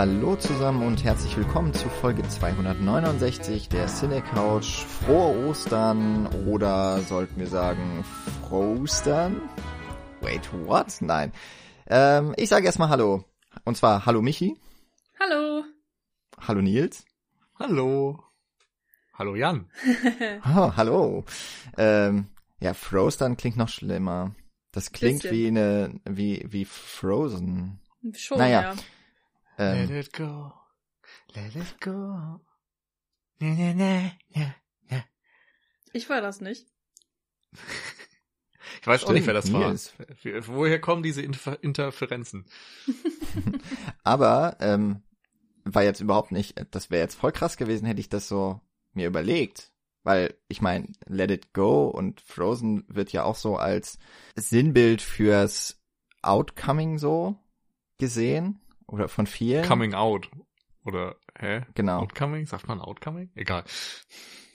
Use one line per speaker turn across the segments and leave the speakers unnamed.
Hallo zusammen und herzlich willkommen zu Folge 269 der Cine Couch. Frohe Ostern oder sollten wir sagen Frohstern? Wait, what? Nein. Ähm, ich sage erstmal Hallo. Und zwar Hallo Michi.
Hallo.
Hallo Nils.
Hallo. Hallo Jan.
oh, hallo. Ähm, ja, Frohstern klingt noch schlimmer. Das klingt
Bisschen.
wie eine, wie, wie Frozen.
Schon,
Naja.
ja.
Ähm,
Let it go. Let it go. Ne, ne, ne, ne.
Ich war das nicht.
Ich weiß auch nicht, wer das war.
Nils.
Wie- Woher kommen diese Inter Interferenzen?
Aber ähm, war jetzt überhaupt nicht, das wäre jetzt voll krass gewesen, hätte ich das so mir überlegt. Weil ich meine, Let It Go und Frozen wird ja auch so als Sinnbild fürs Outcoming so gesehen. Oder von vielen.
Coming out. Oder, hä?
Genau.
Outcoming? Sagt man Outcoming? Egal.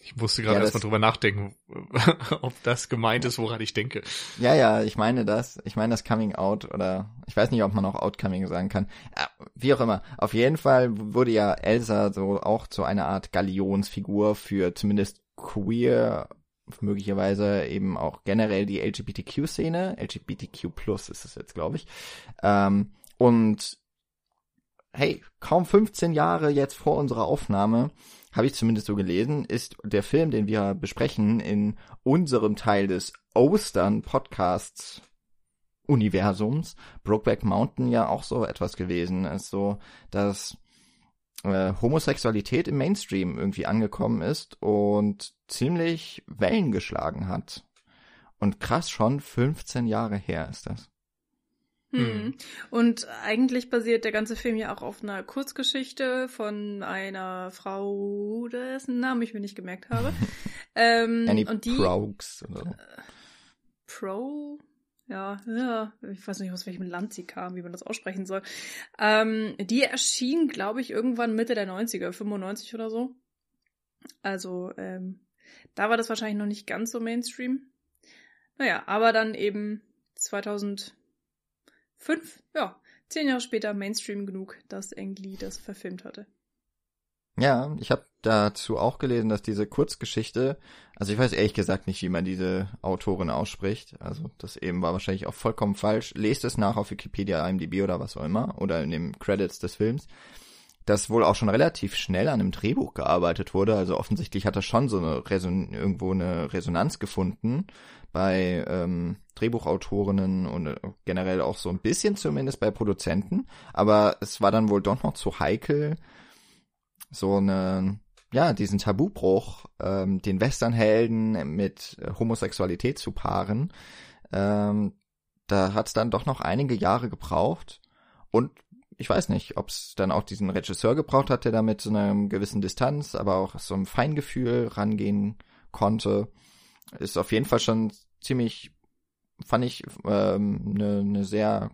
Ich musste gerade
Ja,
erstmal drüber nachdenken, ob das gemeint ist, woran ich denke.
Ja, ja, ich meine das. Ich meine das Coming Out oder ich weiß nicht, ob man auch Outcoming sagen kann. Äh, Wie auch immer. Auf jeden Fall wurde ja Elsa so auch zu einer Art Galionsfigur für zumindest queer, möglicherweise eben auch generell die LGBTQ-Szene. LGBTQ Plus ist es jetzt, glaube ich. Ähm, und hey, kaum 15 Jahre jetzt vor unserer Aufnahme, habe ich zumindest so gelesen, ist der Film, den wir besprechen, in unserem Teil des Ostern-Podcasts Universums, Brokeback Mountain ja auch so etwas gewesen. ist so, dass äh, Homosexualität im Mainstream irgendwie angekommen ist und ziemlich Wellen geschlagen hat. Und krass schon 15 Jahre her ist das.
Hm.
Hm.
Und eigentlich basiert der ganze Film ja auch auf einer Kurzgeschichte von einer Frau, dessen Namen ich mir nicht gemerkt habe. ähm,
Annie
und die
Proulx oder so.
Pro, ja, ja, ich weiß nicht, aus welchem Land sie kam, wie man das aussprechen soll. Ähm, die erschien, glaube ich, irgendwann Mitte der 90er, 95 oder so. Also, ähm, da war das wahrscheinlich noch nicht ganz so Mainstream. Naja, aber dann eben 2005, ja, zehn Jahre später Mainstream genug, dass Ang Lee das verfilmt hatte.
Ja, ich habe dazu auch gelesen, dass diese Kurzgeschichte, also ich weiß ehrlich gesagt nicht, wie man diese Autorin ausspricht, also das eben war wahrscheinlich auch vollkommen falsch. Lest es nach auf Wikipedia, IMDb oder was auch immer, oder in den Credits des Films, dass wohl auch schon relativ schnell an einem Drehbuch gearbeitet wurde, also offensichtlich hat er schon so eine Reson irgendwo eine Resonanz gefunden bei ähm, Drehbuchautorinnen und äh, generell auch so ein bisschen zumindest bei Produzenten, aber es war dann wohl doch noch zu heikel, so eine, ja, diesen Tabubruch, ähm, den Westernhelden mit äh, Homosexualität zu paaren. Ähm, da hat es dann doch noch einige Jahre gebraucht. Und ich weiß nicht, ob es dann auch diesen Regisseur gebraucht hat, der da mit so einer gewissen Distanz, aber auch so einem Feingefühl rangehen konnte. Ist auf jeden Fall schon ziemlich, fand ich, ähm, eine ne sehr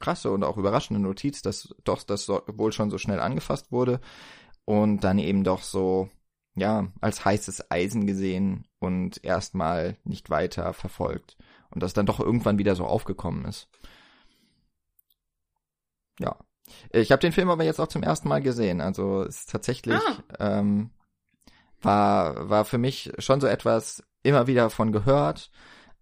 krasse und auch überraschende Notiz, dass doch das so, wohl schon so schnell angefasst wurde und dann eben doch so, ja, als heißes Eisen gesehen und erstmal nicht weiter verfolgt. Und das dann doch irgendwann wieder so aufgekommen ist. Ja. Ich habe den Film aber jetzt auch zum ersten Mal gesehen. Also es ist tatsächlich
Ah.
ähm, war war für mich schon so etwas immer wieder von gehört.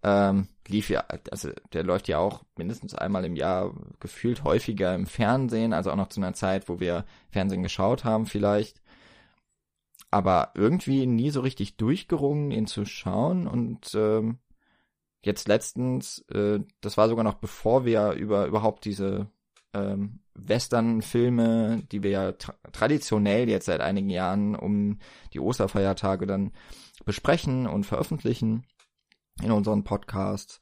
Ähm, lief ja, also der läuft ja auch mindestens einmal im Jahr gefühlt häufiger im Fernsehen, also auch noch zu einer Zeit, wo wir Fernsehen geschaut haben vielleicht. Aber irgendwie nie so richtig durchgerungen, ihn zu schauen und ähm, jetzt letztens, äh, das war sogar noch bevor wir über überhaupt diese ähm, Western-Filme, die wir ja tra traditionell jetzt seit einigen Jahren um die Osterfeiertage dann besprechen und veröffentlichen in unseren Podcasts,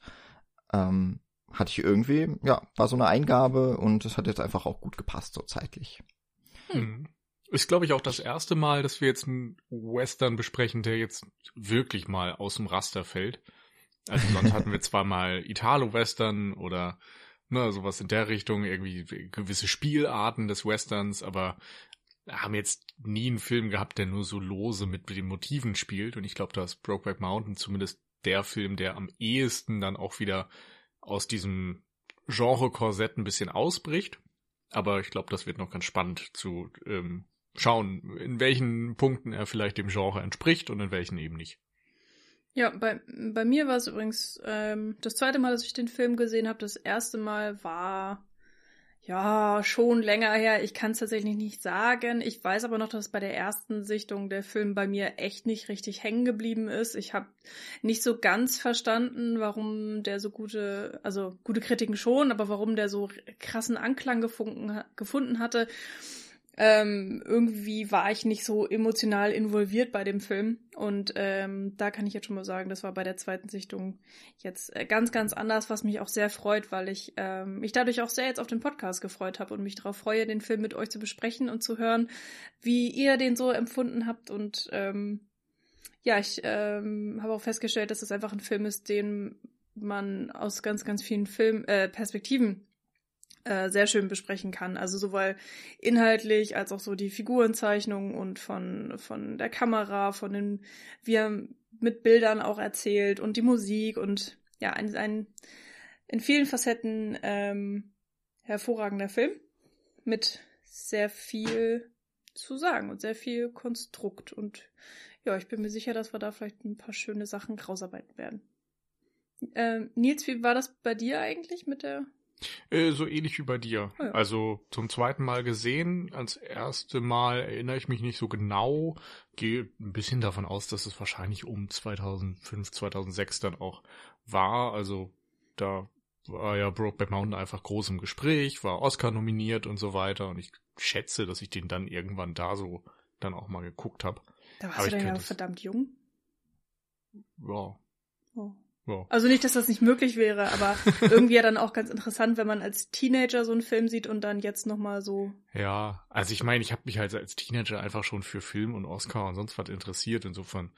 ähm, hatte ich irgendwie, ja, war so eine Eingabe und es hat jetzt einfach auch gut gepasst, so zeitlich.
Hm. Ist, glaube ich, auch das erste Mal, dass wir jetzt einen Western besprechen, der jetzt wirklich mal aus dem Raster fällt. Also sonst hatten wir zwar mal Italo-Western oder ne, sowas in der Richtung, irgendwie gewisse Spielarten des Westerns, aber haben jetzt nie einen Film gehabt, der nur so lose mit den Motiven spielt. Und ich glaube, da ist Brokeback Mountain zumindest der Film, der am ehesten dann auch wieder aus diesem Genre-Korsett ein bisschen ausbricht. Aber ich glaube, das wird noch ganz spannend zu ähm, schauen, in welchen Punkten er vielleicht dem Genre entspricht und in welchen eben nicht.
Ja, bei, bei mir war es übrigens ähm, das zweite Mal, dass ich den Film gesehen habe. Das erste Mal war ja schon länger her. Ich kann es tatsächlich nicht sagen. Ich weiß aber noch, dass bei der ersten Sichtung der Film bei mir echt nicht richtig hängen geblieben ist. Ich habe nicht so ganz verstanden, warum der so gute, also gute Kritiken schon, aber warum der so krassen Anklang gefunden, gefunden hatte. Ähm, irgendwie war ich nicht so emotional involviert bei dem Film. Und ähm, da kann ich jetzt schon mal sagen, das war bei der zweiten Sichtung jetzt äh, ganz, ganz anders, was mich auch sehr freut, weil ich ähm, mich dadurch auch sehr jetzt auf den Podcast gefreut habe und mich darauf freue, den Film mit euch zu besprechen und zu hören, wie ihr den so empfunden habt. Und ähm, ja, ich ähm, habe auch festgestellt, dass es einfach ein Film ist, den man aus ganz, ganz vielen Film äh, Perspektiven äh, sehr schön besprechen kann. Also sowohl inhaltlich als auch so die Figurenzeichnung und von, von der Kamera, von den, wie er mit Bildern auch erzählt und die Musik und ja, ein, ein in vielen Facetten ähm, hervorragender Film mit sehr viel zu sagen und sehr viel Konstrukt. Und ja, ich bin mir sicher, dass wir da vielleicht ein paar schöne Sachen rausarbeiten werden. Ähm, Nils, wie war das bei dir eigentlich mit der
äh, so ähnlich wie bei dir. Oh ja. Also zum zweiten Mal gesehen. Als erste Mal erinnere ich mich nicht so genau. Gehe ein bisschen davon aus, dass es wahrscheinlich um 2005, 2006 dann auch war. Also da war ja Brokeback Mountain einfach groß im Gespräch, war Oscar nominiert und so weiter. Und ich schätze, dass ich den dann irgendwann da so dann auch mal geguckt habe.
Da warst Aber du dann ja verdammt jung.
Ja. Oh.
Also nicht, dass das nicht möglich wäre, aber irgendwie ja dann auch ganz interessant, wenn man als Teenager so einen Film sieht und dann jetzt nochmal so.
Ja, also ich meine, ich habe mich halt als Teenager einfach schon für Film und Oscar und sonst was interessiert. Insofern,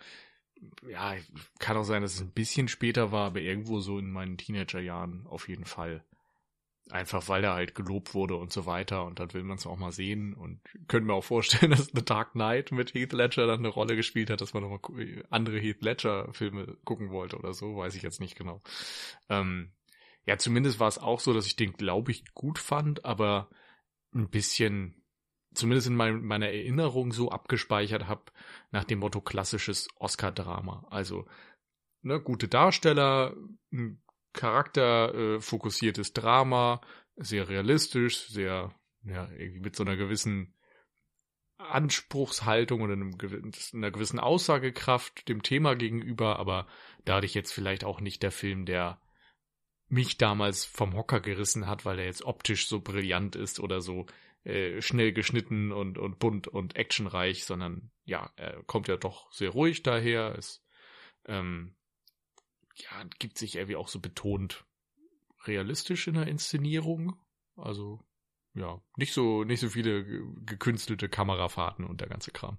ja, kann auch sein, dass es ein bisschen später war, aber irgendwo so in meinen Teenagerjahren auf jeden Fall. Einfach weil er halt gelobt wurde und so weiter und dann will man es auch mal sehen und können mir auch vorstellen, dass The Dark Knight mit Heath Ledger dann eine Rolle gespielt hat, dass man nochmal andere Heath Ledger Filme gucken wollte oder so, weiß ich jetzt nicht genau. Ähm, ja, zumindest war es auch so, dass ich den, glaube ich, gut fand, aber ein bisschen, zumindest in mein, meiner Erinnerung so abgespeichert habe, nach dem Motto klassisches Oscar-Drama. Also, ne, gute Darsteller, ein charakterfokussiertes Drama, sehr realistisch, sehr, ja, irgendwie mit so einer gewissen Anspruchshaltung oder einer gewissen Aussagekraft dem Thema gegenüber, aber da hatte ich jetzt vielleicht auch nicht der Film, der mich damals vom Hocker gerissen hat, weil er jetzt optisch so brillant ist oder so äh, schnell geschnitten und, und bunt und actionreich, sondern ja, er kommt ja doch sehr ruhig daher, ist ähm, ja, gibt sich irgendwie auch so betont realistisch in der Inszenierung. Also, ja, nicht so, nicht so viele gekünstelte Kamerafahrten und der ganze Kram.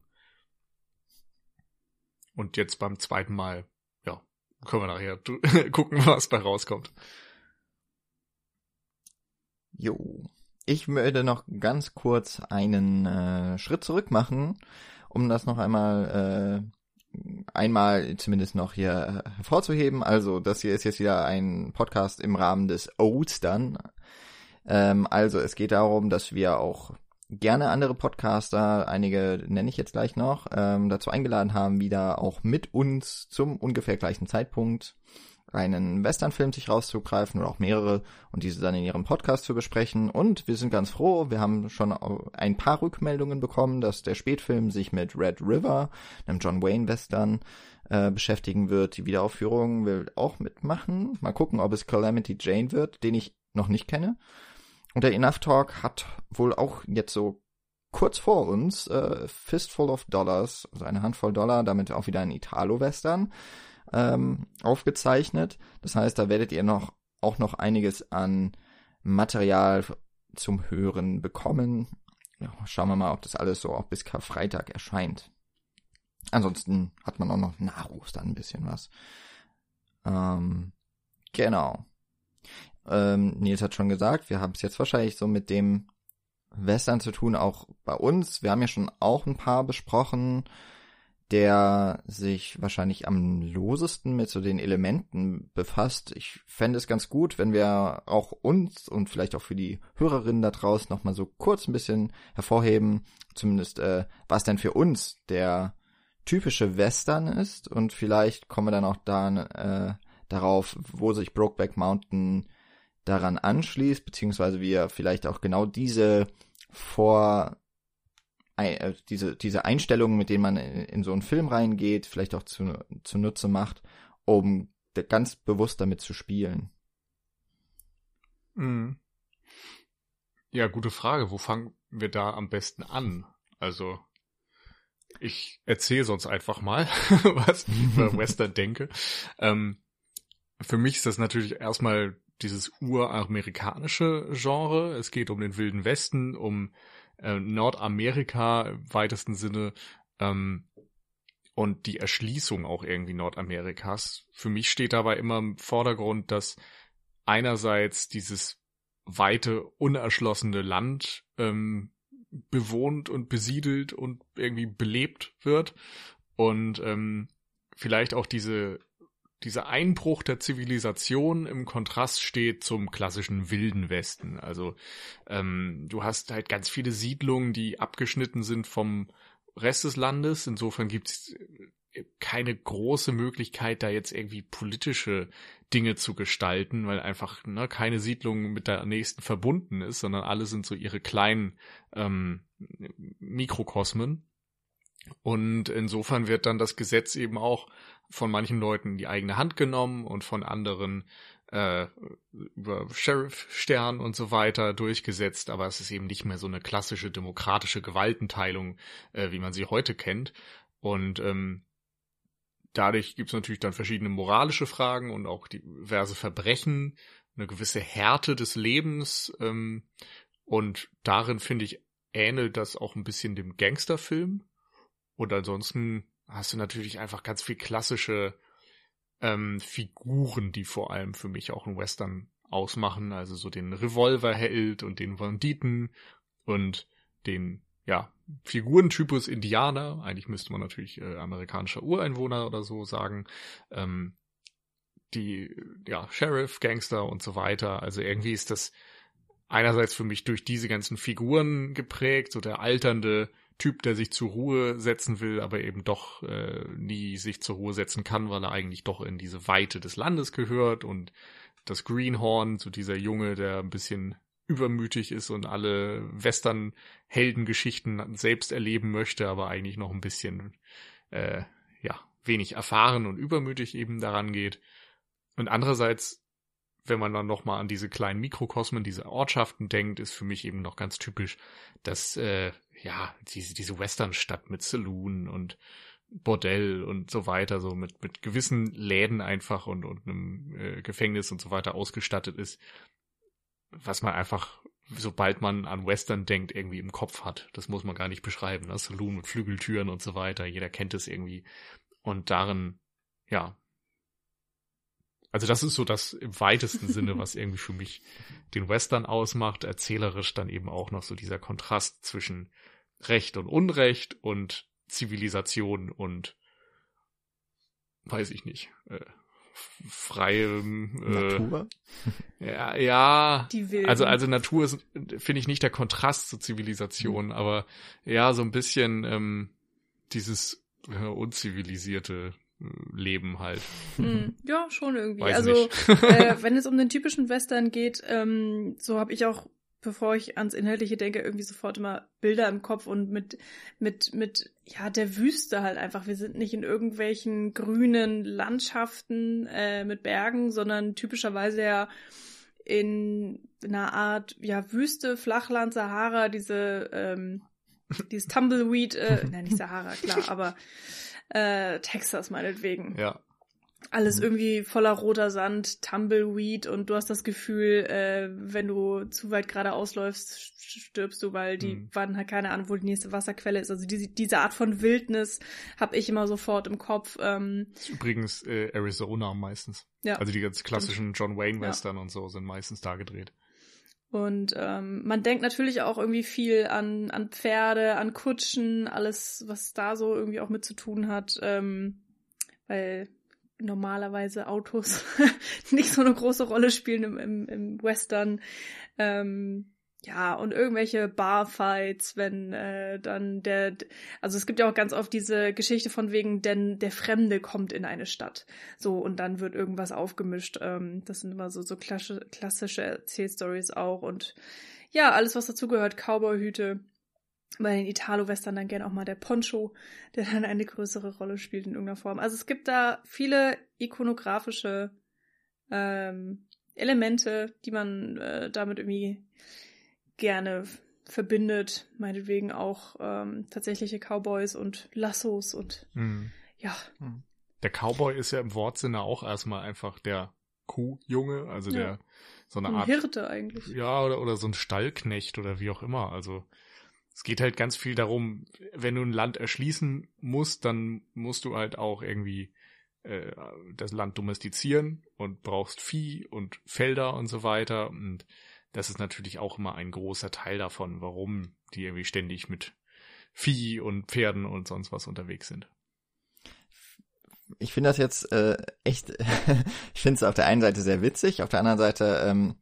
Und jetzt beim zweiten Mal, ja, können wir nachher gucken, was bei rauskommt.
Jo. Ich würde noch ganz kurz einen äh, Schritt zurück machen, um das noch einmal äh, einmal zumindest noch hier hervorzuheben. Also das hier ist jetzt wieder ein Podcast im Rahmen des Ostern. Ähm, also es geht darum, dass wir auch gerne andere Podcaster, einige nenne ich jetzt gleich noch, ähm, dazu eingeladen haben, wieder auch mit uns zum ungefähr gleichen Zeitpunkt einen Westernfilm sich rauszugreifen oder auch mehrere und diese dann in ihrem Podcast zu besprechen. Und wir sind ganz froh, wir haben schon ein paar Rückmeldungen bekommen, dass der Spätfilm sich mit Red River, einem John Wayne Western, äh, beschäftigen wird. Die Wiederaufführung will auch mitmachen. Mal gucken, ob es Calamity Jane wird, den ich noch nicht kenne. Und der Enough Talk hat wohl auch jetzt so kurz vor uns äh, Fistful of Dollars, also eine Handvoll Dollar, damit auch wieder ein Italo-Western ähm, aufgezeichnet. Das heißt, da werdet ihr noch auch noch einiges an Material zum Hören bekommen. Ja, schauen wir mal, ob das alles so auch bis Karfreitag erscheint. Ansonsten hat man auch noch nach Ostern ein bisschen was. Ähm, genau. Ähm, Nils hat schon gesagt, wir haben es jetzt wahrscheinlich so mit dem Western zu tun, auch bei uns. Wir haben ja schon auch ein paar besprochen der sich wahrscheinlich am losesten mit so den Elementen befasst. Ich fände es ganz gut, wenn wir auch uns und vielleicht auch für die Hörerinnen da draußen nochmal so kurz ein bisschen hervorheben, zumindest äh, was denn für uns der typische Western ist und vielleicht kommen wir dann auch dann äh, darauf, wo sich Brokeback Mountain daran anschließt, beziehungsweise wie er vielleicht auch genau diese vor diese, diese Einstellungen, mit denen man in, in so einen Film reingeht, vielleicht auch zu, zunutze macht, um ganz bewusst damit zu spielen.
Mhm. Ja, gute Frage. Wo fangen wir da am besten an? Also, ich erzähle sonst einfach mal, was ich über Western denke. Ähm, für mich ist das natürlich erstmal dieses uramerikanische Genre. Es geht um den Wilden Westen, um äh, Nordamerika im weitesten Sinne ähm, und die Erschließung auch irgendwie Nordamerikas. Für mich steht dabei immer im Vordergrund, dass einerseits dieses weite, unerschlossene Land ähm, bewohnt und besiedelt und irgendwie belebt wird und ähm, vielleicht auch diese dieser Einbruch der Zivilisation im Kontrast steht zum klassischen wilden Westen. Also ähm, du hast halt ganz viele Siedlungen, die abgeschnitten sind vom Rest des Landes. Insofern gibt es äh, keine große Möglichkeit, da jetzt irgendwie politische Dinge zu gestalten, weil einfach ne, keine Siedlung mit der nächsten verbunden ist, sondern alle sind so ihre kleinen ähm, Mikrokosmen. Und insofern wird dann das Gesetz eben auch von manchen Leuten die eigene Hand genommen und von anderen äh, über Sheriff-Stern und so weiter durchgesetzt, aber es ist eben nicht mehr so eine klassische demokratische Gewaltenteilung, äh, wie man sie heute kennt. Und ähm, dadurch gibt es natürlich dann verschiedene moralische Fragen und auch diverse Verbrechen, eine gewisse Härte des Lebens. Ähm, und darin finde ich, ähnelt das auch ein bisschen dem Gangsterfilm. Und ansonsten hast du natürlich einfach ganz viel klassische ähm, Figuren, die vor allem für mich auch einen Western ausmachen. Also so den Revolverheld und den Banditen und den, ja, Figurentypus Indianer. Eigentlich müsste man natürlich äh, amerikanischer Ureinwohner oder so sagen. Ähm, die, ja, Sheriff, Gangster und so weiter. Also irgendwie ist das einerseits für mich durch diese ganzen Figuren geprägt, so der alternde Typ, der sich zur Ruhe setzen will, aber eben doch äh, nie sich zur Ruhe setzen kann, weil er eigentlich doch in diese Weite des Landes gehört und das Greenhorn, so dieser Junge, der ein bisschen übermütig ist und alle Western-Heldengeschichten selbst erleben möchte, aber eigentlich noch ein bisschen äh, ja wenig erfahren und übermütig eben daran geht. Und andererseits wenn man dann nochmal an diese kleinen Mikrokosmen, diese Ortschaften denkt, ist für mich eben noch ganz typisch, dass, äh, ja, diese, diese Westernstadt mit Saloon und Bordell und so weiter, so mit, mit gewissen Läden einfach und, und einem äh, Gefängnis und so weiter ausgestattet ist, was man einfach, sobald man an Western denkt, irgendwie im Kopf hat. Das muss man gar nicht beschreiben. Ne? Saloon mit Flügeltüren und so weiter, jeder kennt es irgendwie. Und darin, ja, also das ist so das im weitesten Sinne, was irgendwie für mich den Western ausmacht. Erzählerisch dann eben auch noch so dieser Kontrast zwischen Recht und Unrecht und Zivilisation und weiß ich nicht, äh, freiem
äh, Natur.
Ja, ja also also Natur ist finde ich nicht der Kontrast zur Zivilisation, mhm. aber ja so ein bisschen ähm, dieses äh, unzivilisierte Leben halt.
Hm, ja, schon irgendwie. Weiß also, äh, wenn es um den typischen Western geht, ähm, so habe ich auch, bevor ich ans Inhaltliche denke, irgendwie sofort immer Bilder im Kopf und mit, mit, mit, ja, der Wüste halt einfach. Wir sind nicht in irgendwelchen grünen Landschaften äh, mit Bergen, sondern typischerweise ja in einer Art, ja, Wüste, Flachland, Sahara, diese, ähm, dieses Tumbleweed, äh, nein, nicht Sahara, klar, aber äh, Texas meinetwegen.
Ja.
Alles mhm. irgendwie voller roter Sand, Tumbleweed und du hast das Gefühl, äh, wenn du zu weit geradeaus läufst, stirbst du, weil die mhm. waren halt keine Ahnung, wo die nächste Wasserquelle ist. Also diese, diese Art von Wildnis habe ich immer sofort im Kopf. Ähm,
das ist übrigens äh, Arizona meistens. Ja. Also die ganz klassischen John Wayne Western ja. und so sind meistens da gedreht.
Und ähm, man denkt natürlich auch irgendwie viel an, an Pferde, an Kutschen, alles, was da so irgendwie auch mit zu tun hat, ähm, weil normalerweise Autos nicht so eine große Rolle spielen im, im, im Western. Ähm, ja, und irgendwelche Barfights, wenn äh, dann der, also es gibt ja auch ganz oft diese Geschichte von wegen, denn der Fremde kommt in eine Stadt. So, und dann wird irgendwas aufgemischt. Ähm, das sind immer so, so klassische, klassische Erzählstories auch. Und ja, alles, was dazugehört, Cowboyhüte. Bei den Italo-Western dann gern auch mal der Poncho, der dann eine größere Rolle spielt in irgendeiner Form. Also es gibt da viele ikonografische ähm, Elemente, die man äh, damit irgendwie gerne verbindet, meinetwegen auch ähm, tatsächliche Cowboys und Lassos und mhm. ja.
Mhm. Der Cowboy ist ja im Wortsinne auch erstmal einfach der Kuhjunge, also ja. der so eine
ein
Art
Hirte eigentlich.
Ja, oder, oder so ein Stallknecht oder wie auch immer. Also es geht halt ganz viel darum, wenn du ein Land erschließen musst, dann musst du halt auch irgendwie äh, das Land domestizieren und brauchst Vieh und Felder und so weiter und das ist natürlich auch immer ein großer Teil davon, warum die irgendwie ständig mit Vieh und Pferden und sonst was unterwegs sind.
Ich finde das jetzt äh, echt, ich finde es auf der einen Seite sehr witzig, auf der anderen Seite ähm,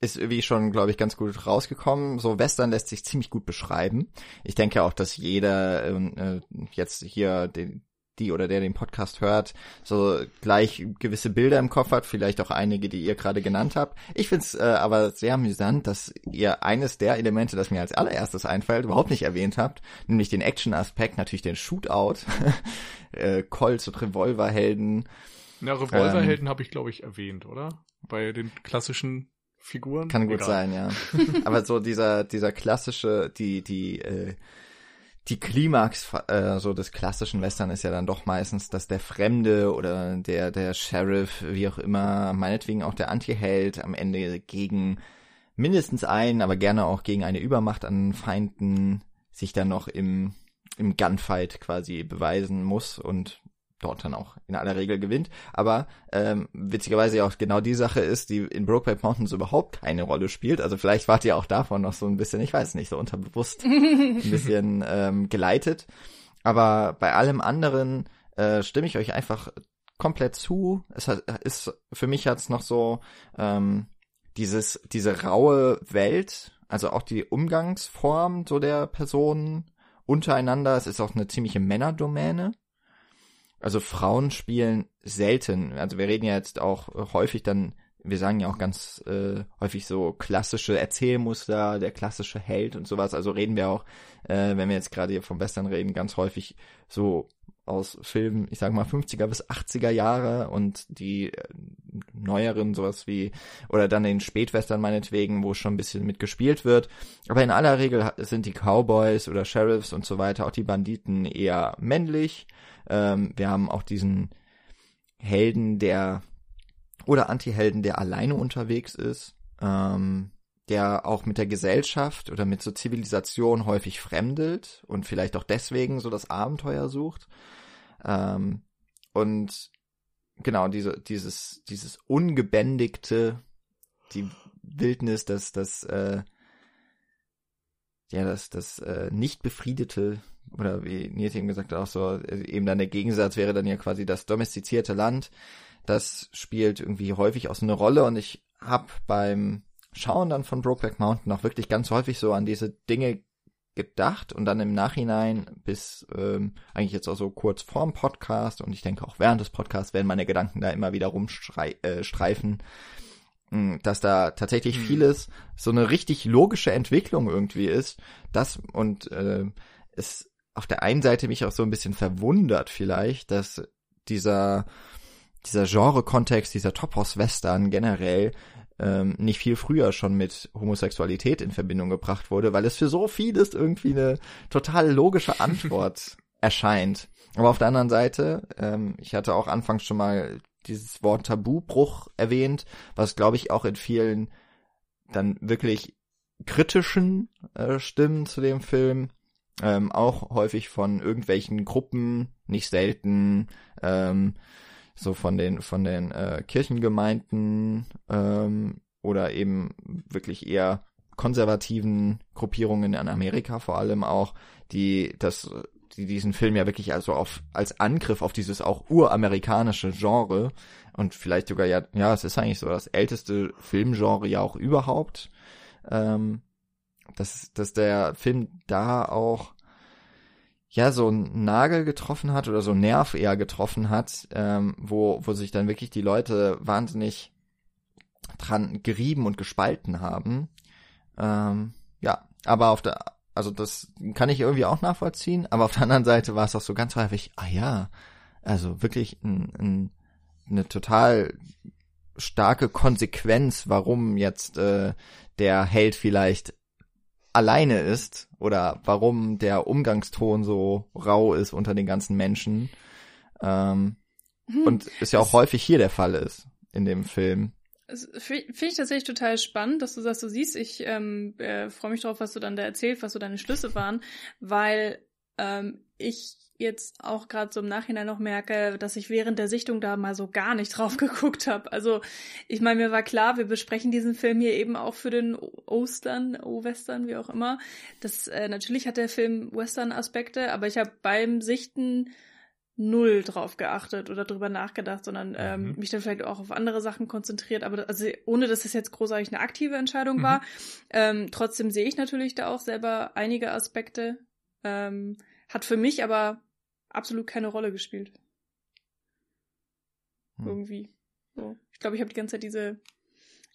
ist irgendwie schon, glaube ich, ganz gut rausgekommen. So Western lässt sich ziemlich gut beschreiben. Ich denke auch, dass jeder ähm, äh, jetzt hier den, die oder der den Podcast hört, so gleich gewisse Bilder im Kopf hat, vielleicht auch einige, die ihr gerade genannt habt. Ich finde es äh, aber sehr amüsant, dass ihr eines der Elemente, das mir als allererstes einfällt, überhaupt nicht erwähnt habt, nämlich den Action-Aspekt, natürlich den Shootout, äh, Colts und Revolverhelden.
Na, Revolverhelden ähm, habe ich, glaube ich, erwähnt, oder? Bei den klassischen Figuren.
Kann gut Egal. sein, ja. aber so dieser, dieser klassische, die, die, äh, die Klimax äh, so des klassischen Western ist ja dann doch meistens, dass der Fremde oder der der Sheriff, wie auch immer, meinetwegen auch der Anti-Held am Ende gegen mindestens einen, aber gerne auch gegen eine Übermacht an Feinden sich dann noch im im Gunfight quasi beweisen muss und dort dann auch in aller Regel gewinnt. Aber ähm, witzigerweise ja auch genau die Sache ist, die in Brokeback Mountains überhaupt keine Rolle spielt. Also vielleicht wart ihr auch davon noch so ein bisschen, ich weiß nicht, so unterbewusst ein bisschen ähm, geleitet. Aber bei allem anderen äh, stimme ich euch einfach komplett zu. Es hat, ist für mich hat's noch so ähm, dieses diese raue Welt, also auch die Umgangsform so der Personen untereinander. Es ist auch eine ziemliche Männerdomäne also Frauen spielen selten. Also wir reden ja jetzt auch häufig dann, wir sagen ja auch ganz äh, häufig so klassische Erzählmuster, der klassische Held und sowas. Also reden wir auch, äh, wenn wir jetzt gerade hier vom Western reden, ganz häufig so aus Filmen, ich sag mal 50er bis 80er Jahre und die äh, neueren sowas wie oder dann den Spätwestern meinetwegen, wo schon ein bisschen mitgespielt wird. Aber in aller Regel sind die Cowboys oder Sheriffs und so weiter, auch die Banditen eher männlich ähm, wir haben auch diesen Helden, der oder Anti-Helden, der alleine unterwegs ist, ähm, der auch mit der Gesellschaft oder mit so Zivilisation häufig fremdelt und vielleicht auch deswegen so das Abenteuer sucht. Ähm, und genau, diese, dieses, dieses ungebändigte, die Wildnis, das, das, äh, ja, das, das äh, nicht befriedete oder wie Nils eben gesagt hat, auch so, äh, eben dann der Gegensatz wäre dann ja quasi das domestizierte Land. Das spielt irgendwie häufig auch so eine Rolle und ich habe beim Schauen dann von Brokeback Mountain auch wirklich ganz häufig so an diese Dinge gedacht und dann im Nachhinein bis ähm, eigentlich jetzt auch so kurz vorm Podcast und ich denke auch während des Podcasts werden meine Gedanken da immer wieder rumstreifen, äh, dass da tatsächlich mhm. vieles so eine richtig logische Entwicklung irgendwie ist, das und äh, es auf der einen Seite mich auch so ein bisschen verwundert vielleicht, dass dieser dieser Genre-Kontext, dieser Topos-Western generell ähm, nicht viel früher schon mit Homosexualität in Verbindung gebracht wurde, weil es für so vieles irgendwie eine total logische Antwort erscheint. Aber auf der anderen Seite, ähm, ich hatte auch anfangs schon mal dieses Wort Tabubruch erwähnt, was glaube ich auch in vielen dann wirklich kritischen äh, Stimmen zu dem Film ähm, auch häufig von irgendwelchen Gruppen, nicht selten, ähm, so von den von den äh, Kirchengemeinden ähm, oder eben wirklich eher konservativen Gruppierungen in Amerika vor allem auch, die das die diesen Film ja wirklich also auf als Angriff auf dieses auch uramerikanische Genre und vielleicht sogar ja ja es ist eigentlich so das älteste Filmgenre ja auch überhaupt ähm, dass dass der Film da auch ja so einen Nagel getroffen hat oder so einen Nerv eher getroffen hat ähm, wo wo sich dann wirklich die Leute wahnsinnig dran gerieben und gespalten haben. Ähm, ja aber auf der also das kann ich irgendwie auch nachvollziehen, aber auf der anderen Seite war es auch so ganz häufig, ah ja, also wirklich ein, ein, eine total starke Konsequenz, warum jetzt äh, der Held vielleicht alleine ist oder warum der Umgangston so rau ist unter den ganzen Menschen. Ähm, hm, und es ja auch häufig hier der Fall ist in dem Film.
Finde ich tatsächlich total spannend, dass du das so siehst. Ich ähm, äh, freue mich drauf, was du dann da erzählst, was so deine Schlüsse waren, weil ähm, ich jetzt auch gerade so im Nachhinein noch merke, dass ich während der Sichtung da mal so gar nicht drauf geguckt habe. Also ich meine, mir war klar, wir besprechen diesen Film hier eben auch für den Ostern, O-Western, wie auch immer. Das äh, natürlich hat der Film Western-Aspekte, aber ich habe beim Sichten null drauf geachtet oder drüber nachgedacht, sondern ähm, mhm. mich dann vielleicht auch auf andere Sachen konzentriert. Aber also ohne, dass es jetzt großartig eine aktive Entscheidung mhm. war, ähm, trotzdem sehe ich natürlich da auch selber einige Aspekte. Ähm, hat für mich aber absolut keine Rolle gespielt. Mhm. Irgendwie. So. Ich glaube, ich habe die ganze Zeit diese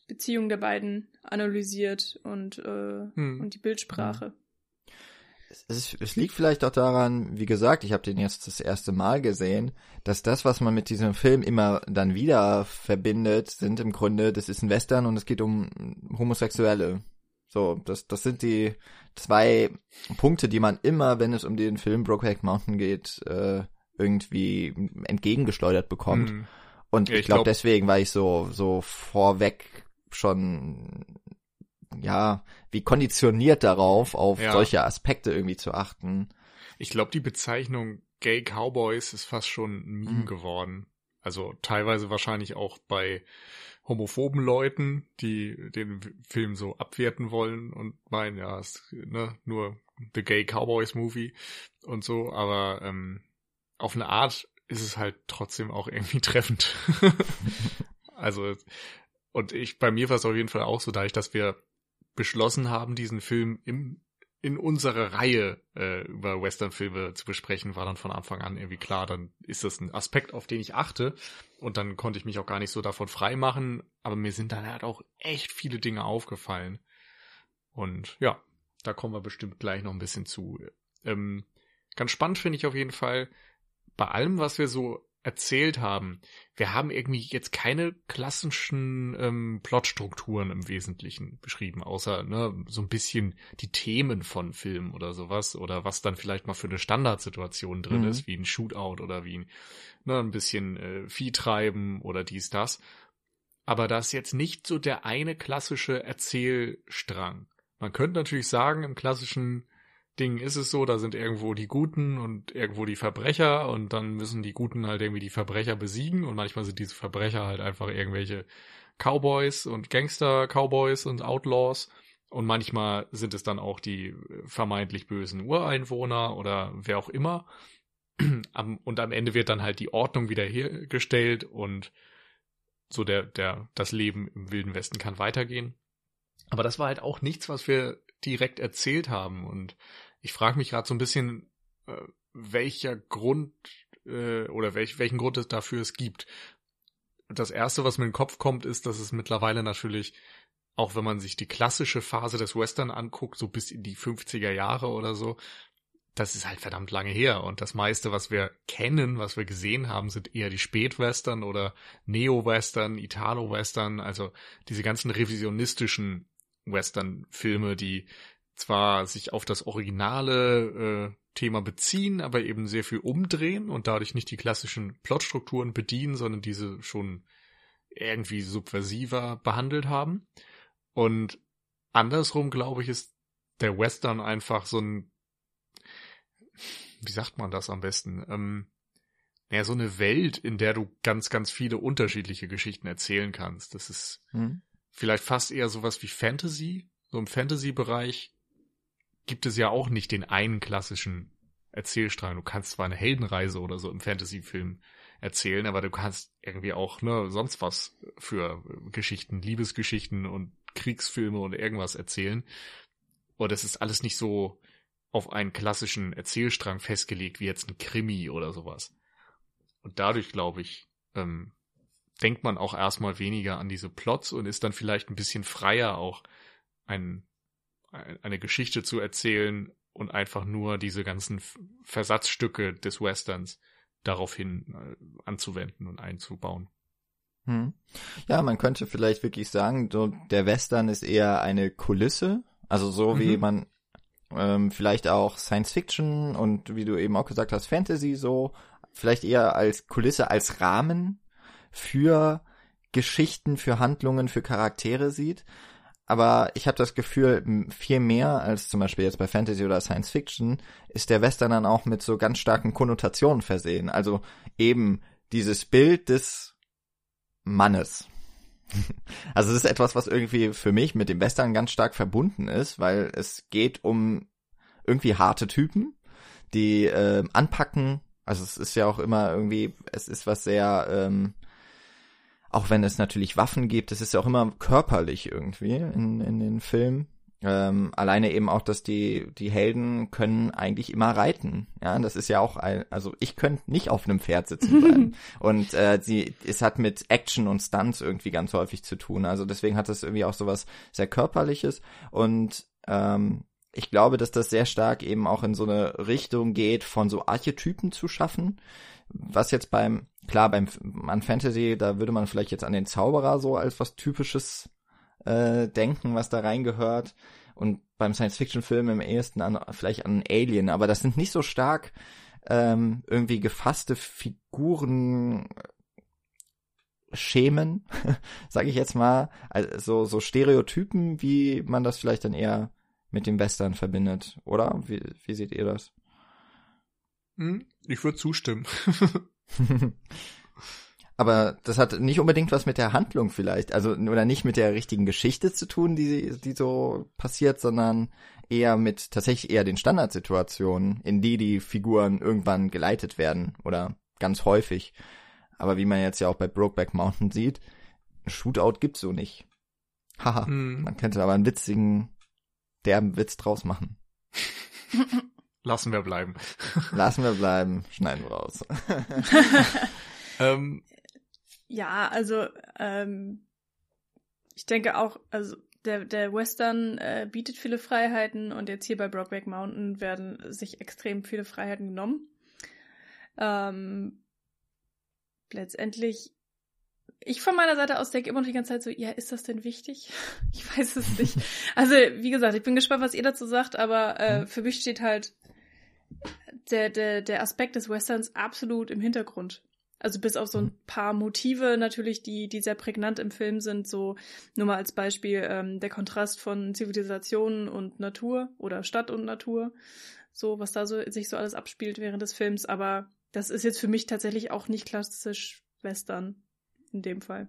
Beziehung der beiden analysiert und, äh, hm. und die Bildsprache
es, es liegt vielleicht auch daran, wie gesagt, ich habe den jetzt das erste Mal gesehen, dass das, was man mit diesem Film immer dann wieder verbindet, sind im Grunde, das ist ein Western und es geht um Homosexuelle. So, das, das sind die zwei Punkte, die man immer, wenn es um den Film Brokeback Mountain geht, äh, irgendwie entgegengeschleudert bekommt. Mhm. Und ich, ich glaube, glaub, deswegen war ich so, so vorweg schon ja, wie konditioniert darauf, auf ja. solche Aspekte irgendwie zu achten.
Ich glaube, die Bezeichnung Gay Cowboys ist fast schon ein Meme mhm. geworden. Also teilweise wahrscheinlich auch bei homophoben Leuten, die den Film so abwerten wollen und meinen, ja, ist ne, nur The Gay Cowboys Movie und so, aber ähm, auf eine Art ist es halt trotzdem auch irgendwie treffend. also, und ich, bei mir war es auf jeden Fall auch so, dadurch, dass wir beschlossen haben, diesen Film im, in unserer Reihe äh, über Western-Filme zu besprechen, war dann von Anfang an irgendwie klar, dann ist das ein Aspekt, auf den ich achte. Und dann konnte ich mich auch gar nicht so davon frei machen. Aber mir sind dann halt auch echt viele Dinge aufgefallen. Und ja, da kommen wir bestimmt gleich noch ein bisschen zu. Ähm, ganz spannend finde ich auf jeden Fall, bei allem, was wir so erzählt haben, wir haben irgendwie jetzt keine klassischen ähm, Plotstrukturen im Wesentlichen beschrieben, außer ne, so ein bisschen die Themen von Filmen oder sowas oder was dann vielleicht mal für eine Standardsituation drin mhm. ist, wie ein Shootout oder wie ein, ne, ein bisschen äh, Vieh treiben oder dies, das. Aber das ist jetzt nicht so der eine klassische Erzählstrang. Man könnte natürlich sagen, im klassischen Ding ist es so, da sind irgendwo die Guten und irgendwo die Verbrecher und dann müssen die Guten halt irgendwie die Verbrecher besiegen und manchmal sind diese Verbrecher halt einfach irgendwelche Cowboys und Gangster-Cowboys und Outlaws und manchmal sind es dann auch die vermeintlich bösen Ureinwohner oder wer auch immer und am Ende wird dann halt die Ordnung wieder hergestellt und so der, der, das Leben im Wilden Westen kann weitergehen. Aber das war halt auch nichts, was wir direkt erzählt haben und ich frage mich gerade so ein bisschen, äh, welcher Grund äh, oder welch, welchen Grund es dafür es gibt. Das erste, was mir in den Kopf kommt, ist, dass es mittlerweile natürlich, auch wenn man sich die klassische Phase des Western anguckt, so bis in die 50er Jahre oder so, das ist halt verdammt lange her. Und das meiste, was wir kennen, was wir gesehen haben, sind eher die Spätwestern oder Neo-Western, Italo-Western, also diese ganzen revisionistischen Western-Filme, die zwar sich auf das originale äh, Thema beziehen, aber eben sehr viel umdrehen und dadurch nicht die klassischen Plotstrukturen bedienen, sondern diese schon irgendwie subversiver behandelt haben. Und andersrum, glaube ich, ist der Western einfach so ein, wie sagt man das am besten? Ähm, naja, so eine Welt, in der du ganz, ganz viele unterschiedliche Geschichten erzählen kannst. Das ist, hm vielleicht fast eher sowas wie Fantasy. So im Fantasy-Bereich gibt es ja auch nicht den einen klassischen Erzählstrang. Du kannst zwar eine Heldenreise oder so im Fantasy-Film erzählen, aber du kannst irgendwie auch ne, sonst was für Geschichten, Liebesgeschichten und Kriegsfilme und irgendwas erzählen. Und es ist alles nicht so auf einen klassischen Erzählstrang festgelegt, wie jetzt ein Krimi oder sowas. Und dadurch, glaube ich, ähm, denkt man auch erstmal weniger an diese Plots und ist dann vielleicht ein bisschen freier auch ein, eine Geschichte zu erzählen und einfach nur diese ganzen Versatzstücke des Westerns daraufhin äh, anzuwenden und einzubauen.
Hm. Ja, man könnte vielleicht wirklich sagen, so, der Western ist eher eine Kulisse, also so wie mhm. man ähm, vielleicht auch Science Fiction und wie du eben auch gesagt hast, Fantasy so, vielleicht eher als Kulisse, als Rahmen für Geschichten, für Handlungen, für Charaktere sieht. Aber ich habe das Gefühl, viel mehr als zum Beispiel jetzt bei Fantasy oder Science Fiction ist der Western dann auch mit so ganz starken Konnotationen versehen. Also eben dieses Bild des Mannes. Also es ist etwas, was irgendwie für mich mit dem Western ganz stark verbunden ist, weil es geht um irgendwie harte Typen, die äh, anpacken. Also es ist ja auch immer irgendwie, es ist was sehr, ähm, auch wenn es natürlich Waffen gibt, es ist ja auch immer körperlich irgendwie in, in den Filmen. Ähm, alleine eben auch, dass die, die Helden können eigentlich immer reiten. Ja, das ist ja auch ein, also ich könnte nicht auf einem Pferd sitzen bleiben. und äh, sie, es hat mit Action und Stunts irgendwie ganz häufig zu tun. Also deswegen hat es irgendwie auch sowas sehr körperliches. Und ähm, ich glaube, dass das sehr stark eben auch in so eine Richtung geht, von so Archetypen zu schaffen. Was jetzt beim, klar, beim an Fantasy, da würde man vielleicht jetzt an den Zauberer so als was Typisches äh, denken, was da reingehört. Und beim Science-Fiction-Film im ehesten an, vielleicht an Alien, aber das sind nicht so stark ähm, irgendwie gefasste Figuren, Schemen, sage ich jetzt mal, also so Stereotypen, wie man das vielleicht dann eher mit dem Western verbindet, oder? Wie, wie seht ihr das?
Hm, ich würde zustimmen.
Aber das hat nicht unbedingt was mit der Handlung vielleicht, also oder nicht mit der richtigen Geschichte zu tun, die, die so passiert, sondern eher mit tatsächlich eher den Standardsituationen, in die die Figuren irgendwann geleitet werden oder ganz häufig. Aber wie man jetzt ja auch bei Brokeback Mountain sieht, ein Shootout gibt's so nicht. Haha, hm. man könnte aber einen witzigen, derben Witz draus machen.
Lassen wir bleiben.
Lassen wir bleiben, schneiden wir raus.
ähm, ja, also ähm, ich denke auch, also der, der Western äh, bietet viele Freiheiten und jetzt hier bei Brokeback Mountain werden sich extrem viele Freiheiten genommen. Ähm, letztendlich, ich von meiner Seite aus denke immer noch die ganze Zeit so, ja, ist das denn wichtig? Ich weiß es nicht. Also, wie gesagt, ich bin gespannt, was ihr dazu sagt, aber äh, mhm. für mich steht halt der, der, der Aspekt des Westerns absolut im Hintergrund. Also bis auf so ein mhm. paar Motive natürlich, die, die sehr prägnant im Film sind, so nur mal als Beispiel ähm, der Kontrast von Zivilisation und Natur oder Stadt und Natur, so was da so sich so alles abspielt während des Films, aber das ist jetzt für mich tatsächlich auch nicht klassisch Western in dem Fall.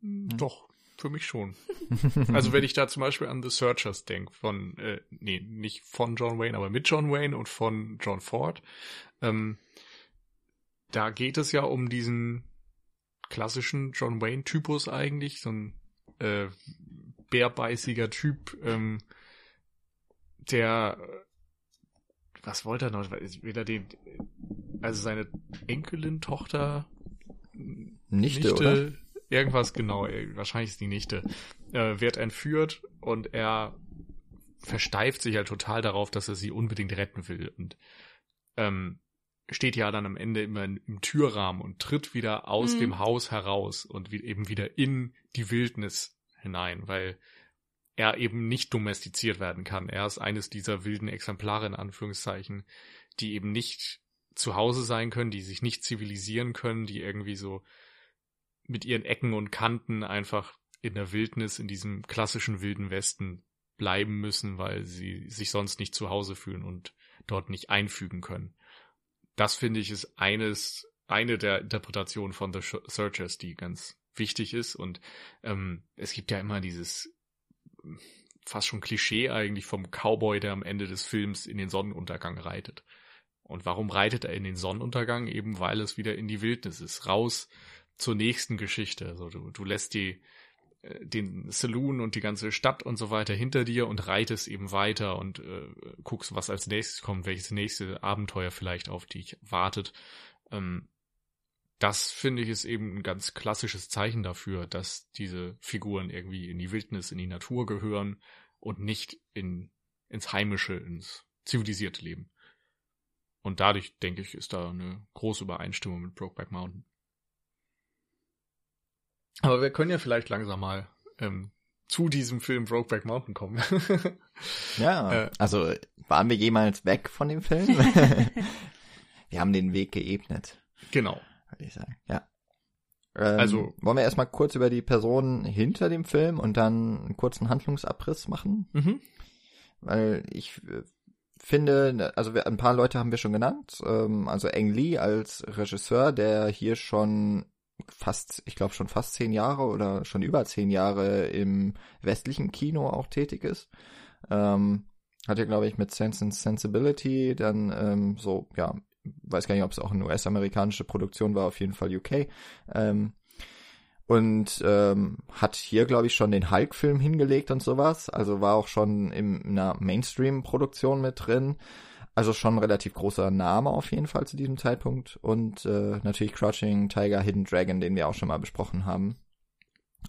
Hm, doch, für mich schon. also wenn ich da zum Beispiel an The Searchers denke, von, äh, nee, nicht von John Wayne, aber mit John Wayne und von John Ford, ähm, da geht es ja um diesen klassischen John Wayne-Typus eigentlich, so ein äh, bärbeißiger Typ, ähm, der was wollte er noch? Wieder den, also seine Enkelin, Tochter,
Nichte, Nichte oder?
Irgendwas genau, wahrscheinlich ist die Nichte, äh, wird entführt und er versteift sich halt total darauf, dass er sie unbedingt retten will und ähm, steht ja dann am Ende immer im Türrahmen und tritt wieder aus mhm. dem Haus heraus und wie, eben wieder in die Wildnis hinein, weil er eben nicht domestiziert werden kann. Er ist eines dieser wilden Exemplare in Anführungszeichen, die eben nicht zu Hause sein können, die sich nicht zivilisieren können, die irgendwie so mit ihren Ecken und Kanten einfach in der Wildnis, in diesem klassischen wilden Westen bleiben müssen, weil sie sich sonst nicht zu Hause fühlen und dort nicht einfügen können das finde ich ist eines, eine der Interpretationen von The Searchers, die ganz wichtig ist. Und ähm, es gibt ja immer dieses fast schon Klischee eigentlich vom Cowboy, der am Ende des Films in den Sonnenuntergang reitet. Und warum reitet er in den Sonnenuntergang? Eben weil es wieder in die Wildnis ist, raus zur nächsten Geschichte. Also du, du lässt die äh, den Saloon und die ganze Stadt und so weiter hinter dir und reitest eben weiter und äh, guckst, was als nächstes kommt, welches nächste Abenteuer vielleicht auf dich wartet. Ähm, das finde ich ist eben ein ganz klassisches Zeichen dafür, dass diese Figuren irgendwie in die Wildnis, in die Natur gehören und nicht in, ins Heimische, ins zivilisierte Leben. Und dadurch, denke ich, ist da eine große Übereinstimmung mit Brokeback Mountain. Aber wir können ja vielleicht langsam mal ähm, zu diesem Film Brokeback Mountain kommen.
ja, äh, also waren wir jemals weg von dem Film? wir haben den Weg geebnet.
Genau.
Würde ich sagen, ja. Ähm, also wollen wir erstmal kurz über die Personen hinter dem Film und dann einen kurzen Handlungsabriss machen? Mhm. Weil ich äh, finde, also wir, ein paar Leute haben wir schon genannt. Ähm, also Eng Lee als Regisseur, der hier schon fast, ich glaube schon fast zehn Jahre oder schon über zehn Jahre im westlichen Kino auch tätig ist. Ähm, hat ja, glaube ich, mit Sense and Sensibility dann ähm, so, ja, weiß gar nicht, ob es auch eine US-amerikanische Produktion war, auf jeden Fall UK. Ähm, und ähm, hat hier, glaube ich, schon den Hulk-Film hingelegt und sowas. Also war auch schon in einer Mainstream-Produktion mit drin. Also schon ein relativ großer Name auf jeden Fall zu diesem Zeitpunkt. Und äh, natürlich Crouching Tiger, Hidden Dragon, den wir auch schon mal besprochen haben.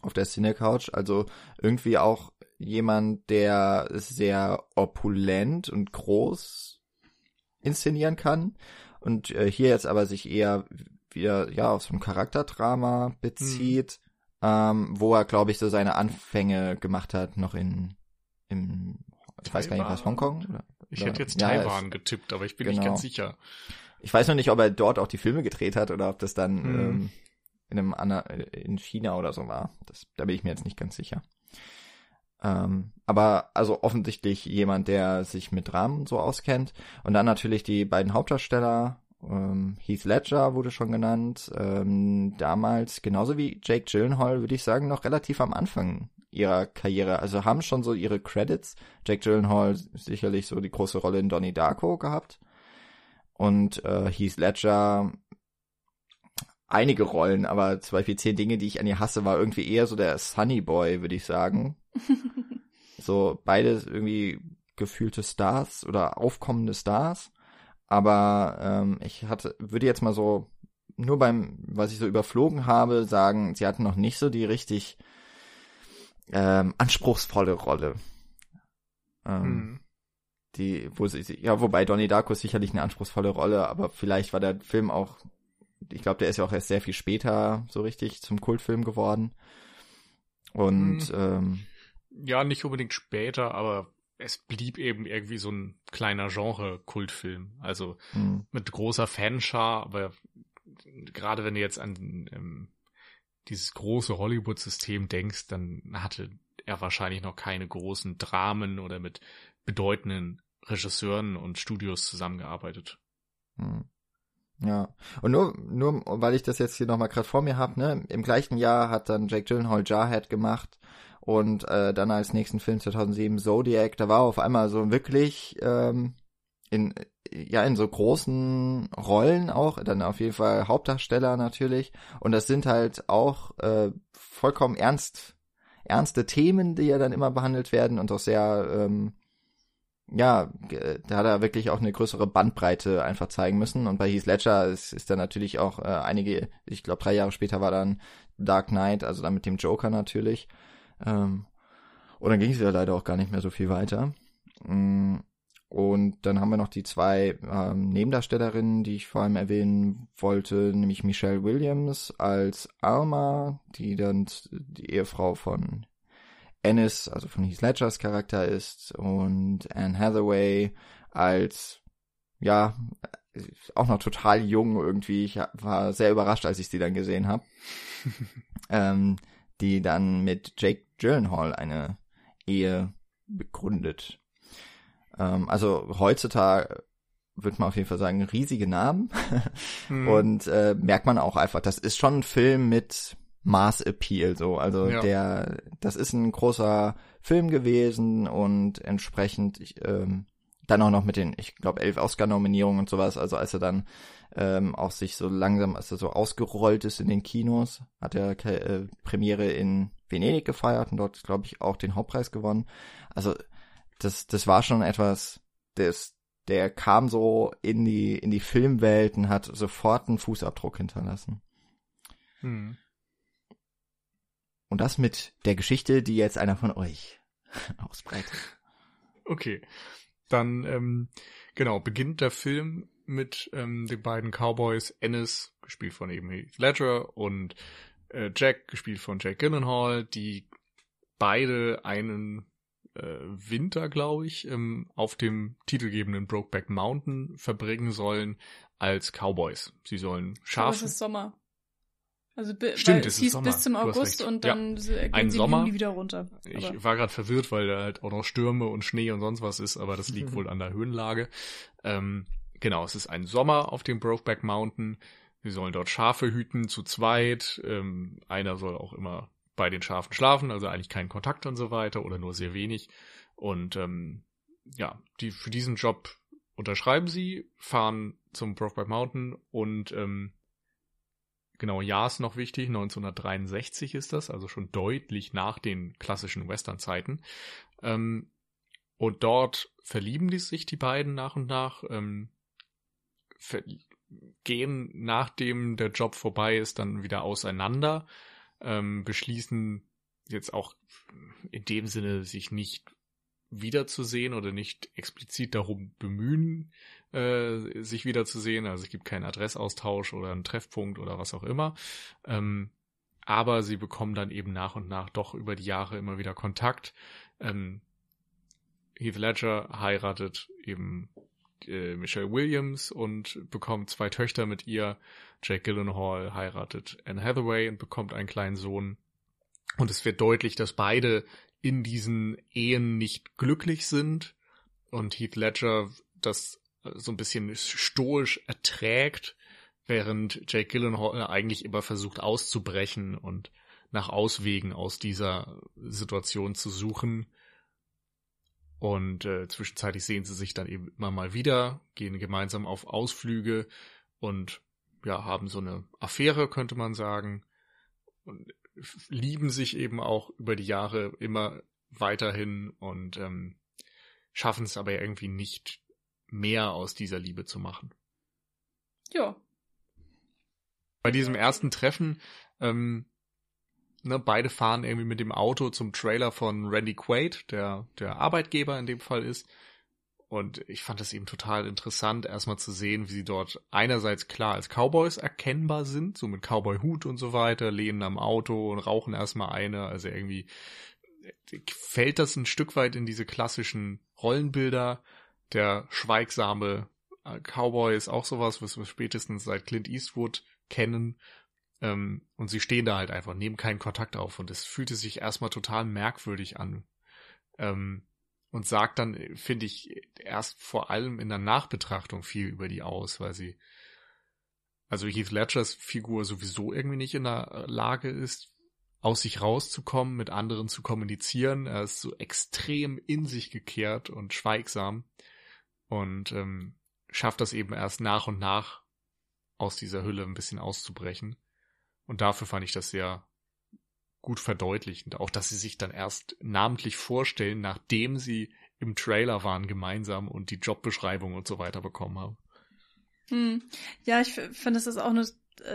Auf der Cine Couch. Also irgendwie auch jemand, der sehr opulent und groß inszenieren kann. Und äh, hier jetzt aber sich eher wieder ja auf so ein Charakterdrama bezieht, mhm. ähm, wo er, glaube ich, so seine Anfänge gemacht hat, noch in im ich weiß gar nicht, was Hongkong? Oder,
ich hätte jetzt Taiwan ja, getippt, aber ich bin genau. nicht ganz sicher.
Ich weiß noch nicht, ob er dort auch die Filme gedreht hat oder ob das dann hm. ähm, in einem anderen, in China oder so war. Das, da bin ich mir jetzt nicht ganz sicher. Ähm, aber also offensichtlich jemand, der sich mit Dramen so auskennt. Und dann natürlich die beiden Hauptdarsteller. Ähm, Heath Ledger wurde schon genannt. Ähm, damals, genauso wie Jake Gyllenhaal, würde ich sagen, noch relativ am Anfang ihrer Karriere. Also haben schon so ihre Credits. Jack Gyllenhaal sicherlich so die große Rolle in Donnie Darko gehabt. Und äh, Heath Ledger einige Rollen, aber zum Beispiel zehn Dinge, die ich an ihr hasse, war irgendwie eher so der Sunny Boy, würde ich sagen. so beides irgendwie gefühlte Stars oder aufkommende Stars. Aber ähm, ich hatte, würde jetzt mal so nur beim, was ich so überflogen habe, sagen, sie hatten noch nicht so die richtig ähm, anspruchsvolle Rolle. Ähm, hm. Die, wo sie, ja, wobei Donnie Darko ist sicherlich eine anspruchsvolle Rolle, aber vielleicht war der Film auch, ich glaube, der ist ja auch erst sehr viel später so richtig zum Kultfilm geworden. Und hm. ähm,
ja, nicht unbedingt später, aber es blieb eben irgendwie so ein kleiner Genre-Kultfilm. Also hm. mit großer Fanschar, aber gerade wenn du jetzt an ähm, dieses große Hollywood-System denkst, dann hatte er wahrscheinlich noch keine großen Dramen oder mit bedeutenden Regisseuren und Studios zusammengearbeitet. Hm.
Ja, und nur, nur weil ich das jetzt hier nochmal gerade vor mir habe, ne, im gleichen Jahr hat dann Jake Gyllenhaal Jarhead gemacht und äh, dann als nächsten Film 2007 Zodiac, da war auf einmal so wirklich ähm, in ja in so großen Rollen auch, dann auf jeden Fall Hauptdarsteller natürlich. Und das sind halt auch äh, vollkommen ernst, ernste Themen, die ja dann immer behandelt werden und auch sehr, ähm, ja, da hat er wirklich auch eine größere Bandbreite einfach zeigen müssen. Und bei Heath Ledger ist, ist da natürlich auch äh, einige, ich glaube drei Jahre später war dann Dark Knight, also dann mit dem Joker natürlich. Ähm, und dann ging es ja leider auch gar nicht mehr so viel weiter. Mm und dann haben wir noch die zwei ähm, Nebendarstellerinnen, die ich vor allem erwähnen wollte, nämlich Michelle Williams als Alma, die dann die Ehefrau von Ennis, also von Heath Ledgers Charakter ist, und Anne Hathaway als, ja, auch noch total jung irgendwie. Ich war sehr überrascht, als ich sie dann gesehen habe. ähm, die dann mit Jake Gyllenhaal eine Ehe begründet. Ähm, also heutzutage würde man auf jeden Fall sagen, riesige Namen. mhm. Und äh, merkt man auch einfach, das ist schon ein Film mit Mass Appeal so. Also
Ja.
der, das ist ein großer Film gewesen und entsprechend ich, ähm, dann auch noch mit den, ich glaube, elf Oscar-Nominierungen und sowas. Also als er dann ähm, auch sich so langsam, als er so ausgerollt ist in den Kinos, hat er äh, Premiere in Venedig gefeiert und dort, glaube ich, auch den Hauptpreis gewonnen. Also das, das war schon etwas, das, der kam so in die, in die Filmwelt und hat sofort einen Fußabdruck hinterlassen.
Hm.
Und das mit der Geschichte, die jetzt einer von euch ausbreitet.
Okay. Dann, ähm, genau, beginnt der Film mit ähm, den beiden Cowboys, Ennis, gespielt von eben Heath Ledger, und äh, Jack, gespielt von Jack Gyllenhaal, die beide einen Winter, glaube ich, ähm, auf dem titelgebenden Brokeback Mountain verbringen sollen als Cowboys. Sie sollen
Aber es
Schafe.
ist Sommer. Also
Stimmt, es
hieß
Sommer.
bis zum August und
Ja.
dann äh,
Ein
gehen sie
Sommer.
Juli wieder runter.
Ich
Aber,
war gerade verwirrt, weil da halt auch noch Stürme und Schnee und sonst was ist, aber das liegt wohl an der Höhenlage. Ähm, genau, es ist ein Sommer auf dem Brokeback Mountain. Sie sollen dort Schafe hüten zu zweit. Ähm, einer soll auch immer bei den Schafen schlafen, also eigentlich keinen Kontakt und so weiter oder nur sehr wenig. Und ähm, ja, die für diesen Job unterschreiben sie, fahren zum Brokeback Mountain und ähm, genau, Jahr ist noch wichtig, 1963 ist das, also schon deutlich nach den klassischen Western-Zeiten. Ähm, und dort verlieben die sich, die beiden, nach und nach, ähm, gehen, nachdem der Job vorbei ist, dann wieder auseinander, ähm, beschließen jetzt auch in dem Sinne sich nicht wiederzusehen oder nicht explizit darum bemühen, äh, sich wiederzusehen. Also es gibt keinen Adressaustausch oder einen Treffpunkt oder was auch immer. Ähm, aber sie bekommen dann eben nach und nach doch über die Jahre immer wieder Kontakt. Ähm, Heath Ledger heiratet eben äh, Michelle Williams und bekommt zwei Töchter mit ihr. Jake Gyllenhaal heiratet Anne Hathaway und bekommt einen kleinen Sohn. Und es wird deutlich, dass beide in diesen Ehen nicht glücklich sind und Heath Ledger das so ein bisschen stoisch erträgt, während Jake Gyllenhaal eigentlich immer versucht auszubrechen und nach Auswegen aus dieser Situation zu suchen. Und äh, zwischenzeitlich sehen sie sich dann eben immer mal wieder, gehen gemeinsam auf Ausflüge und ja, haben so eine Affäre, könnte man sagen. Und lieben sich eben auch über die Jahre immer weiterhin und ähm, schaffen es aber irgendwie nicht mehr aus dieser Liebe zu machen.
ja.
Bei diesem ersten Treffen, ähm, ne, beide fahren irgendwie mit dem Auto zum Trailer von Randy Quaid, der der Arbeitgeber in dem Fall ist. Und ich fand es eben total interessant, erstmal zu sehen, wie sie dort einerseits klar als Cowboys erkennbar sind, so mit Cowboy-Hut und so weiter, lehnen am Auto und rauchen erstmal eine. Also irgendwie fällt das ein Stück weit in diese klassischen Rollenbilder. Der schweigsame äh, Cowboy ist auch sowas, was wir spätestens seit Clint Eastwood kennen. Ähm, und sie stehen da halt einfach, nehmen keinen Kontakt auf. Und es fühlte sich erstmal total merkwürdig an. Ähm, und sagt dann, finde ich, erst vor allem in der Nachbetrachtung viel über die aus, weil sie, also Heath Ledgers Figur sowieso irgendwie nicht in der Lage ist, aus sich rauszukommen, mit anderen zu kommunizieren. Er ist so extrem in sich gekehrt und schweigsam und ähm, schafft das eben erst nach und nach aus dieser Hülle ein bisschen auszubrechen. Und dafür fand ich das sehr gut verdeutlichend. Auch, dass sie sich dann erst namentlich vorstellen, nachdem sie im Trailer waren gemeinsam und die Jobbeschreibung und so weiter bekommen haben.
Hm. Ja, ich finde, das ist auch eine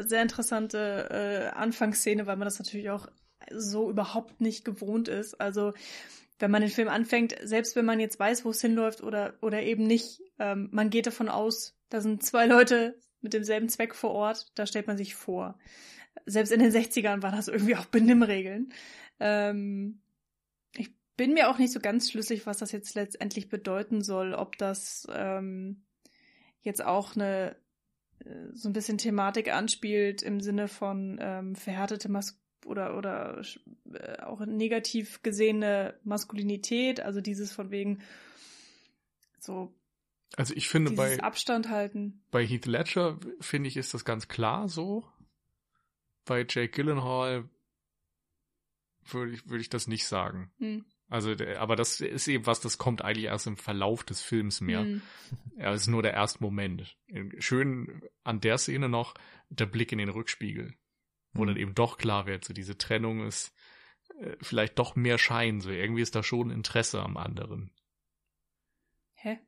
sehr interessante äh, Anfangsszene, weil man das natürlich auch so überhaupt nicht gewohnt ist. Also wenn man den Film anfängt, selbst wenn man jetzt weiß, wo es hinläuft oder, oder eben nicht, ähm, man geht davon aus, da sind zwei Leute mit demselben Zweck vor Ort, da stellt man sich vor. Selbst in den 60ern waren das irgendwie auch Benimmregeln. Ähm, ich bin mir auch nicht so ganz schlüssig, was das jetzt letztendlich bedeuten soll, ob das ähm, jetzt auch eine äh, so ein bisschen Thematik anspielt im Sinne von ähm, verhärtete Mas oder oder äh, auch negativ gesehene Maskulinität, also dieses von wegen so
Also ich finde bei,
Abstand halten.
bei Heath Ledger, finde ich, ist das ganz klar so. Bei Jake Gyllenhaal würde ich, würde ich das nicht sagen.
Hm.
Also, der, aber das ist eben was, das kommt eigentlich erst im Verlauf des Films mehr.
Hm.
Ja, es ist nur der erste Moment. Schön an der Szene noch der Blick in den Rückspiegel, wo
Mhm.
dann eben doch klar wird, so diese Trennung ist äh, vielleicht doch mehr Schein, so irgendwie ist da schon Interesse am anderen.
Hä?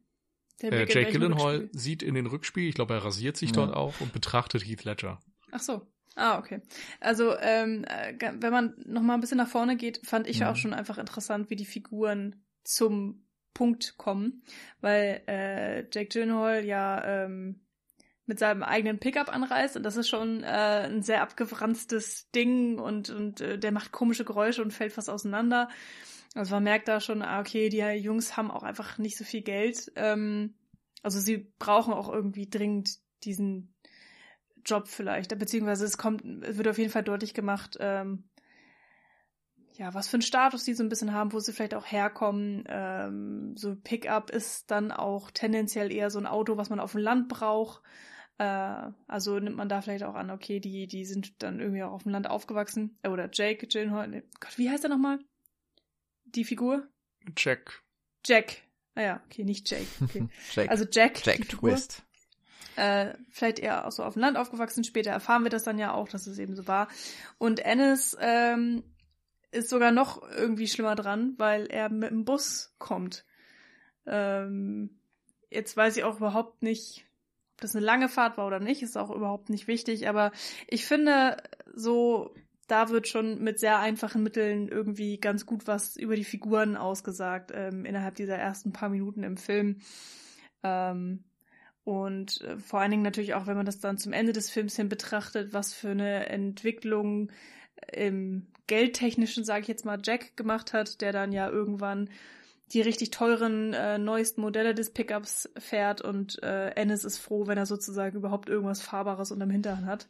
Der
Äh, Jake Gyllenhaal sieht in den Rückspiegel, ich glaube, er rasiert sich
Ja.
dort auch und betrachtet Heath Ledger.
Ach so. Ah, okay. Also, ähm, äh, wenn man noch mal ein bisschen nach vorne geht, fand ich ja
Mhm.
auch schon einfach interessant, wie die Figuren zum Punkt kommen, weil äh, Jake Gyllenhaal ja ähm, mit seinem eigenen Pickup anreist und das ist schon äh, ein sehr abgefranstes Ding und und äh, der macht komische Geräusche und fällt fast auseinander. Also man merkt da schon, ah, okay, die Jungs haben auch einfach nicht so viel Geld. Ähm, also sie brauchen auch irgendwie dringend diesen Job vielleicht, beziehungsweise es kommt, es wird auf jeden Fall deutlich gemacht, ähm, ja, was für einen Status die so ein bisschen haben, wo sie vielleicht auch herkommen. Ähm, so Pickup ist dann auch tendenziell eher so ein Auto, was man auf dem Land braucht. Äh, also nimmt man da vielleicht auch an, okay, die, die sind dann irgendwie auch auf dem Land aufgewachsen. Äh, Oder Jake Gyllenhaal, nee, Gott, wie heißt er nochmal? Die Figur?
Jack.
Jack. Ah ja, okay, nicht Jake. Okay.
Jack,
Also Jack,
Jack Twist.
Äh, vielleicht eher auch so auf dem Land aufgewachsen. Später erfahren wir das dann ja auch, dass es eben so war. Und Ennis ähm, ist sogar noch irgendwie schlimmer dran, weil er mit dem Bus kommt. Ähm, jetzt weiß ich auch überhaupt nicht, ob das eine lange Fahrt war oder nicht, ist auch überhaupt nicht wichtig, aber ich finde, so, da wird schon mit sehr einfachen Mitteln irgendwie ganz gut was über die Figuren ausgesagt, ähm, innerhalb dieser ersten paar Minuten im Film. Ähm, und äh, vor allen Dingen natürlich auch, wenn man das dann zum Ende des Films hin betrachtet, was für eine Entwicklung im Geldtechnischen, sage ich jetzt mal, Jack gemacht hat, der dann ja irgendwann die richtig teuren, äh, neuesten Modelle des Pickups fährt und äh, Ennis ist froh, wenn er sozusagen überhaupt irgendwas Fahrbares unterm Hintern hat.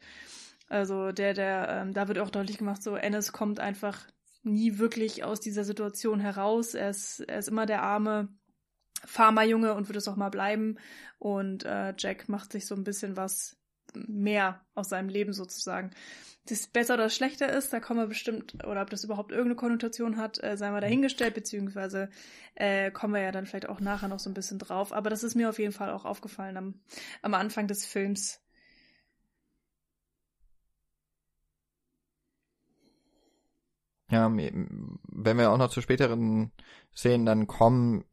Also der, der, ähm, da wird auch deutlich gemacht, so Ennis kommt einfach nie wirklich aus dieser Situation heraus. Er ist, er ist immer der arme Farmerjunge und wird es auch mal bleiben. Und äh, Jack macht sich so ein bisschen was mehr aus seinem Leben sozusagen. Das besser oder schlechter ist, da kommen wir bestimmt, oder ob das überhaupt irgendeine Konnotation hat, äh, sei mal dahingestellt, beziehungsweise äh, kommen wir ja dann vielleicht auch nachher noch so ein bisschen drauf. Aber das ist mir auf jeden Fall auch aufgefallen am, am Anfang des Films.
Ja, wenn wir auch noch zu späteren Szenen dann kommen,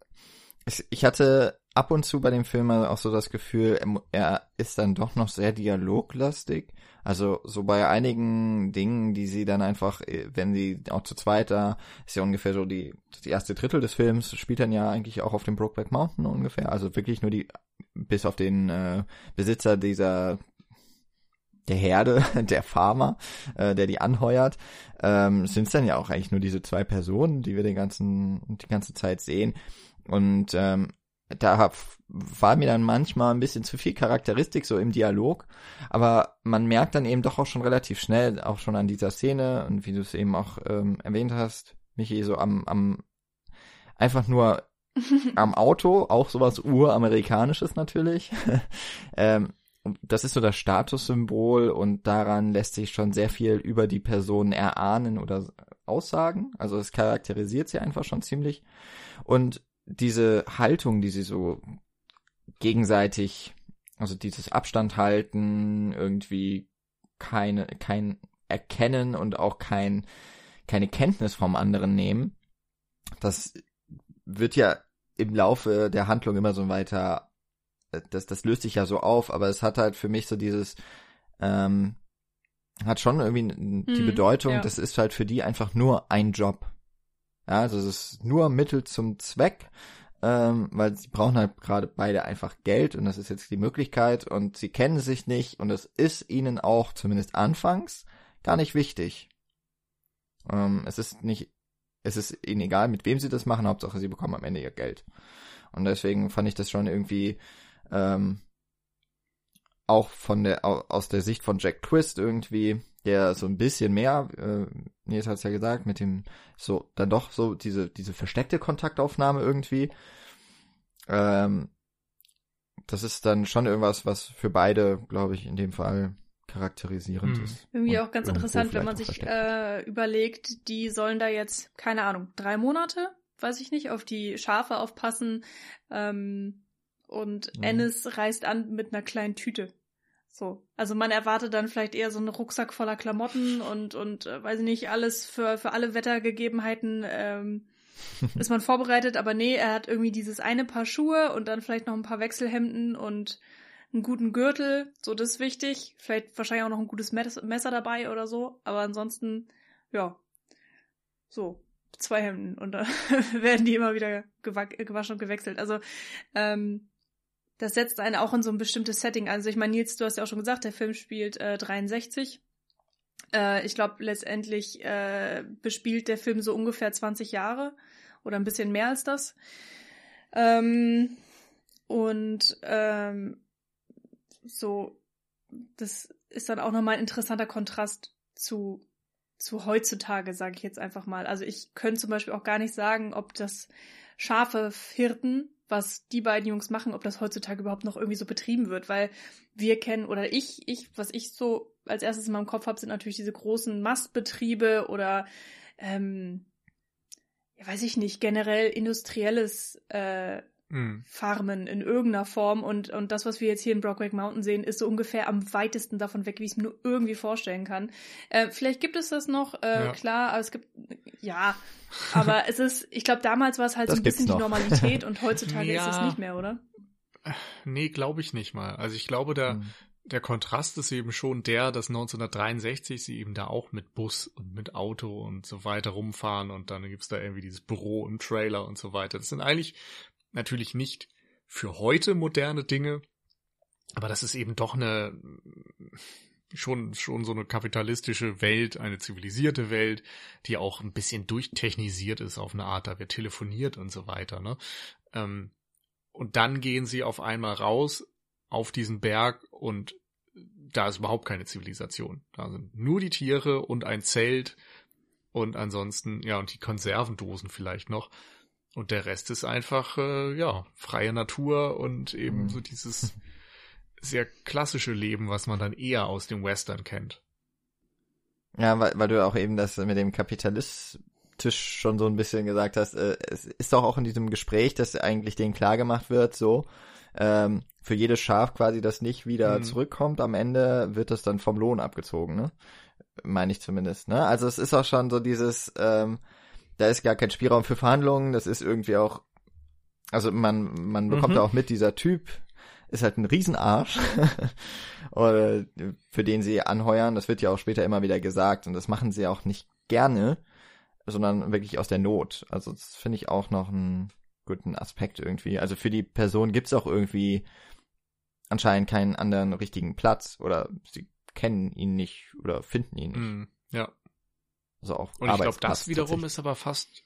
ich, hatte ab und zu bei dem Film auch so das Gefühl, er, ist dann doch noch sehr dialoglastig. Also so bei einigen Dingen, die sie dann einfach, wenn sie auch zu zweit da, ist ja ungefähr so die, die erste Drittel des Films, spielt dann ja eigentlich auch auf dem Brokeback Mountain ungefähr. Also wirklich nur die, bis auf den äh, Besitzer dieser der Herde, der Farmer, äh, der die anheuert, ähm, sind es dann ja auch eigentlich nur diese zwei Personen, die wir den ganzen, die ganze Zeit sehen. Und ähm, da war mir dann manchmal ein bisschen zu viel Charakteristik so im Dialog, aber man merkt dann eben doch auch schon relativ schnell, auch schon an dieser Szene und wie du es eben auch ähm, erwähnt hast, Michi, so am, am einfach nur am Auto, auch sowas uramerikanisches natürlich. ähm, das ist so das Statussymbol und daran lässt sich schon sehr viel über die Person erahnen oder aussagen. Also es charakterisiert sie einfach schon ziemlich. Und diese Haltung, die sie so gegenseitig, also dieses Abstand halten, irgendwie keine, kein Erkennen und auch kein, keine Kenntnis vom anderen nehmen, das wird ja im Laufe der Handlung immer so weiter das, das löst sich ja so auf, aber es hat halt für mich so dieses, ähm, hat schon irgendwie die
Hm,
Bedeutung,
ja.
das ist halt für die einfach nur ein Job. Ja, also es ist nur Mittel zum Zweck, ähm, weil sie brauchen halt gerade beide einfach Geld und das ist jetzt die Möglichkeit und sie kennen sich nicht und es ist ihnen auch zumindest anfangs gar nicht wichtig. Ähm, es ist nicht, es ist ihnen egal, mit wem sie das machen, Hauptsache sie bekommen am Ende ihr Geld. Und deswegen fand ich das schon irgendwie ähm, auch von der au- aus der Sicht von Jack Twist irgendwie, der so ein bisschen mehr, äh, Nils hat's ja gesagt, mit dem so dann doch so diese diese versteckte Kontaktaufnahme irgendwie. Ähm, das ist dann schon irgendwas, was für beide, glaube ich, in dem Fall charakterisierend
mhm.
ist.
Irgendwie auch ganz interessant, wenn man sich äh, überlegt, die sollen da jetzt, keine Ahnung, drei Monate, weiß ich nicht, auf die Schafe aufpassen. Ähm, und mhm. Ennis reist an mit einer kleinen Tüte. So. Also man erwartet dann vielleicht eher so einen Rucksack voller Klamotten und, und äh, weiß ich nicht, alles für, für alle Wettergegebenheiten ähm, ist man vorbereitet, aber nee, er hat irgendwie dieses eine Paar Schuhe und dann vielleicht noch ein paar Wechselhemden und einen guten Gürtel, so das ist wichtig. Vielleicht wahrscheinlich auch noch ein gutes Messer dabei oder so, aber ansonsten, ja, so, zwei Hemden und dann werden die immer wieder gewaschen und gewechselt. Also, ähm, das setzt einen auch in so ein bestimmtes Setting. Also ich meine, Nils, du hast ja auch schon gesagt, der Film spielt äh, 63. Äh, ich glaube, letztendlich äh, bespielt der Film so ungefähr 20 Jahre oder ein bisschen mehr als das. Ähm, und ähm, so, das ist dann auch nochmal ein interessanter Kontrast zu, zu heutzutage, sage ich jetzt einfach mal. Also ich könnte zum Beispiel auch gar nicht sagen, ob das scharfe Hirten was die beiden Jungs machen, ob das heutzutage überhaupt noch irgendwie so betrieben wird, weil wir kennen oder ich, ich, was ich so als erstes in meinem Kopf habe, sind natürlich diese großen Mastbetriebe oder ähm, ja, weiß ich nicht, generell industrielles äh, mhm. Farmen in irgendeiner Form und, und das, was wir jetzt hier in Brockback Mountain sehen, ist so ungefähr am weitesten davon weg, wie ich es mir nur irgendwie vorstellen kann. Äh, vielleicht gibt es das noch, äh, ja. klar, aber es gibt, ja, aber es ist, ich glaube, damals war es halt das so ein bisschen noch. die Normalität und heutzutage ja. ist es nicht mehr, oder?
Nee, glaube ich nicht mal. Also ich glaube, da, mhm. der Kontrast ist eben schon der, dass 1963 sie eben da auch mit Bus und mit Auto und so weiter rumfahren und dann gibt's da irgendwie dieses Büro im Trailer und so weiter. Das sind eigentlich natürlich nicht für heute moderne Dinge, aber das ist eben doch eine schon schon so eine kapitalistische Welt, eine zivilisierte Welt, die auch ein bisschen durchtechnisiert ist auf eine Art, da wird telefoniert und so weiter, ne? Ähm, und dann gehen sie auf einmal raus auf diesen Berg und da ist überhaupt keine Zivilisation. Da sind nur die Tiere und ein Zelt und ansonsten, ja, und die Konservendosen vielleicht noch. Und der Rest ist einfach, äh, ja, freie Natur und eben mhm. so dieses sehr klassische Leben, was man dann eher aus dem Western kennt.
Ja, weil, weil du auch eben das mit dem Kapitalistisch schon so ein bisschen gesagt hast, äh, es ist doch auch in diesem Gespräch, dass eigentlich denen klar gemacht wird, so, ähm, für jedes Schaf quasi, das nicht wieder mhm. zurückkommt, am Ende wird das dann vom Lohn abgezogen, ne? Meine ich zumindest, ne? Also es ist auch schon so dieses, ähm, da ist gar kein Spielraum für Verhandlungen, das ist irgendwie auch, also man, man bekommt mhm. auch mit, dieser Typ ist halt ein Riesenarsch, oder für den sie anheuern, das wird ja auch später immer wieder gesagt und das machen sie auch nicht gerne, sondern wirklich aus der Not. Also das finde ich auch noch einen guten Aspekt irgendwie. Also für die Person gibt's auch irgendwie anscheinend keinen anderen richtigen Platz oder sie kennen ihn nicht oder finden ihn nicht. Mm,
ja.
Also auch
Und ich glaube, das wiederum ist aber fast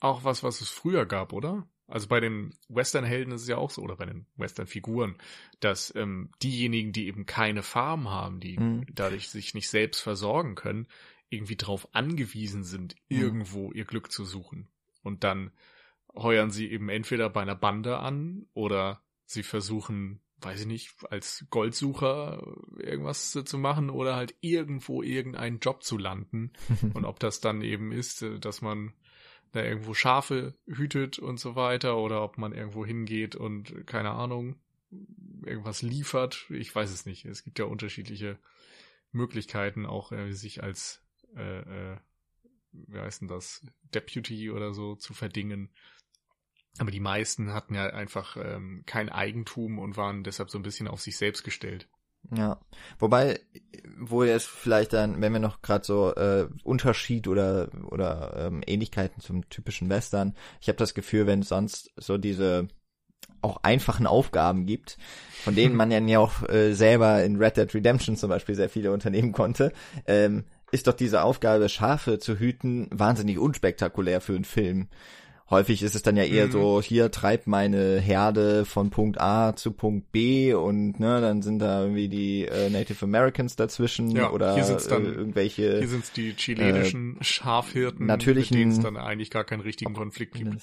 auch was, was es früher gab, oder? Also bei den Western-Helden ist es ja auch so, oder bei den Western-Figuren, dass ähm, diejenigen, die eben keine Farm haben, die mhm. dadurch sich nicht selbst versorgen können, irgendwie darauf angewiesen sind, mhm. irgendwo ihr Glück zu suchen. Und dann heuern sie eben entweder bei einer Bande an oder sie versuchen weiß ich nicht, als Goldsucher irgendwas zu machen oder halt irgendwo irgendeinen Job zu landen. und ob das dann eben ist, äh, dass man da irgendwo Schafe hütet und so weiter oder ob man irgendwo hingeht und keine Ahnung, irgendwas liefert. Ich weiß es nicht. Es gibt ja unterschiedliche Möglichkeiten, auch äh, sich als, äh, äh, wie heißt denn das, Deputy oder so zu verdingen. Aber die meisten hatten ja einfach ähm, kein Eigentum und waren deshalb so ein bisschen auf sich selbst gestellt.
Ja, wobei, wo jetzt vielleicht dann, wenn wir noch gerade so äh, Unterschied oder oder ähm, Ähnlichkeiten zum typischen Western, ich habe das Gefühl, wenn es sonst so diese auch einfachen Aufgaben gibt, von denen man ja auch äh, selber in Red Dead Redemption zum Beispiel sehr viele unternehmen konnte, ähm, ist doch diese Aufgabe, Schafe zu hüten, wahnsinnig unspektakulär für einen Film häufig ist es dann ja eher mhm. so, hier treibt meine Herde von Punkt A zu Punkt B und ne, dann sind da irgendwie die äh, Native Americans dazwischen ja, oder hier sind's dann, äh, irgendwelche.
Hier sind's die chilenischen äh, Schafhirten,
natürlich
mit denen es dann eigentlich gar keinen richtigen Konflikt gibt.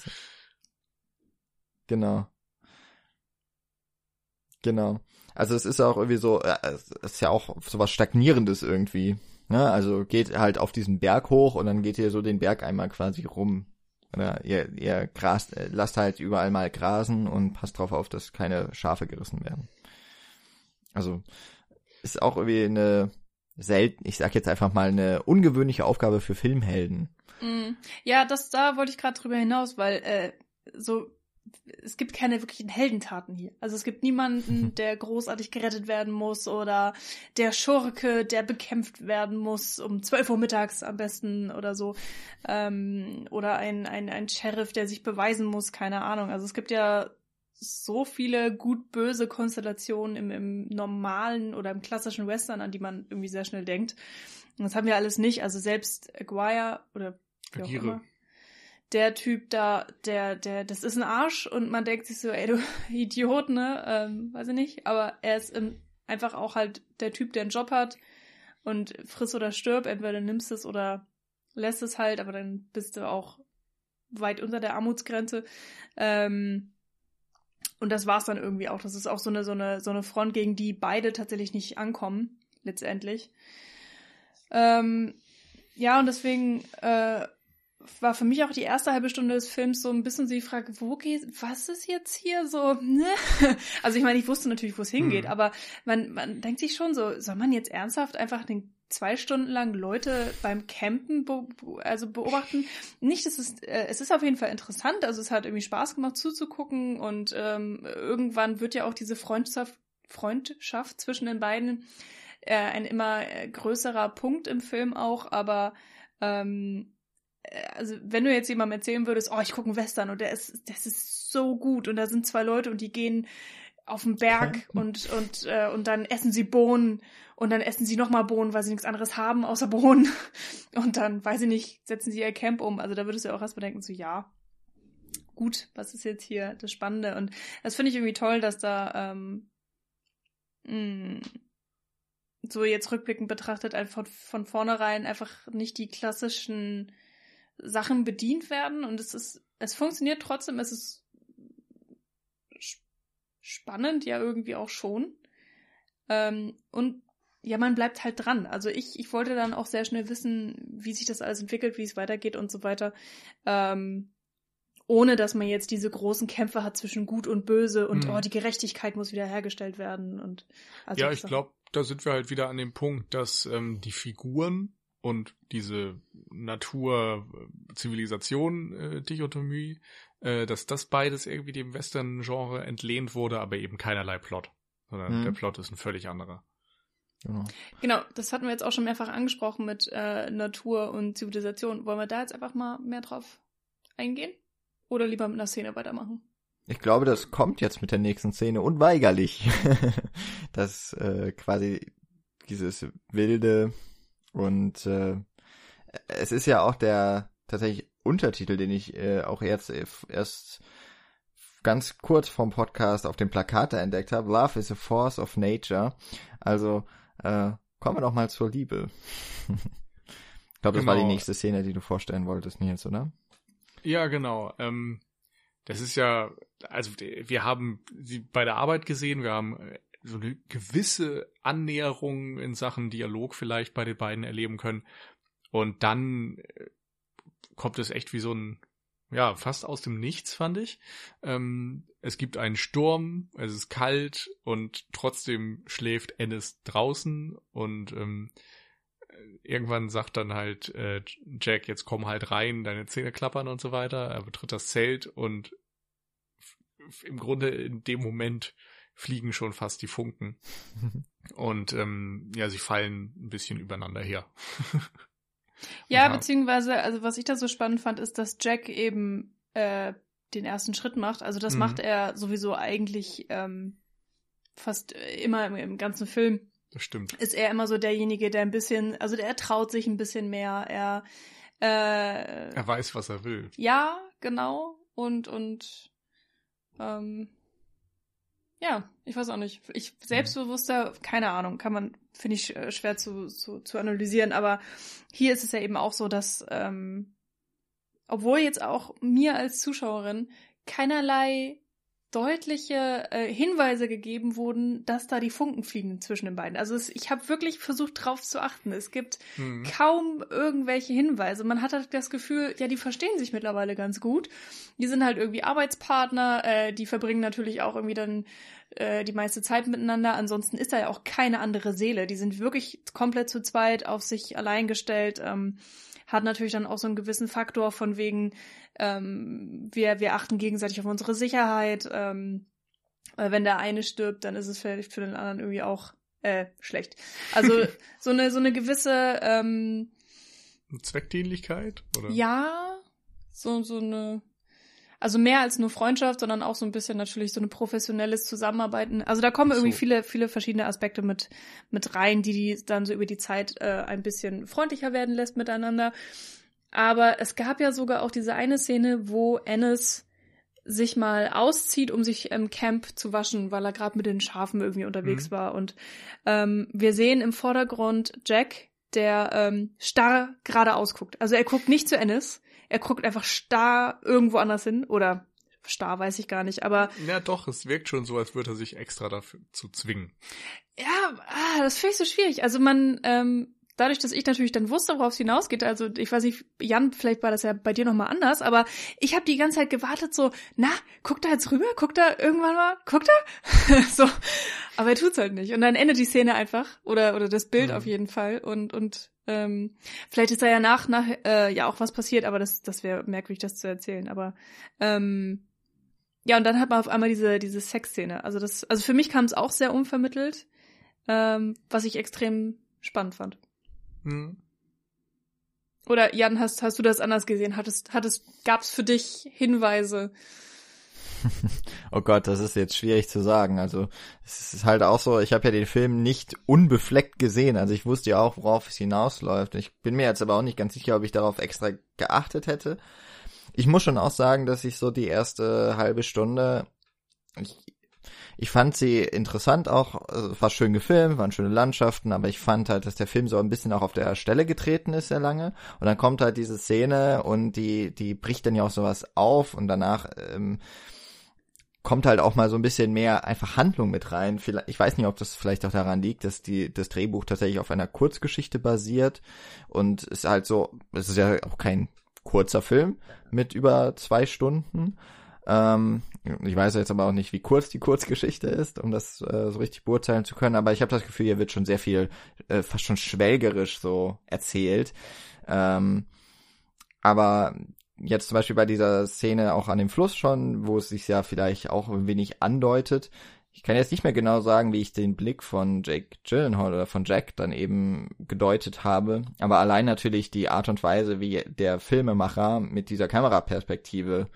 Genau. Genau. Also es ist auch irgendwie so, äh, es ist ja auch sowas Stagnierendes irgendwie. Ne? Also geht halt auf diesen Berg hoch und dann geht ihr so den Berg einmal quasi rum. Oder ihr, ihr grast, äh, lasst halt überall mal grasen und passt drauf auf, dass keine Schafe gerissen werden. Also ist auch irgendwie eine selten, ich sag jetzt einfach mal eine ungewöhnliche Aufgabe für Filmhelden.
Mm. Ja, das da wollte ich gerade drüber hinaus, weil äh, so es gibt keine wirklichen Heldentaten hier. Also es gibt niemanden, der großartig gerettet werden muss oder der Schurke, der bekämpft werden muss um 12 Uhr mittags am besten oder so. Ähm, oder ein, ein, ein Sheriff, der sich beweisen muss, keine Ahnung. Also es gibt ja so viele gut-böse Konstellationen im, im normalen oder im klassischen Western, an die man irgendwie sehr schnell denkt. Und das haben wir alles nicht. Also selbst Aguirre oder wie auch
Aguirre.
immer, der Typ da, der, der, das ist ein Arsch und man denkt sich so, ey du Idiot, ne? Ähm, weiß ich nicht. Aber er ist im, einfach auch halt der Typ, der einen Job hat und friss oder stirb, entweder nimmst es oder lässt es halt, aber dann bist du auch weit unter der Armutsgrenze. Ähm, und das war's dann irgendwie auch. Das ist auch so eine, so eine, so eine Front, gegen die beide tatsächlich nicht ankommen, letztendlich. Ähm, ja, und deswegen äh, war für mich auch die erste halbe Stunde des Films so ein bisschen so die Frage, wo geht, was ist jetzt hier so, ne? Also ich meine, ich wusste natürlich, wo es hingeht,
Hm.
aber man, man denkt sich schon so, soll man jetzt ernsthaft einfach den zwei Stunden lang Leute beim Campen be also beobachten? Nicht, es ist, äh, es ist auf jeden Fall interessant, also es hat irgendwie Spaß gemacht zuzugucken und ähm, irgendwann wird ja auch diese Freundschaft, Freundschaft zwischen den beiden äh, ein immer äh, größerer Punkt im Film auch, aber ähm, äh, also wenn du jetzt jemandem erzählen würdest, oh, ich gucke einen Western und der ist, das ist so gut und da sind zwei Leute und die gehen auf den Berg
Campen.
und und äh, und dann essen sie Bohnen und dann essen sie nochmal Bohnen, weil sie nichts anderes haben außer Bohnen und dann weiß ich nicht, setzen sie ihr Camp um. Also da würdest du auch erstmal denken so ja, gut, was ist jetzt hier das Spannende und das finde ich irgendwie toll, dass da ähm, mh, so jetzt rückblickend betrachtet einfach von vornherein einfach nicht die klassischen Sachen bedient werden und es ist, es funktioniert trotzdem, es ist sp- spannend, ja irgendwie auch schon. Ähm, und ja, man bleibt halt dran. Also ich, ich wollte dann auch sehr schnell wissen, wie sich das alles entwickelt, wie es weitergeht und so weiter. Ähm, ohne dass man jetzt diese großen Kämpfe hat zwischen Gut und Böse und
Mhm.
oh, die Gerechtigkeit muss wieder hergestellt werden und also
ja, ich glaube, da sind wir halt wieder an dem Punkt, dass ähm, die Figuren und diese Natur-Zivilisation-Dichotomie, äh, dass das beides irgendwie dem Western-Genre entlehnt wurde, aber eben keinerlei Plot. Sondern
Mhm.
der Plot ist ein völlig anderer.
Genau.
Genau, das hatten wir jetzt auch schon mehrfach angesprochen mit äh, Natur und Zivilisation. Wollen wir da jetzt einfach mal mehr drauf eingehen? Oder lieber mit einer Szene weitermachen?
Ich glaube, das kommt jetzt mit der nächsten Szene unweigerlich. das äh, quasi dieses wilde und äh, es ist ja auch der tatsächlich Untertitel, den ich äh, auch jetzt äh, erst ganz kurz vom Podcast auf dem Plakat da entdeckt habe. Love is a force of nature. Also äh, kommen wir doch mal zur Liebe. ich glaube, das war die
Genau.
nächste Szene, die du vorstellen wolltest, Nils, oder?
Ja, genau. Ähm, das ist ja, also wir haben sie bei der Arbeit gesehen, wir haben so eine gewisse Annäherung in Sachen Dialog vielleicht bei den beiden erleben können. Und dann äh, kommt es echt wie so ein, ja, fast aus dem Nichts, fand ich. Ähm, es gibt einen Sturm, es ist kalt und trotzdem schläft Ennis draußen und ähm, irgendwann sagt dann halt äh, Jack, jetzt komm halt rein, deine Zähne klappern und so weiter. Er betritt das Zelt und im Grunde in dem Moment fliegen schon fast die Funken. Und ähm, ja, sie fallen ein bisschen übereinander her.
Ja,
Ja.
beziehungsweise, also was ich da so spannend fand, ist, dass Jack eben äh, den ersten Schritt macht. Also das
Mhm.
macht er sowieso eigentlich ähm, fast immer im, im ganzen Film.
Das stimmt.
Ist er immer so derjenige, der ein bisschen, also der traut sich ein bisschen mehr. Er äh,
Er weiß, was er will.
Ja, genau. Und, und ähm, ja, ich weiß auch nicht. Ich selbstbewusster, keine Ahnung, kann man, finde ich, äh, schwer zu, zu, zu analysieren, aber hier ist es ja eben auch so, dass, ähm, obwohl jetzt auch mir als Zuschauerin keinerlei deutliche äh, Hinweise gegeben wurden, dass da die Funken fliegen zwischen den beiden. Also es, ich habe wirklich versucht drauf zu achten. Es gibt mhm. kaum irgendwelche Hinweise. Man hat halt das Gefühl, ja, die verstehen sich mittlerweile ganz gut. Die sind halt irgendwie Arbeitspartner, äh, die verbringen natürlich auch irgendwie dann äh, die meiste Zeit miteinander. Ansonsten ist da ja auch keine andere Seele. Die sind wirklich komplett zu zweit auf sich allein gestellt. Ähm, hat natürlich dann auch so einen gewissen Faktor von wegen, ähm, wir, wir achten gegenseitig auf unsere Sicherheit. Ähm, wenn der eine stirbt, dann ist es vielleicht für den anderen irgendwie auch äh, schlecht. Also so eine so eine gewisse ähm,
Zweckdienlichkeit oder?
Ja, so so eine also mehr als nur Freundschaft, sondern auch so ein bisschen natürlich so ein professionelles Zusammenarbeiten. Also da kommen so. irgendwie viele, viele verschiedene Aspekte mit, mit rein, die die dann so über die Zeit äh, ein bisschen freundlicher werden lässt miteinander. Aber es gab ja sogar auch diese eine Szene, wo Ennis sich mal auszieht, um sich im Camp zu waschen, weil er gerade mit den Schafen irgendwie unterwegs mhm. war. Und ähm, wir sehen im Vordergrund Jack, der ähm, starr geradeaus guckt. Also er guckt nicht zu Ennis, er guckt einfach starr irgendwo anders hin. Oder starr weiß ich gar nicht, aber.
Ja, doch, es wirkt schon so, als würde er sich extra dafür zu zwingen.
Ja, ah, das finde ich so schwierig. Also man, ähm, dadurch, dass ich natürlich dann wusste, worauf es hinausgeht, also ich weiß nicht, Jan, vielleicht war das ja bei dir nochmal anders, aber ich habe die ganze Zeit gewartet, so, na, guckt er jetzt rüber, guckt er irgendwann mal, guckt er? so, aber er tut's halt nicht. Und dann endet die Szene einfach, oder, oder das Bild mhm. auf jeden Fall. Und, und ähm, vielleicht ist da ja nach, nach äh, ja auch was passiert, aber das, das wäre merkwürdig, das zu erzählen. Aber ähm, ja, und dann hat man auf einmal diese, diese Sexszene. Also das, also für mich kam es auch sehr unvermittelt, ähm, was ich extrem spannend fand. Hm. Oder Jan, hast, hast du das anders gesehen? Hattest, hattest, gab's für dich Hinweise?
Oh Gott, das ist jetzt schwierig zu sagen. Also es ist halt auch so, ich habe ja den Film nicht unbefleckt gesehen. Also ich wusste ja auch, worauf es hinausläuft. Ich bin mir jetzt aber auch nicht ganz sicher, ob ich darauf extra geachtet hätte. Ich muss schon auch sagen, dass ich so die erste halbe Stunde, ich, ich fand sie interessant auch, also war schön gefilmt, waren schöne Landschaften, aber ich fand halt, dass der Film so ein bisschen auch auf der Stelle getreten ist sehr lange. Und dann kommt halt diese Szene und die, die bricht dann ja auch sowas auf und danach ähm, kommt halt auch mal so ein bisschen mehr einfach Handlung mit rein. Ich weiß nicht, ob das vielleicht auch daran liegt, dass die, das Drehbuch tatsächlich auf einer Kurzgeschichte basiert und ist halt so, es ist ja auch kein kurzer Film mit über zwei Stunden, ähm, ich weiß jetzt aber auch nicht, wie kurz die Kurzgeschichte ist, um das äh, so richtig beurteilen zu können, aber ich habe das Gefühl, hier wird schon sehr viel, äh, fast schon schwelgerisch so erzählt. Ähm, aber jetzt zum Beispiel bei dieser Szene auch an dem Fluss schon, wo es sich ja vielleicht auch ein wenig andeutet. Ich kann jetzt nicht mehr genau sagen, wie ich den Blick von Jake Gyllenhaal oder von Jack dann eben gedeutet habe, aber allein natürlich die Art und Weise, wie der Filmemacher mit dieser Kameraperspektive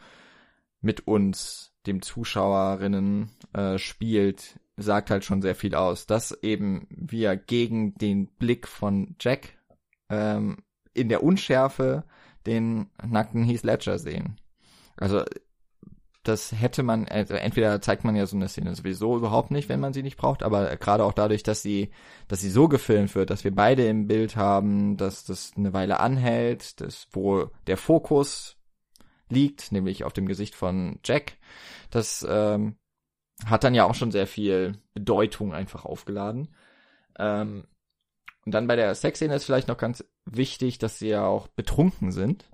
mit uns, dem Zuschauerinnen, äh, spielt, sagt halt schon sehr viel aus. Dass eben wir gegen den Blick von Jack ähm, in der Unschärfe den nackten Heath Ledger sehen. Also das hätte man, also entweder zeigt man ja so eine Szene sowieso überhaupt nicht, wenn man sie nicht braucht, aber gerade auch dadurch, dass sie, dass sie so gefilmt wird, dass wir beide im Bild haben, dass das eine Weile anhält, dass wo der Fokus liegt, nämlich auf dem Gesicht von Jack. Das ähm, hat dann ja auch schon sehr viel Bedeutung einfach aufgeladen. Ähm, und dann bei der Sexszene ist vielleicht noch ganz wichtig, dass sie ja auch betrunken sind.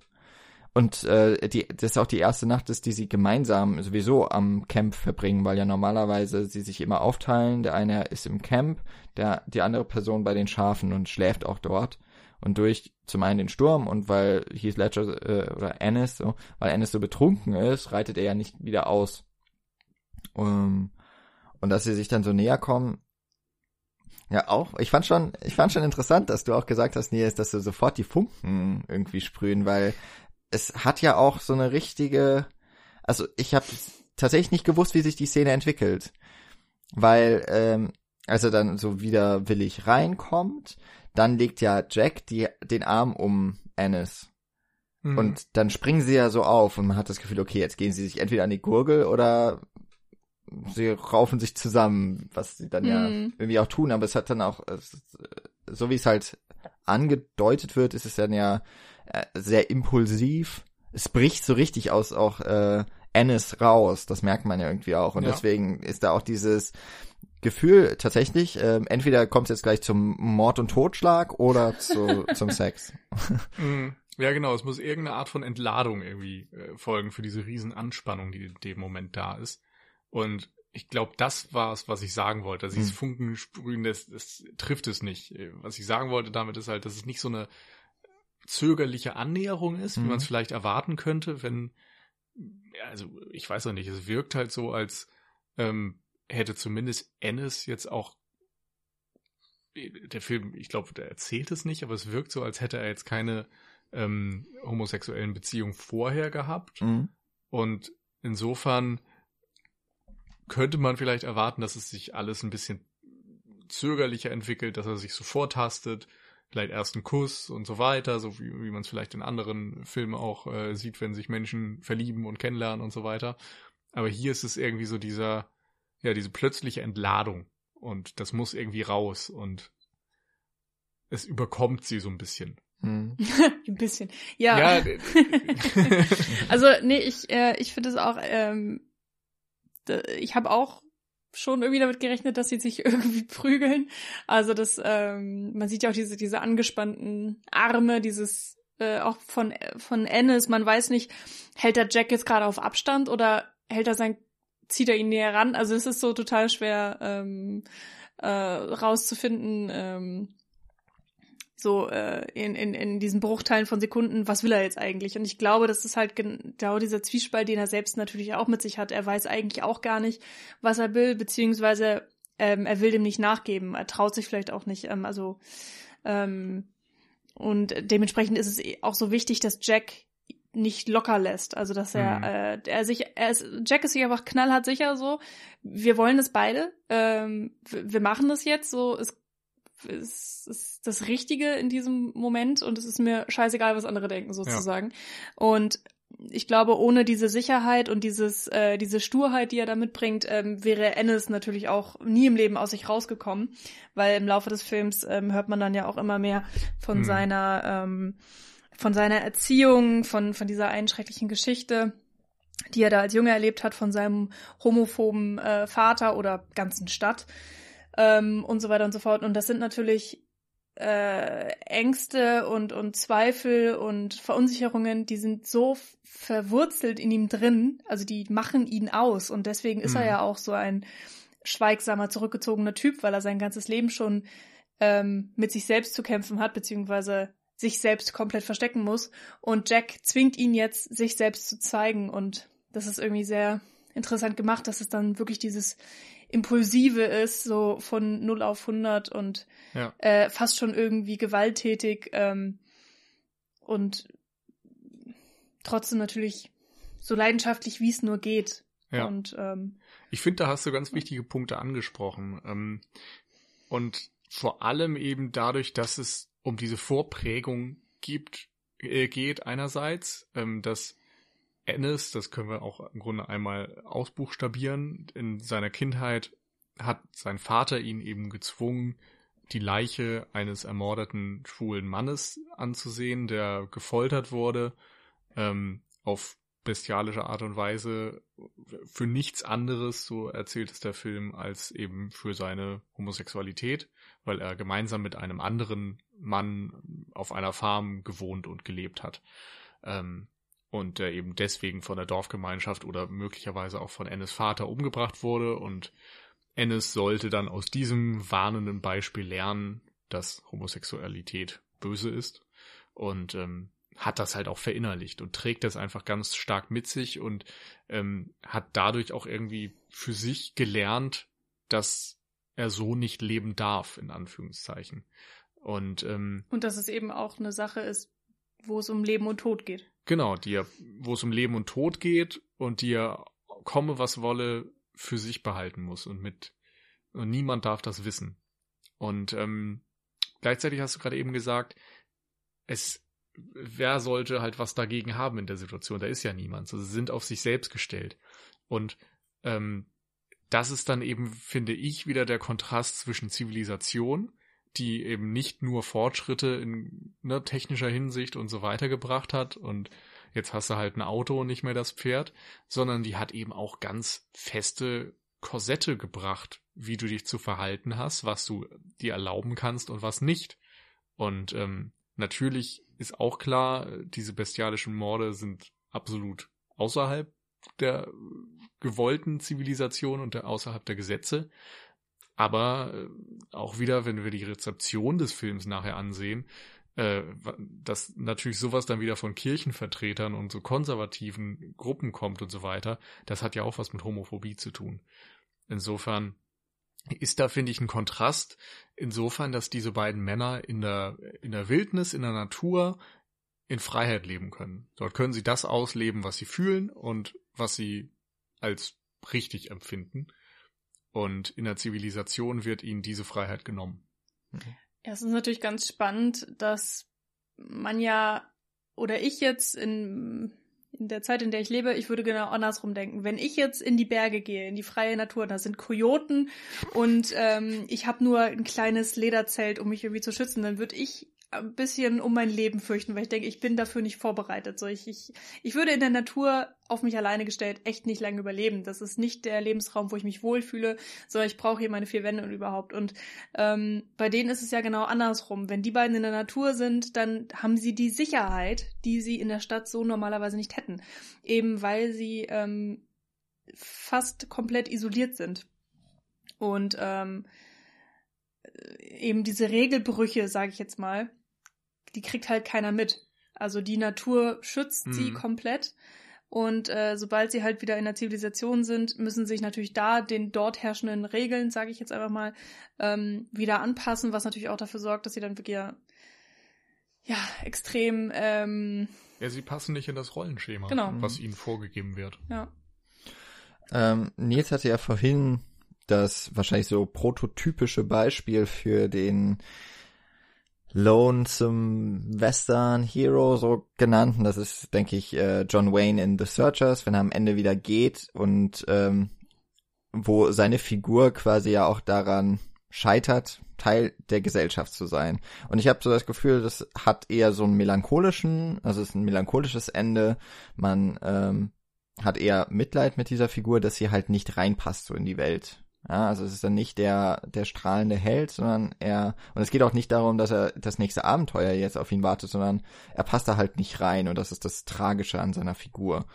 Und äh, die, das ist auch die erste Nacht ist, die sie gemeinsam sowieso am Camp verbringen, weil ja normalerweise sie sich immer aufteilen. Der eine ist im Camp, der die andere Person bei den Schafen und schläft auch dort. Und durch zum einen den Sturm und weil Heath Ledger äh, oder Ennis so, weil Ennis so betrunken ist, reitet er ja nicht wieder aus. Um, ähm, und dass sie sich dann so näher kommen, ja auch. Ich fand schon, ich fand schon interessant, dass du auch gesagt hast, Nils, dass du sofort die Funken irgendwie sprühen, weil es hat ja auch so eine richtige, also ich habe tatsächlich nicht gewusst, wie sich die Szene entwickelt, weil ähm, als er dann so widerwillig reinkommt, dann legt ja Jack die, den Arm um Ennis. Mhm. Und dann springen sie ja so auf und man hat das Gefühl, okay, jetzt gehen sie sich entweder an die Gurgel oder sie raufen sich zusammen, was sie dann mhm. ja irgendwie auch tun, aber es hat dann auch, so wie es halt angedeutet wird, ist es dann ja äh, sehr impulsiv. Es bricht so richtig aus auch äh, Ennis raus. Das merkt man ja irgendwie auch. Und
Ja.
deswegen ist da auch dieses Gefühl tatsächlich, ähm, entweder kommt es jetzt gleich zum Mord und Totschlag oder zu, zum Sex.
Mm, Ja, genau. Es muss irgendeine Art von Entladung irgendwie äh, folgen für diese riesen Anspannung, die in dem Moment da ist. Und ich glaube, das war es, was ich sagen wollte. Also dieses
Hm.
Funken sprühen, das, das trifft es nicht. Äh, Was ich sagen wollte damit ist halt, dass es nicht so eine zögerliche Annäherung ist, wie
Mhm.
man es vielleicht erwarten könnte, wenn, also ich weiß auch nicht, es wirkt halt so, als ähm, hätte zumindest Ennis jetzt auch der Film, ich glaube, der erzählt es nicht, aber es wirkt so, als hätte er jetzt keine ähm, homosexuellen Beziehungen vorher gehabt.
Mhm.
Und insofern könnte man vielleicht erwarten, dass es sich alles ein bisschen zögerlicher entwickelt, dass er sich so vortastet, vielleicht erst einen Kuss und so weiter, so wie, wie man es vielleicht in anderen Filmen auch äh, sieht, wenn sich Menschen verlieben und kennenlernen und so weiter. Aber hier ist es irgendwie so dieser, ja, diese plötzliche Entladung und das muss irgendwie raus und es überkommt sie so ein bisschen.
Mhm.
Ein bisschen. Ja.
Ja,
also, nee, ich, äh, ich finde es auch, ähm, ich habe auch schon irgendwie damit gerechnet, dass sie sich irgendwie prügeln. Also das, ähm, man sieht ja auch diese, diese angespannten Arme, dieses äh, auch von von Ennis, man weiß nicht, hält der Jack jetzt gerade auf Abstand oder hält er sein, zieht er ihn näher ran? Also es ist so total schwer ähm, äh, rauszufinden, ähm, so äh, in, in, in diesen Bruchteilen von Sekunden, was will er jetzt eigentlich? Und ich glaube, das ist halt genau dieser Zwiespalt, den er selbst natürlich auch mit sich hat. Er weiß eigentlich auch gar nicht, was er will, beziehungsweise ähm, er will dem nicht nachgeben. Er traut sich vielleicht auch nicht. Ähm, also ähm, und dementsprechend ist es eh auch so wichtig, dass Jack nicht locker lässt. Also dass er,
Mhm.
äh, er sich, er ist, Jack ist sich einfach knallhart sicher so. Wir wollen das beide. Ähm, wir wir machen das jetzt so. Es ist, ist das Richtige in diesem Moment und es ist mir scheißegal, was andere denken sozusagen. Und ich glaube, ohne diese Sicherheit und dieses, äh, diese Sturheit, die er da mitbringt, ähm, wäre Ennis natürlich auch nie im Leben aus sich rausgekommen, weil im Laufe des Films ähm, hört man dann ja auch immer mehr von
Mhm.
seiner, ähm, von seiner Erziehung, von, von dieser einen schrecklichen Geschichte, die er da als Junge erlebt hat, von seinem homophoben äh, Vater oder ganzen Stadt ähm, und so weiter und so fort. Und das sind natürlich äh, Ängste und, und Zweifel und Verunsicherungen, die sind so verwurzelt in ihm drin, also die machen ihn aus. Und deswegen ist er
Mhm.
ja auch so ein schweigsamer, zurückgezogener Typ, weil er sein ganzes Leben schon ähm, mit sich selbst zu kämpfen hat, beziehungsweise sich selbst komplett verstecken muss. Und Jack zwingt ihn jetzt, sich selbst zu zeigen. Und das ist irgendwie sehr interessant gemacht, dass es dann wirklich dieses Impulsive ist, so von 0 auf 100 und
Ja.
äh, fast schon irgendwie gewalttätig ähm, und trotzdem natürlich so leidenschaftlich, wie es nur geht.
Ja.
Und ähm,
Ich finde, da hast du ganz wichtige Punkte angesprochen. Ähm, und vor allem eben dadurch, dass es um diese Vorprägung gibt, äh, geht einerseits, ähm, dass Ennis, das können wir auch im Grunde einmal ausbuchstabieren, in seiner Kindheit hat sein Vater ihn eben gezwungen, die Leiche eines ermordeten schwulen Mannes anzusehen, der gefoltert wurde, ähm, auf bestialische Art und Weise für nichts anderes, so erzählt es der Film, als eben für seine Homosexualität, weil er gemeinsam mit einem anderen Mann auf einer Farm gewohnt und gelebt hat. Ähm, und der eben deswegen von der Dorfgemeinschaft oder möglicherweise auch von Ennis Vater umgebracht wurde und Ennis sollte dann aus diesem warnenden Beispiel lernen, dass Homosexualität böse ist und ähm, hat das halt auch verinnerlicht und trägt das einfach ganz stark mit sich und ähm, hat dadurch auch irgendwie für sich gelernt, dass er so nicht leben darf, in Anführungszeichen. Und ähm,
und dass es eben auch eine Sache ist, wo es um Leben und Tod geht.
Genau, die er, wo es um Leben und Tod geht und die er komme, was wolle, für sich behalten muss und mit und niemand darf das wissen. Und ähm, gleichzeitig hast du gerade eben gesagt, es wer sollte halt was dagegen haben in der Situation? Da ist ja niemand. So, sie sind auf sich selbst gestellt. Und ähm, das ist dann eben, finde ich, wieder der Kontrast zwischen Zivilisation, die eben nicht nur Fortschritte in ne, technischer Hinsicht und so weiter gebracht hat und jetzt hast du halt ein Auto und nicht mehr das Pferd, sondern die hat eben auch ganz feste Korsette gebracht, wie du dich zu verhalten hast, was du dir erlauben kannst und was nicht. Und ähm, natürlich ist auch klar, diese bestialischen Morde sind absolut außerhalb der gewollten Zivilisation und der, außerhalb der Gesetze. Aber äh, auch wieder, wenn wir die Rezeption des Films nachher ansehen, äh, dass natürlich sowas dann wieder von Kirchenvertretern und so konservativen Gruppen kommt und so weiter, das hat ja auch was mit Homophobie zu tun. Insofern ist da, finde ich, ein Kontrast, insofern, dass diese beiden Männer in der, in der Wildnis, in der Natur, in Freiheit leben können. Dort können sie das ausleben, was sie fühlen und was sie als richtig empfinden. Und in der Zivilisation wird ihnen diese Freiheit genommen.
Ja, es ist natürlich ganz spannend, dass man ja oder ich jetzt in, in der Zeit, in der ich lebe, ich würde genau andersrum denken. Wenn ich jetzt in die Berge gehe, in die freie Natur, da sind Kojoten und ähm, ich habe nur ein kleines Lederzelt, um mich irgendwie zu schützen, dann würde ich ein bisschen um mein Leben fürchten, weil ich denke, ich bin dafür nicht vorbereitet. So, ich, ich, ich würde in der Natur auf mich alleine gestellt echt nicht lange überleben. Das ist nicht der Lebensraum, wo ich mich wohlfühle, sondern ich brauche hier meine vier Wände und überhaupt. Und ähm, bei denen ist es ja genau andersrum. Wenn die beiden in der Natur sind, dann haben sie die Sicherheit, die sie in der Stadt so normalerweise nicht hätten. Eben weil sie ähm, fast komplett isoliert sind. Und ähm, eben diese Regelbrüche, sage ich jetzt mal, die kriegt halt keiner mit. Also die Natur schützt mhm. sie komplett. Und äh, sobald sie halt wieder in der Zivilisation sind, müssen sich natürlich da den dort herrschenden Regeln, sage ich jetzt einfach mal, ähm, wieder anpassen, was natürlich auch dafür sorgt, dass sie dann wirklich ja, ja extrem. Ähm,
ja, sie passen nicht in das Rollenschema,
genau.
was ihnen vorgegeben wird.
Ja.
Ähm, Nils hatte ja vorhin das wahrscheinlich so prototypische Beispiel für den Lonesome Western Hero so genannt. Und das ist, denke ich, äh, John Wayne in The Searchers, wenn er am Ende wieder geht und ähm, wo seine Figur quasi ja auch daran scheitert, Teil der Gesellschaft zu sein. Und ich habe so das Gefühl, das hat eher so einen melancholischen, also es ist ein melancholisches Ende. Man ähm, hat eher Mitleid mit dieser Figur, dass sie halt nicht reinpasst so in die Welt. Ja, also es ist dann nicht der, der strahlende Held, sondern er, und es geht auch nicht darum, dass er das nächste Abenteuer jetzt auf ihn wartet, sondern er passt da halt nicht rein und das ist das Tragische an seiner Figur.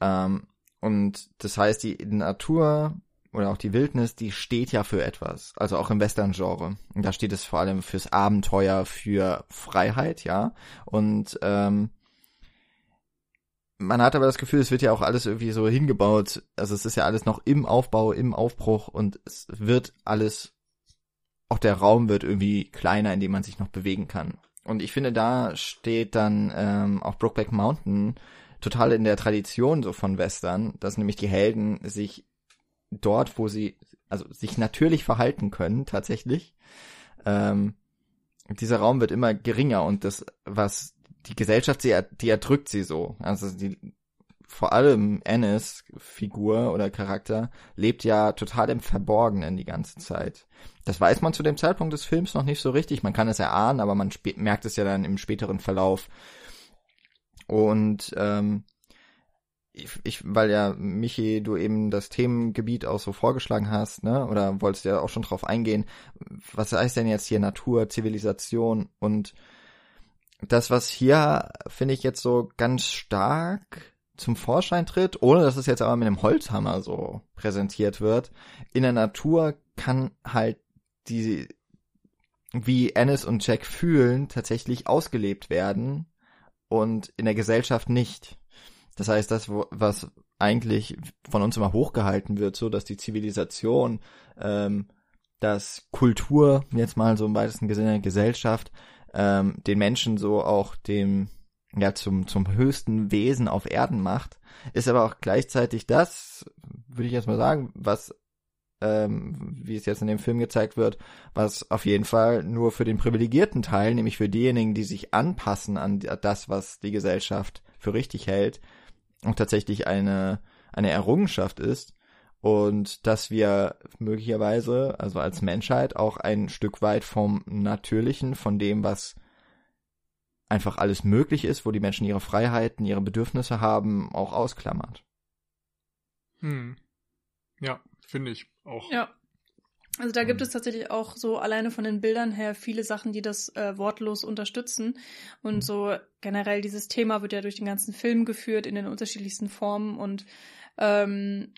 Ähm, und das heißt, die Natur oder auch die Wildnis, die steht ja für etwas. Also auch im Western-Genre. Und da steht es vor allem fürs Abenteuer, für Freiheit, ja. Und ähm, man hat aber das Gefühl, es wird ja auch alles irgendwie so hingebaut. Also es ist ja alles noch im Aufbau, im Aufbruch und es wird alles, auch der Raum wird irgendwie kleiner, in dem man sich noch bewegen kann. Und ich finde, da steht dann ähm, auch Brokeback Mountain total in der Tradition so von Western, dass nämlich die Helden sich dort, wo sie, also sich natürlich verhalten können, tatsächlich, ähm, dieser Raum wird immer geringer und das, was die Gesellschaft, sie, die erdrückt sie so. Also die, vor allem Ennis Figur oder Charakter lebt ja total im Verborgenen die ganze Zeit. Das weiß man zu dem Zeitpunkt des Films noch nicht so richtig. Man kann es erahnen, aber man merkt es ja dann im späteren Verlauf. Und ähm, ich, ich, weil ja, Michi, du eben das Themengebiet auch so vorgeschlagen hast, ne? Oder wolltest ja auch schon drauf eingehen, was heißt denn jetzt hier Natur, Zivilisation und das, was hier, finde ich, jetzt so ganz stark zum Vorschein tritt, ohne dass es jetzt aber mit einem Holzhammer so präsentiert wird, in der Natur kann halt die, wie Ennis und Jack fühlen, tatsächlich ausgelebt werden und in der Gesellschaft nicht. Das heißt, das, was eigentlich von uns immer hochgehalten wird, so dass die Zivilisation, ähm, dass Kultur, jetzt mal so im weitesten Sinne Gesellschaft, ähm, den Menschen so auch dem ja zum zum höchsten Wesen auf Erden macht, ist aber auch gleichzeitig das, würde ich jetzt mal sagen, was ähm, wie es jetzt in dem Film gezeigt wird, was auf jeden Fall nur für den privilegierten Teil, nämlich für diejenigen, die sich anpassen an das, was die Gesellschaft für richtig hält, und tatsächlich eine eine Errungenschaft ist und dass wir möglicherweise, also als Menschheit, auch ein Stück weit vom Natürlichen, von dem, was einfach alles möglich ist, wo die Menschen ihre Freiheiten, ihre Bedürfnisse haben, auch ausklammert.
Hm. Ja, finde ich auch.
Ja. Also da gibt es tatsächlich auch so alleine von den Bildern her viele Sachen, die das äh, wortlos unterstützen. Und so generell dieses Thema wird ja durch den ganzen Film geführt in den unterschiedlichsten Formen. Und ähm,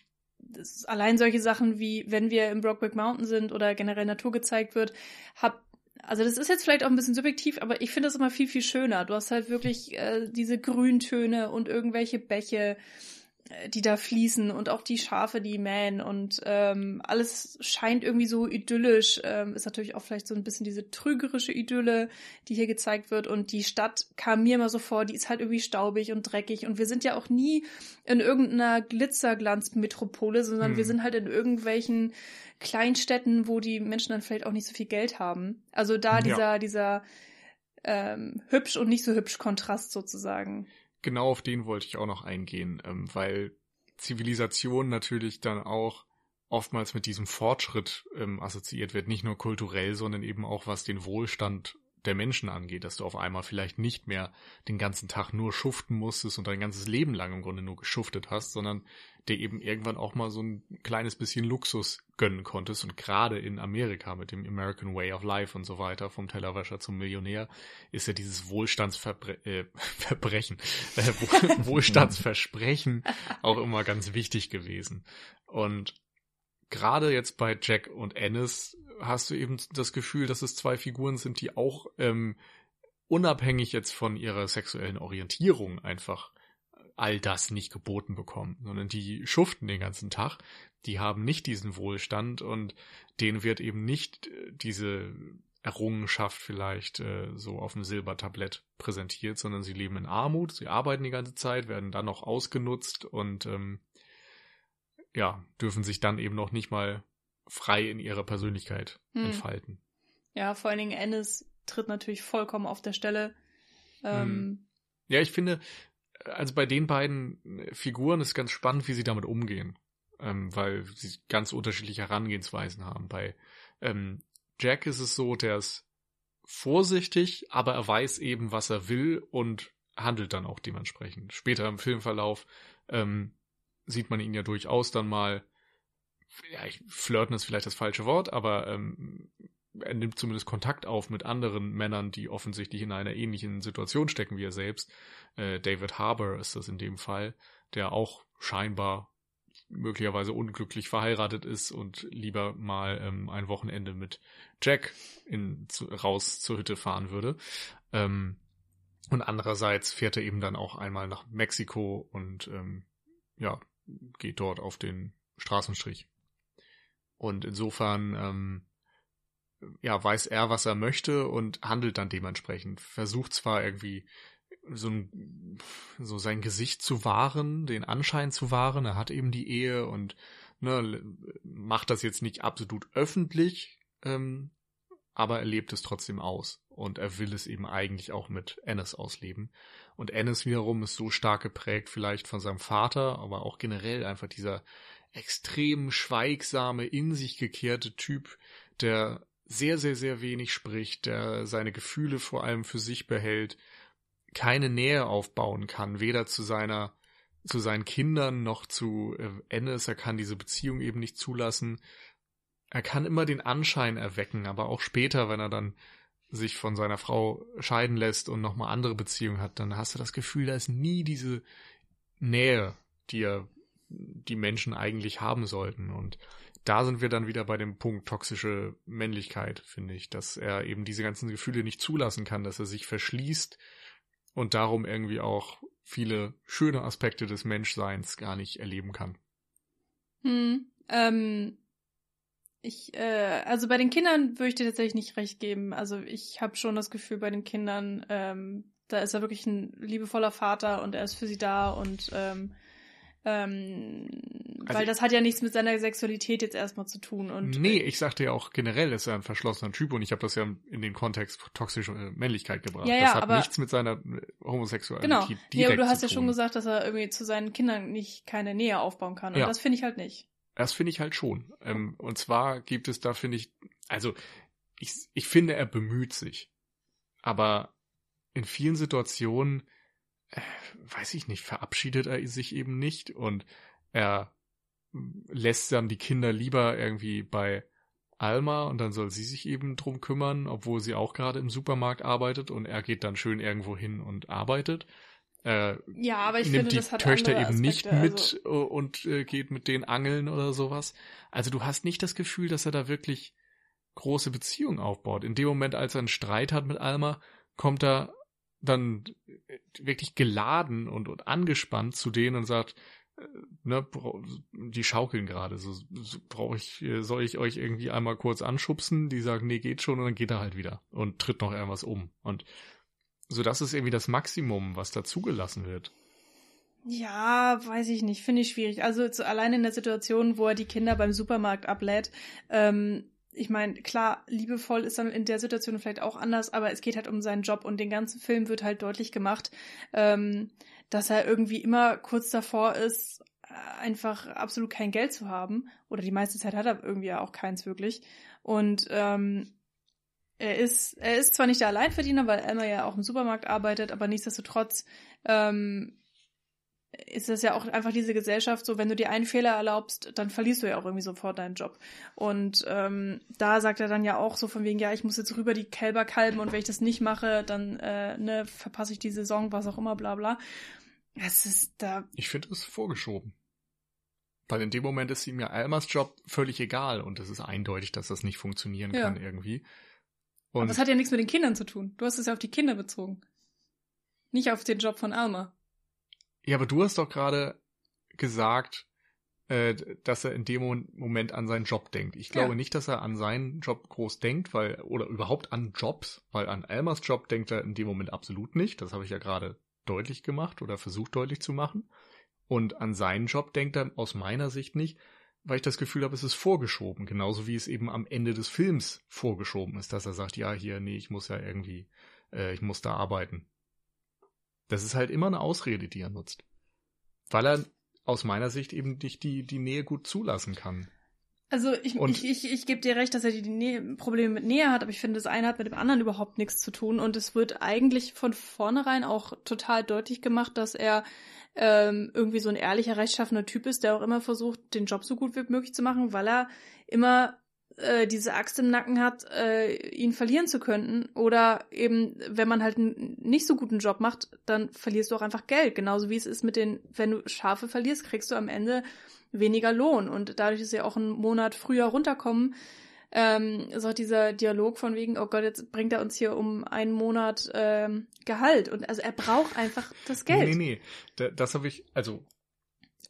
allein solche Sachen wie, wenn wir im Brockback Mountain sind oder generell Natur gezeigt wird, hab also das ist jetzt vielleicht auch ein bisschen subjektiv, aber ich finde das immer viel, viel schöner. Du hast halt wirklich äh, diese Grüntöne und irgendwelche Bäche die da fließen und auch die Schafe, die mähen und ähm, alles scheint irgendwie so idyllisch. Ähm, ist natürlich auch vielleicht so ein bisschen diese trügerische Idylle, die hier gezeigt wird. Und die Stadt kam mir immer so vor, die ist halt irgendwie staubig und dreckig. Und wir sind ja auch nie in irgendeiner Glitzerglanzmetropole, sondern hm. wir sind halt in irgendwelchen Kleinstädten, wo die Menschen dann vielleicht auch nicht so viel Geld haben. Also da dieser, ja. dieser ähm, hübsch und nicht so hübsch Kontrast sozusagen
genau auf den wollte ich auch noch eingehen, ähm, weil Zivilisation natürlich dann auch oftmals mit diesem Fortschritt ähm, assoziiert wird, nicht nur kulturell, sondern eben auch was den Wohlstand der Menschen angeht, dass du auf einmal vielleicht nicht mehr den ganzen Tag nur schuften musstest und dein ganzes Leben lang im Grunde nur geschuftet hast, sondern dir eben irgendwann auch mal so ein kleines bisschen Luxus gönnen konntest. Und gerade in Amerika mit dem American Way of Life und so weiter, vom Tellerwäscher zum Millionär, ist ja dieses Wohlstandsverbrechen, äh, äh, Wohlstandsversprechen auch immer ganz wichtig gewesen. Und gerade jetzt bei Jack und Ennis hast du eben das Gefühl, dass es zwei Figuren sind, die auch ähm, unabhängig jetzt von ihrer sexuellen Orientierung einfach all das nicht geboten bekommen, sondern die schuften den ganzen Tag, die haben nicht diesen Wohlstand und denen wird eben nicht äh, diese Errungenschaft vielleicht äh, so auf dem Silbertablett präsentiert, sondern sie leben in Armut, sie arbeiten die ganze Zeit, werden dann noch ausgenutzt und ähm, ja, dürfen sich dann eben noch nicht mal frei in ihrer Persönlichkeit hm. entfalten.
Ja, vor allen Dingen Ennis tritt natürlich vollkommen auf der Stelle. Ähm, hm.
ja, ich finde, also bei den beiden Figuren ist ganz spannend, wie sie damit umgehen, ähm, weil sie ganz unterschiedliche Herangehensweisen haben. Bei ähm, Jack ist es so, der ist vorsichtig, aber er weiß eben, was er will und handelt dann auch dementsprechend. Später im Filmverlauf ähm, sieht man ihn ja durchaus dann mal ja, flirten ist vielleicht das falsche Wort, aber ähm, er nimmt zumindest Kontakt auf mit anderen Männern, die offensichtlich in einer ähnlichen Situation stecken wie er selbst. Äh, David Harbour ist das in dem Fall, der auch scheinbar möglicherweise unglücklich verheiratet ist und lieber mal ähm, ein Wochenende mit Jack in, zu, raus zur Hütte fahren würde. Ähm, und andererseits fährt er eben dann auch einmal nach Mexiko und ähm, ja, geht dort auf den Straßenstrich. Und insofern, ähm, ja, weiß er, was er möchte und handelt dann dementsprechend. Versucht zwar irgendwie so, ein, so sein Gesicht zu wahren, den Anschein zu wahren. Er hat eben die Ehe und ne, macht das jetzt nicht absolut öffentlich, ähm, aber er lebt es trotzdem aus. Und er will es eben eigentlich auch mit Ennis ausleben. Und Ennis wiederum ist so stark geprägt vielleicht von seinem Vater, aber auch generell einfach dieser extrem schweigsame, in sich gekehrte Typ, der sehr, sehr, sehr wenig spricht, der seine Gefühle vor allem für sich behält, keine Nähe aufbauen kann, weder zu seiner, zu seinen Kindern noch zu äh, Ennis, er kann diese Beziehung eben nicht zulassen. Er kann immer den Anschein erwecken, aber auch später, wenn er dann sich von seiner Frau scheiden lässt und nochmal andere Beziehungen hat, dann hast du das Gefühl, da ist nie diese Nähe, die er die Menschen eigentlich haben sollten. Und da sind wir dann wieder bei dem Punkt toxische Männlichkeit, finde ich, dass er eben diese ganzen Gefühle nicht zulassen kann, dass er sich verschließt und darum irgendwie auch viele schöne Aspekte des Menschseins gar nicht erleben kann.
Hm, ähm, ich, äh, also bei den Kindern würde ich dir tatsächlich nicht recht geben. Also ich habe schon das Gefühl, bei den Kindern, ähm, da ist er wirklich ein liebevoller Vater und er ist für sie da und ähm, ähm, also weil das hat ja nichts mit seiner Sexualität jetzt erstmal zu tun. Und
nee, ich sagte ja auch generell ist er ein verschlossener Typ und ich habe das ja in den Kontext toxische Männlichkeit gebracht. Ja, ja, das hat aber, nichts mit seiner äh, Homosexualität
genau. direkt Ja, aber du hast ja schon gesagt, dass er irgendwie zu seinen Kindern nicht keine Nähe aufbauen kann. Und ja. das finde ich halt nicht.
Das finde ich halt schon. Ähm, und zwar gibt es da, finde ich, also ich, ich finde, er bemüht sich. Aber in vielen Situationen, äh, weiß ich nicht, verabschiedet er sich eben nicht und er lässt dann die Kinder lieber irgendwie bei Alma und dann soll sie sich eben drum kümmern, obwohl sie auch gerade im Supermarkt arbeitet und er geht dann schön irgendwo hin und arbeitet. Äh,
ja, aber ich
nimmt
finde,
die
das hat
Töchter eben nicht
Aspekte,
mit äh, und äh, geht mit denen angeln oder sowas. Also du hast nicht das Gefühl, dass er da wirklich große Beziehungen aufbaut. In dem Moment, als er einen Streit hat mit Alma, kommt er dann wirklich geladen und, und angespannt zu denen und sagt, äh, ne, die schaukeln gerade, so, so brauche ich, äh, soll ich euch irgendwie einmal kurz anschubsen? Die sagen, nee, geht schon und dann geht er halt wieder und tritt noch irgendwas um. Und so das ist irgendwie das Maximum, was da zugelassen wird.
Ja, weiß ich nicht, finde ich schwierig. Also allein in der Situation, wo er die Kinder beim Supermarkt ablädt, ähm, ich meine, klar, liebevoll ist dann in der Situation vielleicht auch anders, aber es geht halt um seinen Job und den ganzen Film wird halt deutlich gemacht, ähm, dass er irgendwie immer kurz davor ist, einfach absolut kein Geld zu haben. Oder die meiste Zeit hat er irgendwie auch keins wirklich. Und ähm, er ist, er ist zwar nicht der Alleinverdiener, weil Elmer ja auch im Supermarkt arbeitet, aber nichtsdestotrotz ähm, ist das ja auch einfach diese Gesellschaft, so wenn du dir einen Fehler erlaubst, dann verlierst du ja auch irgendwie sofort deinen Job. Und ähm, da sagt er dann ja auch so von wegen, ja, ich muss jetzt rüber die Kälber kalben und wenn ich das nicht mache, dann äh, ne, verpasse ich die Saison, was auch immer, bla bla. Es ist da.
Ich finde es vorgeschoben. Weil in dem Moment ist ihm ja Almas Job völlig egal und es ist eindeutig, dass das nicht funktionieren
Ja.
kann irgendwie. Und
Aber das hat ja nichts mit den Kindern zu tun. Du hast es ja auf die Kinder bezogen. Nicht auf den Job von Alma.
Ja, aber du hast doch gerade gesagt, äh, dass er in dem Mo- Moment an seinen Job denkt. Ich glaube
Ja.
nicht, dass er an seinen Job groß denkt, weil, oder überhaupt an Jobs, weil an Elmers Job denkt er in dem Moment absolut nicht. Das habe ich ja gerade deutlich gemacht oder versucht deutlich zu machen. Und an seinen Job denkt er aus meiner Sicht nicht, weil ich das Gefühl habe, es ist vorgeschoben. Genauso wie es eben am Ende des Films vorgeschoben ist, dass er sagt, ja, hier, nee, ich muss ja irgendwie, äh, ich muss da arbeiten. Das ist halt immer eine Ausrede, die er nutzt. Weil er aus meiner Sicht eben nicht die, die Nähe gut zulassen kann.
Also ich,
Und-
ich, ich, ich gebe dir recht, dass er die Nähe, Probleme mit Nähe hat, aber ich finde, das eine hat mit dem anderen überhaupt nichts zu tun. Und es wird eigentlich von vornherein auch total deutlich gemacht, dass er ähm, irgendwie so ein ehrlicher, rechtschaffener Typ ist, der auch immer versucht, den Job so gut wie möglich zu machen, weil er immer äh, diese Axt im Nacken hat, äh, ihn verlieren zu können. Oder eben, wenn man halt einen nicht so guten Job macht, dann verlierst du auch einfach Geld. Genauso wie es ist mit den, wenn du Schafe verlierst, kriegst du am Ende weniger Lohn. Und dadurch, dass sie auch einen Monat früher runterkommen, ähm, ist auch dieser Dialog von wegen, oh Gott, jetzt bringt er uns hier um einen Monat ähm, Gehalt. Und also er braucht einfach das Geld.
Nee, nee, da, das habe ich, also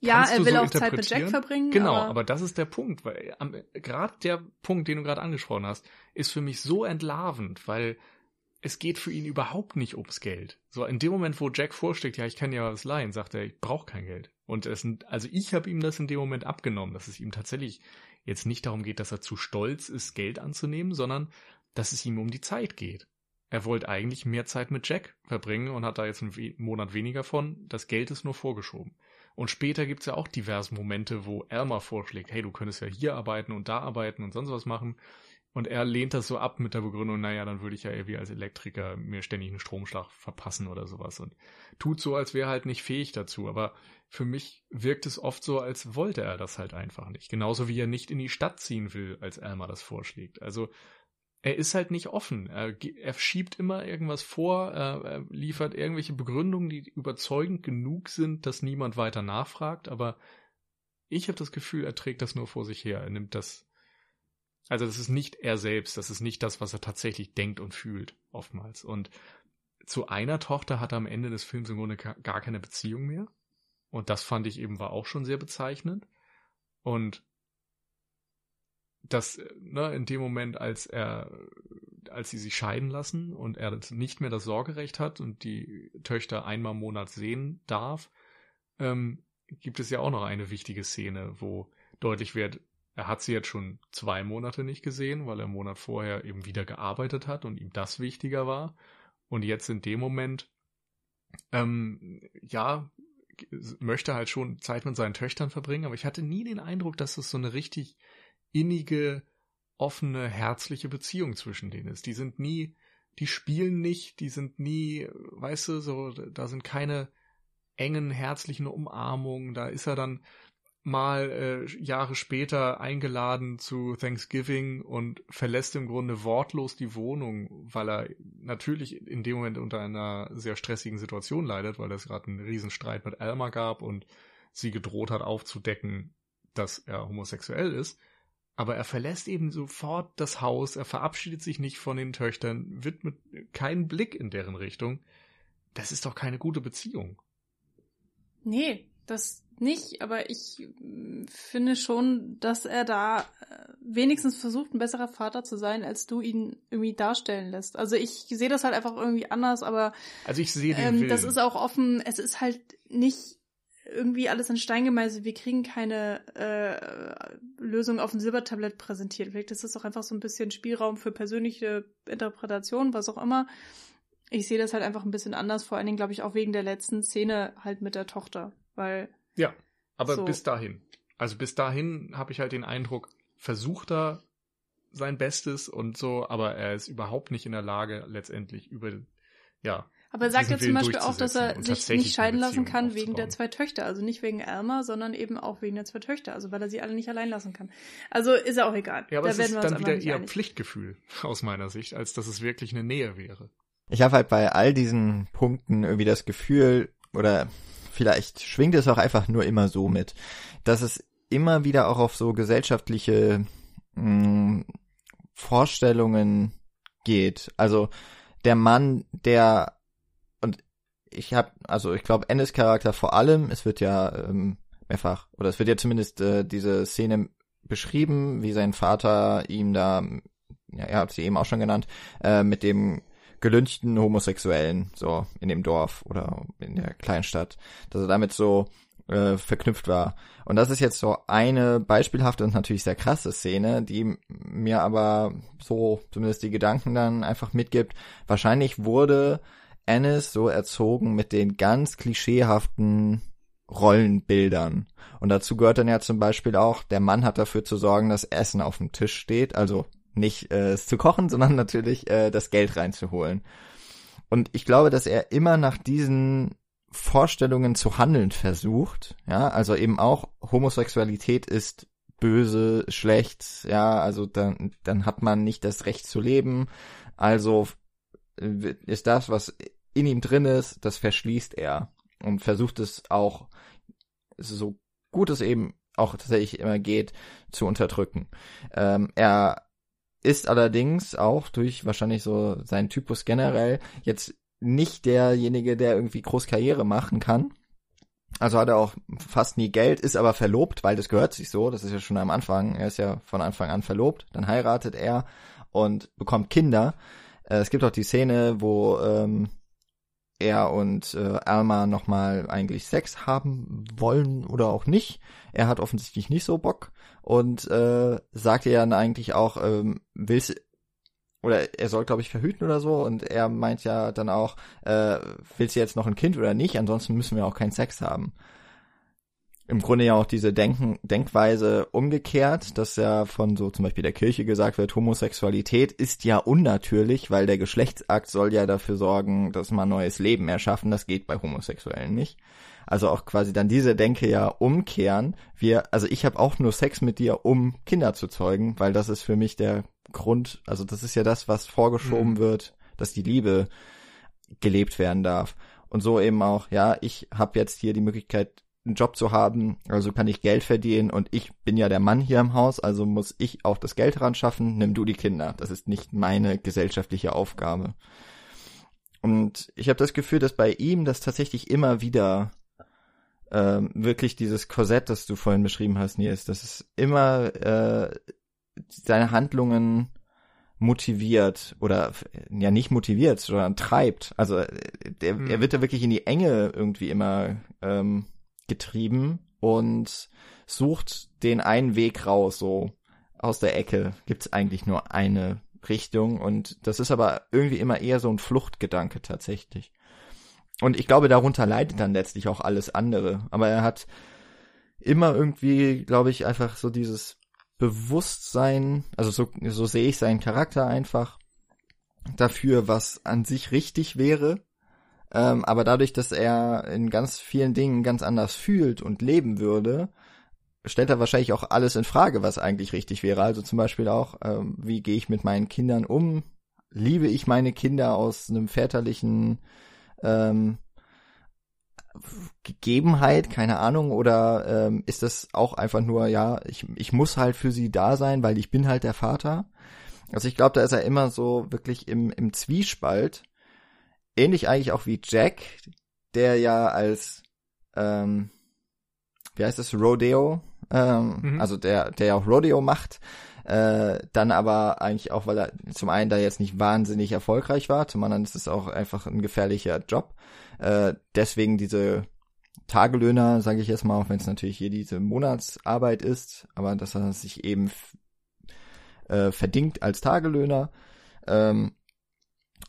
ja, er will
so
auch Zeit mit Jack verbringen.
Genau,
aber,
aber, das ist der Punkt, weil gerade der Punkt, den du gerade angesprochen hast, ist für mich so entlarvend, weil es geht für ihn überhaupt nicht ums Geld. So in dem Moment, wo Jack vorschlägt, ja, ich kann ja was leihen, sagt er, ich brauche kein Geld. Und es, also ich habe ihm das in dem Moment abgenommen, dass es ihm tatsächlich jetzt nicht darum geht, dass er zu stolz ist, Geld anzunehmen, sondern dass es ihm um die Zeit geht. Er wollte eigentlich mehr Zeit mit Jack verbringen und hat da jetzt einen Monat weniger von. Das Geld ist nur vorgeschoben. Und später gibt's ja auch diverse Momente, wo Elmer vorschlägt, hey, du könntest ja hier arbeiten und da arbeiten und sonst was machen. Und er lehnt das so ab mit der Begründung, naja, dann würde ich ja irgendwie als Elektriker mir ständig einen Stromschlag verpassen oder sowas. Und tut so, als wäre halt nicht fähig dazu. Aber für mich wirkt es oft so, als wollte er das halt einfach nicht. Genauso wie er nicht in die Stadt ziehen will, als Elmer das vorschlägt. Also er ist halt nicht offen. Er, er schiebt immer irgendwas vor, er, er liefert irgendwelche Begründungen, die überzeugend genug sind, dass niemand weiter nachfragt, aber ich habe das Gefühl, er trägt das nur vor sich her. Er nimmt das. Also das ist nicht er selbst, das ist nicht das, was er tatsächlich denkt und fühlt, oftmals. Und zu einer Tochter hat er am Ende des Films im Grunde ga- gar keine Beziehung mehr. Und das fand ich eben war auch schon sehr bezeichnend. Und das, äh, ne, in dem Moment, als er, als sie sich scheiden lassen und er nicht mehr das Sorgerecht hat und die Töchter einmal im Monat sehen darf, ähm, gibt es ja auch noch eine wichtige Szene, wo deutlich wird, er hat sie jetzt schon zwei Monate nicht gesehen, weil er einen Monat vorher eben wieder gearbeitet hat und ihm das wichtiger war. Und jetzt in dem Moment, ähm, ja, möchte halt schon Zeit mit seinen Töchtern verbringen, aber ich hatte nie den Eindruck, dass es so eine richtig innige, offene, herzliche Beziehung zwischen denen ist. Die sind nie die spielen nicht, die sind nie, weißt du, so, da sind keine engen, herzlichen Umarmungen, da ist er dann mal äh, Jahre später eingeladen zu Thanksgiving und verlässt im Grunde wortlos die Wohnung, weil er natürlich in dem Moment unter einer sehr stressigen Situation leidet, weil es gerade einen Riesenstreit mit Alma gab und sie gedroht hat aufzudecken, dass er homosexuell ist. Aber er verlässt eben sofort das Haus, er verabschiedet sich nicht von den Töchtern, widmet keinen Blick in deren Richtung. Das ist doch keine gute Beziehung.
Nee, das nicht, aber ich mm, finde schon, dass er da äh, wenigstens versucht, ein besserer Vater zu sein, als du ihn irgendwie darstellen lässt. Also ich sehe das halt einfach irgendwie anders, aber
also ich sehe den
ähm,
Willen.
das ist auch offen, es ist halt nicht irgendwie alles in Stein gemeißelt. Wir kriegen keine äh, Lösung auf dem Silbertablett präsentiert. Vielleicht ist das auch einfach so ein bisschen Spielraum für persönliche Interpretation, was auch immer. Ich sehe das halt einfach ein bisschen anders, vor allen Dingen, glaube ich, auch wegen der letzten Szene halt mit der Tochter. Weil
ja, aber
So.
bis dahin. Also bis dahin habe ich halt den Eindruck, versucht er sein Bestes und so, aber er ist überhaupt nicht in der Lage, letztendlich über, ja,
Aber er sagt ja zum Beispiel auch, dass er sich nicht scheiden lassen kann wegen der zwei Töchter. Also nicht wegen Alma, sondern eben auch wegen der zwei Töchter. Also weil er sie alle nicht allein lassen kann. Also ist ja auch egal.
Ja, aber
da
es
werden
ist dann wieder eher
einig.
Pflichtgefühl aus meiner Sicht, als dass es wirklich eine Nähe wäre.
Ich habe halt bei all diesen Punkten irgendwie das Gefühl, oder vielleicht schwingt es auch einfach nur immer so mit, dass es immer wieder auch auf so gesellschaftliche mh, Vorstellungen geht. Also der Mann, der ich habe, also ich glaube, Ennis Charakter vor allem, es wird ja ähm, mehrfach, oder es wird ja zumindest äh, diese Szene beschrieben, wie sein Vater ihm da, ja, er hat sie eben auch schon genannt, äh, mit dem gelünchten Homosexuellen, so in dem Dorf oder in der Kleinstadt, dass er damit so äh, verknüpft war. Und das ist jetzt so eine beispielhafte und natürlich sehr krasse Szene, die mir aber so zumindest die Gedanken dann einfach mitgibt. Wahrscheinlich wurde Ennis so erzogen mit den ganz klischeehaften Rollenbildern. Und dazu gehört dann ja zum Beispiel auch, der Mann hat dafür zu sorgen, dass Essen auf dem Tisch steht, also nicht äh, es zu kochen, sondern natürlich äh, das Geld reinzuholen. Und ich glaube, dass er immer nach diesen Vorstellungen zu handeln versucht, ja, also eben auch Homosexualität ist böse, schlecht, ja, also dann, dann hat man nicht das Recht zu leben, also äh, ist das, was in ihm drin ist, das verschließt er und versucht es auch so gut es eben auch tatsächlich immer geht, zu unterdrücken. Ähm, er ist allerdings auch durch wahrscheinlich so seinen Typus generell jetzt nicht derjenige, der irgendwie groß Karriere machen kann. Also hat er auch fast nie Geld, ist aber verlobt, weil das gehört sich so. Das ist ja schon am Anfang. Er ist ja von Anfang an verlobt. Dann heiratet er und bekommt Kinder. Äh, es gibt auch die Szene, wo ähm, er und äh, Alma nochmal eigentlich Sex haben wollen oder auch nicht. Er hat offensichtlich nicht so Bock und äh, sagt ihr dann eigentlich auch, ähm, willst oder er soll, glaube ich, verhüten oder so und er meint ja dann auch, äh, willst du jetzt noch ein Kind oder nicht? Ansonsten müssen wir auch keinen Sex haben. Im Grunde ja auch diese Denken, Denkweise umgekehrt, dass ja von so zum Beispiel der Kirche gesagt wird, Homosexualität ist ja unnatürlich, weil der Geschlechtsakt soll ja dafür sorgen, dass man neues Leben erschaffen. Das geht bei Homosexuellen nicht. Also auch quasi dann diese Denke ja umkehren. Wir, also ich habe auch nur Sex mit dir, um Kinder zu zeugen, weil das ist für mich der Grund, also das ist ja das, was vorgeschoben
Mhm.
wird, dass die Liebe gelebt werden darf. Und so eben auch, ja, ich habe jetzt hier die Möglichkeit, einen Job zu haben, also kann ich Geld verdienen und ich bin ja der Mann hier im Haus, also muss ich auch das Geld ran schaffen, nimm du die Kinder. Das ist nicht meine gesellschaftliche Aufgabe. Und ich habe das Gefühl, dass bei ihm das tatsächlich immer wieder ähm, wirklich dieses Korsett, das du vorhin beschrieben hast, Nils, das ist immer äh, seine Handlungen motiviert oder ja nicht motiviert, sondern treibt. Also äh, der,
Hm.
er wird da wirklich in die Enge irgendwie immer ähm, getrieben und sucht den einen Weg raus, so aus der Ecke gibt's eigentlich nur eine Richtung und das ist aber irgendwie immer eher so ein Fluchtgedanke tatsächlich. Und ich glaube, darunter leidet dann letztlich auch alles andere. Aber er hat immer irgendwie, glaube ich, einfach so dieses Bewusstsein, also so, so sehe ich seinen Charakter einfach, dafür, was an sich richtig wäre. Ähm, aber dadurch, dass er in ganz vielen Dingen ganz anders fühlt und leben würde, stellt er wahrscheinlich auch alles in Frage, was eigentlich richtig wäre. Also zum Beispiel auch, ähm, wie gehe ich mit meinen Kindern um? Liebe ich meine Kinder aus einem väterlichen ähm, Gegebenheit, keine Ahnung, oder ähm, ist das auch einfach nur, ja, ich, ich muss halt für sie da sein, weil ich bin halt der Vater. Also ich glaube, da ist er immer so wirklich im, im Zwiespalt. Ähnlich eigentlich auch wie Jack, der ja als, ähm, wie heißt das, Rodeo, ähm, mhm. also der, der auch Rodeo macht, äh, dann aber eigentlich auch, weil er zum einen da jetzt nicht wahnsinnig erfolgreich war, zum anderen ist es auch einfach ein gefährlicher Job. Äh, deswegen diese Tagelöhner, sage ich jetzt mal, auch wenn es natürlich hier diese Monatsarbeit ist, aber dass er sich eben äh, verdingt als Tagelöhner ähm,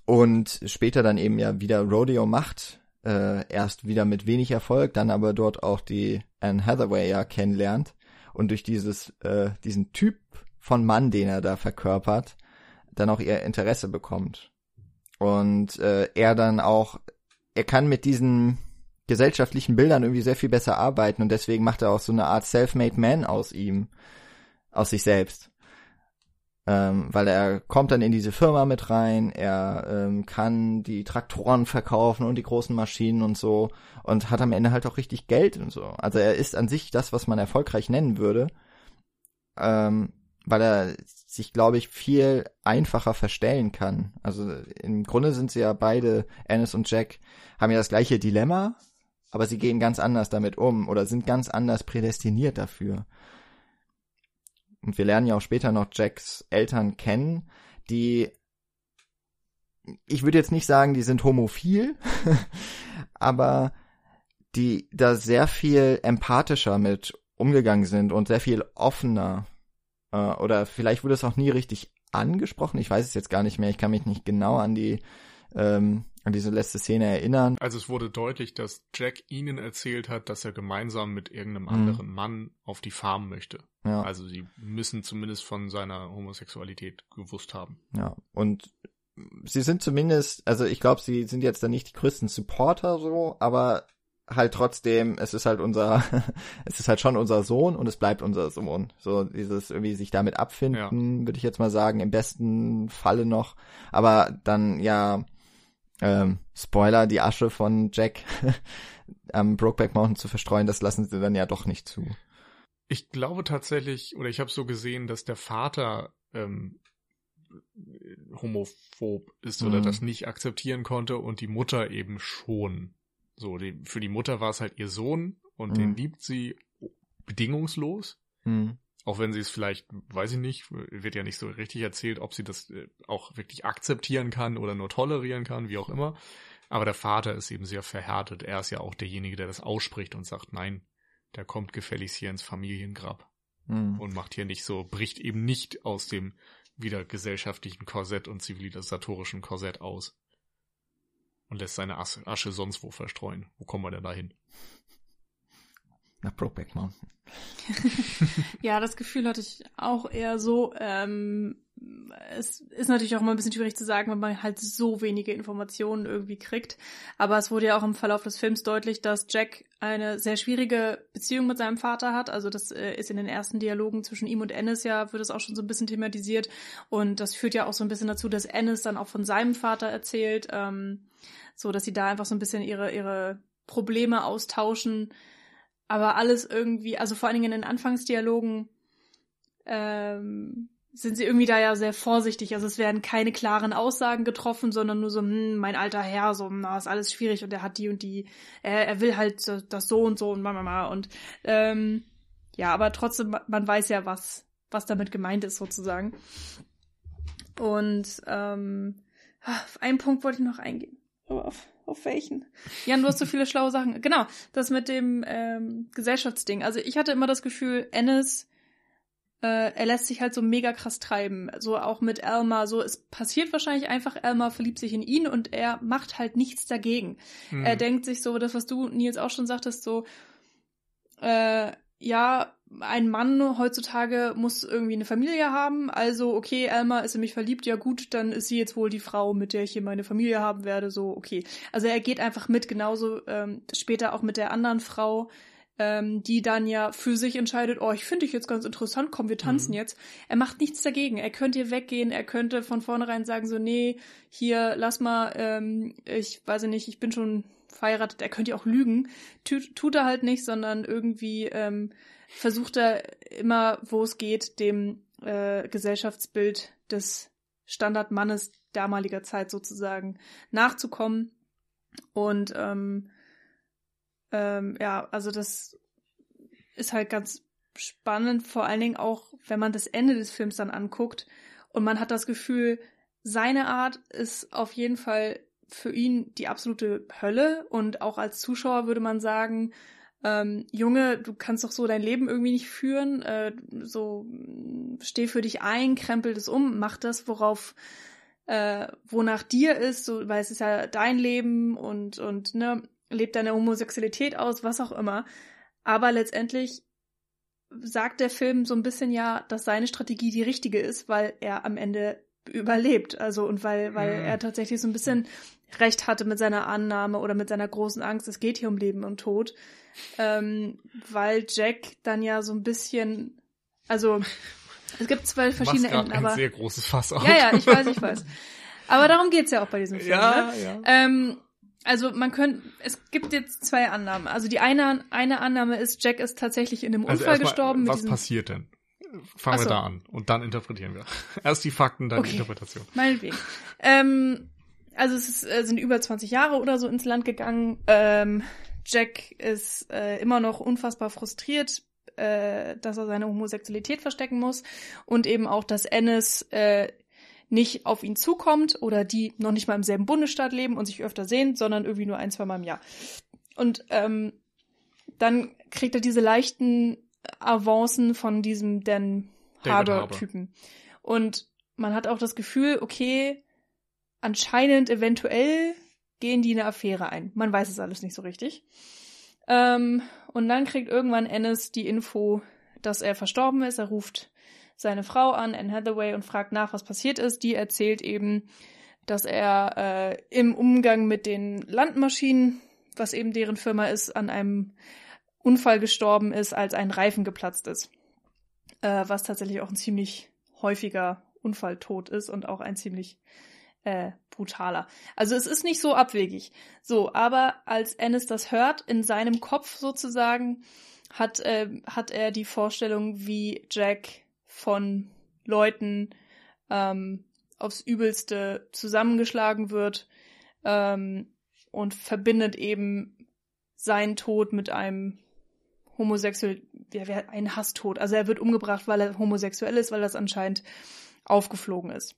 und später dann eben ja wieder Rodeo macht, äh, erst wieder mit wenig Erfolg, dann aber dort auch die Anne Hathaway ja kennenlernt und durch dieses äh, diesen Typ von Mann, den er da verkörpert, dann auch ihr Interesse bekommt und äh, er dann auch er kann mit diesen gesellschaftlichen Bildern irgendwie sehr viel besser arbeiten und deswegen macht er auch so eine Art Self-Made Man aus ihm, aus sich selbst. Ähm, weil er kommt dann in diese Firma mit rein, er ähm, kann die Traktoren verkaufen und die großen Maschinen und so und hat am Ende halt auch richtig Geld und so. Also er ist an sich das, was man erfolgreich nennen würde, ähm, weil er sich, glaube ich, viel einfacher verstellen kann. Also im Grunde sind sie ja beide, Ennis und Jack, haben ja das gleiche Dilemma, aber sie gehen ganz anders damit um oder sind ganz anders prädestiniert dafür. Und wir lernen ja auch später noch Jacks Eltern kennen, die ich würde jetzt nicht sagen, die sind homophil, aber die da sehr viel empathischer mit umgegangen sind und sehr viel offener. Äh, oder vielleicht wurde es auch nie richtig angesprochen. Ich weiß es jetzt gar nicht mehr. Ich kann mich nicht genau an die ähm, an diese letzte Szene erinnern.
Also es wurde deutlich, dass Jack ihnen erzählt hat, dass er gemeinsam mit irgendeinem mhm. anderen Mann auf die Farm möchte. Ja. Also sie müssen zumindest von seiner Homosexualität gewusst haben.
Ja, und sie sind zumindest, also ich glaube, sie sind jetzt da nicht die größten Supporter so, aber halt trotzdem, es ist halt unser, es ist halt schon unser Sohn und es bleibt unser Sohn. So dieses irgendwie sich damit abfinden, ja. würde ich jetzt mal sagen, im besten Falle noch. Aber dann ja, ähm, Spoiler, die Asche von Jack am Brokeback Mountain zu verstreuen, das lassen sie dann ja doch nicht zu.
Ich glaube tatsächlich, oder ich habe so gesehen, dass der Vater ähm, homophob ist oder mhm. das nicht akzeptieren konnte und die Mutter eben schon. So, die, für die Mutter war es halt ihr Sohn und mhm. den liebt sie bedingungslos. Mhm. Auch wenn sie es vielleicht, weiß ich nicht, wird ja nicht so richtig erzählt, ob sie das äh, auch wirklich akzeptieren kann oder nur tolerieren kann, wie auch immer. Aber der Vater ist eben sehr verhärtet. Er ist ja auch derjenige, der das ausspricht und sagt, nein, der kommt gefälligst hier ins Familiengrab. Mhm. Und macht hier nicht so, bricht eben nicht aus dem wieder gesellschaftlichen Korsett und zivilisatorischen Korsett aus. Und lässt seine Asche sonst wo verstreuen. Wo kommen wir denn da hin?
Nach Brokeback Mountain.
ja, das Gefühl hatte ich auch eher so. Ähm, es ist natürlich auch immer ein bisschen schwierig zu sagen, wenn man halt so wenige Informationen irgendwie kriegt. Aber es wurde ja auch im Verlauf des Films deutlich, dass Jack eine sehr schwierige Beziehung mit seinem Vater hat. Also das äh, ist in den ersten Dialogen zwischen ihm und Ennis ja, wird es auch schon so ein bisschen thematisiert. Und das führt ja auch so ein bisschen dazu, dass Ennis dann auch von seinem Vater erzählt, ähm, so dass sie da einfach so ein bisschen ihre, ihre Probleme austauschen aber alles irgendwie, also vor allen Dingen in den Anfangsdialogen ähm, sind sie irgendwie da ja sehr vorsichtig. Also es werden keine klaren Aussagen getroffen, sondern nur so, hm, mein alter Herr, so, na, ist alles schwierig und er hat die und die, er, er will halt das so und so und Mama und ähm, ja, aber trotzdem, man weiß ja, was, was damit gemeint ist sozusagen. Und ähm, auf einen Punkt wollte ich noch eingehen. Aber auf auf welchen? Jan, du hast so viele schlaue Sachen. Genau, das mit dem ähm, Gesellschaftsding. Also ich hatte immer das Gefühl, Ennis, äh, er lässt sich halt so mega krass treiben. So auch mit Elma. So, es passiert wahrscheinlich einfach, Elma verliebt sich in ihn und er macht halt nichts dagegen. Mhm. Er denkt sich so, das, was du, Nils, auch schon sagtest, so, äh, ja, ein Mann heutzutage muss irgendwie eine Familie haben, also okay, Elma ist in mich verliebt, ja gut, dann ist sie jetzt wohl die Frau, mit der ich hier meine Familie haben werde, so okay. Also er geht einfach mit, genauso ähm, später auch mit der anderen Frau, ähm, die dann ja für sich entscheidet, oh, ich finde dich jetzt ganz interessant, komm, wir tanzen
Mhm.
jetzt. Er macht nichts dagegen. Er könnte hier weggehen, er könnte von vornherein sagen, so, nee, hier, lass mal, ähm, ich weiß nicht, ich bin schon verheiratet, er könnte ja auch lügen. Tut, tut er halt nicht, sondern irgendwie ähm, versucht er immer, wo es geht, dem äh, Gesellschaftsbild des Standardmannes damaliger Zeit sozusagen nachzukommen. Und ähm, ähm, ja, also das ist halt ganz spannend, vor allen Dingen auch, wenn man das Ende des Films dann anguckt und man hat das Gefühl, seine Art ist auf jeden Fall für ihn die absolute Hölle und auch als Zuschauer würde man sagen, ähm, Junge, du kannst doch so dein Leben irgendwie nicht führen, äh, so steh für dich ein, krempel das um, mach das, worauf äh, wonach dir ist, so, weil es ist ja dein Leben und und ne, leb deine Homosexualität aus, was auch immer. Aber letztendlich sagt der Film so ein bisschen ja, dass seine Strategie die richtige ist, weil er am Ende überlebt. Also und weil, weil
Mhm.
er tatsächlich so ein bisschen recht hatte mit seiner Annahme oder mit seiner großen Angst, es geht hier um Leben und Tod. Ähm, weil Jack dann ja so ein bisschen, also es gibt zwei verschiedene Enden,
ein
aber.
sehr großes Fass auf.
Ja, ja, ich weiß, ich weiß. Aber darum geht's ja auch bei diesem Film.
ja,
ne?
ja.
Ähm, also man könnte, es gibt jetzt zwei Annahmen. Also die eine, eine Annahme ist, Jack ist tatsächlich in einem
Also
Unfall
erstmal,
gestorben. Mit
Was
diesem,
passiert denn? Fangen
Ach
wir
so.
da an und dann interpretieren wir. Erst die Fakten, dann
Okay.
die Interpretation.
Meinetwegen. Ähm, also es ist, äh, sind über 20 Jahre oder so ins Land gegangen. Ähm, Jack ist äh, immer noch unfassbar frustriert, äh, dass er seine Homosexualität verstecken muss und eben auch, dass Ennis äh, nicht auf ihn zukommt oder die noch nicht mal im selben Bundesstaat leben und sich öfter sehen, sondern irgendwie nur ein, zwei Mal im Jahr. Und ähm, dann kriegt er diese leichten Avancen von diesem Dan
David
Harbour
Harbour.
Typen. Und man hat auch das Gefühl, okay, anscheinend eventuell gehen die eine Affäre ein. Man weiß es alles nicht so richtig. Ähm, und dann kriegt irgendwann Ennis die Info, dass er verstorben ist. Er ruft seine Frau an, Anne Hathaway, und fragt nach, was passiert ist. Die erzählt eben, dass er äh, im Umgang mit den Landmaschinen, was eben deren Firma ist, an einem Unfall gestorben ist, als ein Reifen geplatzt ist. Äh, was tatsächlich auch ein ziemlich häufiger Unfalltod ist und auch ein ziemlich äh, brutaler. Also es ist nicht so abwegig. So, aber als Ennis das hört, in seinem Kopf sozusagen, hat, äh, hat er die Vorstellung, wie Jack von Leuten ähm, aufs Übelste zusammengeschlagen wird ähm, und verbindet eben seinen Tod mit einem homosexuell, ja, wer- ein Hasstod. Also er wird umgebracht, weil er homosexuell ist, weil das anscheinend aufgeflogen ist.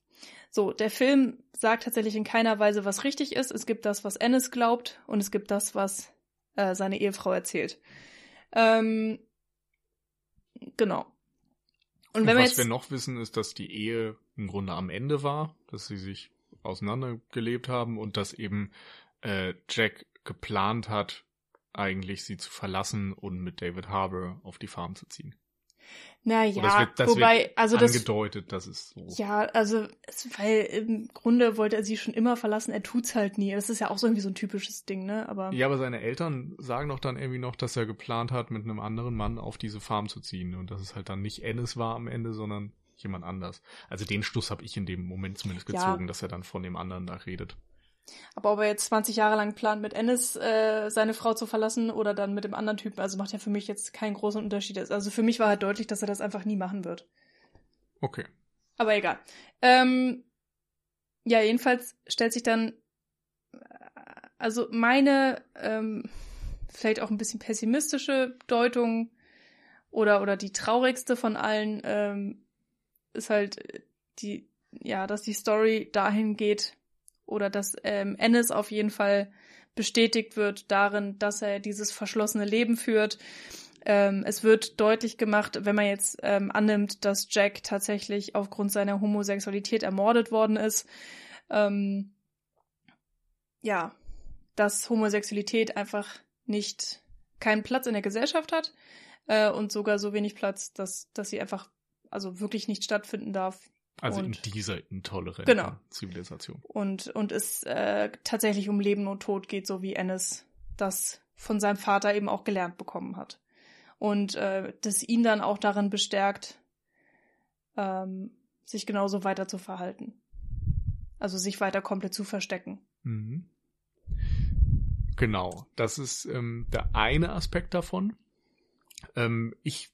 So, der Film sagt tatsächlich in keiner Weise, was richtig ist. Es gibt das, was Ennis glaubt, und es gibt das, was äh, seine Ehefrau erzählt. Ähm, genau. Und
Und
wenn wir
was
jetzt
wir noch wissen, ist, dass die Ehe im Grunde am Ende war, dass sie sich auseinandergelebt haben und dass eben äh, Jack geplant hat, eigentlich sie zu verlassen und mit David Harbour auf die Farm zu ziehen.
Na
Oder das
ja,
wird, das
wobei, also das,
angedeutet, dass es so.
ja, also, weil im Grunde wollte er sie schon immer verlassen, er tut's halt nie. Das ist ja auch so irgendwie so ein typisches Ding, ne, aber.
Ja, aber seine Eltern sagen doch dann irgendwie noch, dass er geplant hat, mit einem anderen Mann auf diese Farm zu ziehen und dass es halt dann nicht Ennis war am Ende, sondern jemand anders. Also den Schluss habe ich in dem Moment zumindest
Ja.
gezogen, dass er dann von dem anderen da redet.
Aber ob er jetzt 20 Jahre lang plant, mit Ennis äh, seine Frau zu verlassen oder dann mit dem anderen Typen, also macht ja für mich jetzt keinen großen Unterschied. Also für mich war halt deutlich, dass er das einfach nie machen wird.
Okay.
Aber egal. Ähm, ja, jedenfalls stellt sich dann, äh, also meine, ähm, vielleicht auch ein bisschen pessimistische Deutung oder, oder die traurigste von allen, ähm, ist halt äh, die, ja, dass die Story dahin geht oder dass ähm, Ennis auf jeden Fall bestätigt wird darin, dass er dieses verschlossene Leben führt. Ähm, es wird deutlich gemacht, wenn man jetzt ähm, annimmt, dass Jack tatsächlich aufgrund seiner Homosexualität ermordet worden ist. Ähm, ja, dass Homosexualität einfach nicht keinen Platz in der Gesellschaft hat. äh, und sogar so wenig Platz, dass, dass sie einfach also wirklich nicht stattfinden darf.
Also
und,
in dieser intoleranten
Genau.
Zivilisation.
und, und es äh, tatsächlich um Leben und Tod geht, so wie Ennis das von seinem Vater eben auch gelernt bekommen hat. Und äh, das ihn dann auch darin bestärkt, ähm, sich genauso weiter zu verhalten. Also sich weiter komplett zu verstecken.
Mhm. Genau, das ist ähm, der eine Aspekt davon. Ähm, ich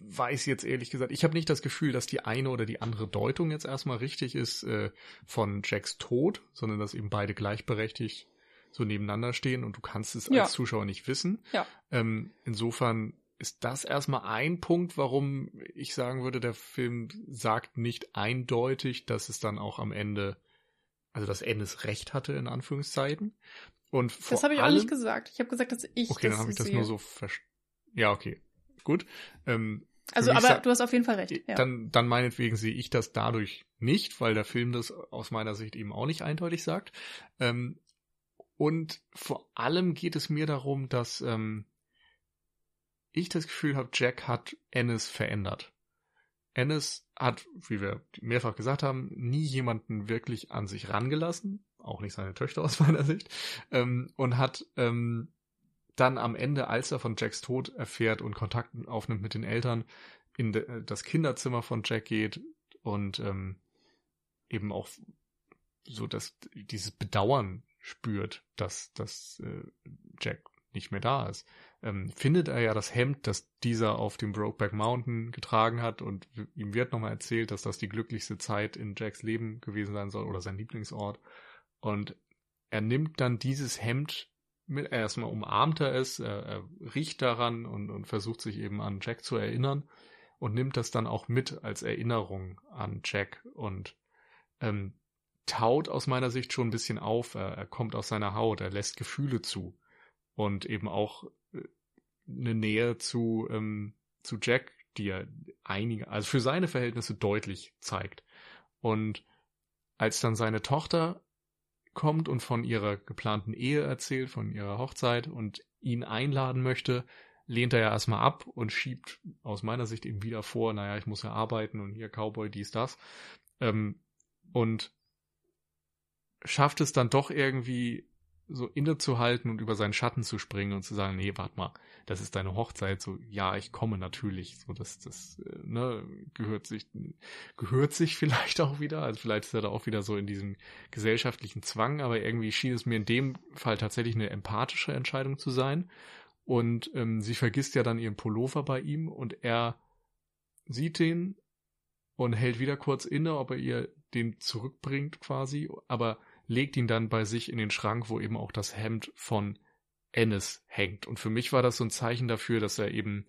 weiß jetzt ehrlich gesagt, ich habe nicht das Gefühl, dass die eine oder die andere Deutung jetzt erstmal richtig ist äh, von Jacks Tod, sondern dass eben beide gleichberechtigt so nebeneinander stehen und du kannst es
Ja.
als Zuschauer nicht wissen.
Ja.
Ähm, insofern ist das erstmal ein Punkt, warum ich sagen würde, der Film sagt nicht eindeutig, dass es dann auch am Ende, also dass Ennis recht hatte, in Anführungszeichen. Und vor
Das habe ich auch
allem,
nicht gesagt. Ich habe gesagt, dass ich
Okay,
das
dann habe ich das
sehe.
nur so verstanden. Ja, okay. Gut. Ähm,
Also, aber
sa-
du hast auf jeden Fall recht. Ja.
dann, dann meinetwegen sehe ich das dadurch nicht, weil der Film das aus meiner Sicht eben auch nicht eindeutig sagt. Ähm, und vor allem geht es mir darum, dass ähm, ich das Gefühl habe, Jack hat Ennis verändert. Ennis hat, wie wir mehrfach gesagt haben, nie jemanden wirklich an sich rangelassen, auch nicht seine Töchter aus meiner Sicht, ähm, und hat ähm, dann am Ende, als er von Jacks Tod erfährt und Kontakt aufnimmt mit den Eltern, in de, das Kinderzimmer von Jack geht und ähm, eben auch so dass dieses Bedauern spürt, dass, dass äh, Jack nicht mehr da ist, ähm, findet er ja das Hemd, das dieser auf dem Brokeback Mountain getragen hat und ihm wird nochmal erzählt, dass das die glücklichste Zeit in Jacks Leben gewesen sein soll oder sein Lieblingsort. Und er nimmt dann dieses Hemd erstmal umarmt er es, er, er riecht daran und, und versucht sich eben an Jack zu erinnern und nimmt das dann auch mit als Erinnerung an Jack und ähm, taut aus meiner Sicht schon ein bisschen auf. Er, er kommt aus seiner Haut, er lässt Gefühle zu und eben auch äh, eine Nähe zu, ähm, zu Jack, die er einige, also für seine Verhältnisse deutlich zeigt. Und als dann seine Tochter kommt und von ihrer geplanten Ehe erzählt, von ihrer Hochzeit und ihn einladen möchte, lehnt er ja erstmal ab und schiebt aus meiner Sicht eben wieder vor, naja, ich muss ja arbeiten und hier Cowboy, dies, das. Ähm, und schafft es dann doch irgendwie so innezuhalten und über seinen Schatten zu springen und zu sagen, nee, warte mal, das ist deine Hochzeit, so, ja, ich komme natürlich, so, das, das, äh, ne, gehört sich, gehört sich vielleicht auch wieder, also vielleicht ist er da auch wieder so in diesem gesellschaftlichen Zwang, aber irgendwie schien es mir in dem Fall tatsächlich eine empathische Entscheidung zu sein. Und ähm, sie vergisst ja dann ihren Pullover bei ihm und er sieht den und hält wieder kurz inne, ob er ihr den zurückbringt quasi, aber legt ihn dann bei sich in den Schrank, wo eben auch das Hemd von Ennis hängt. Und für mich war das so ein Zeichen dafür, dass er eben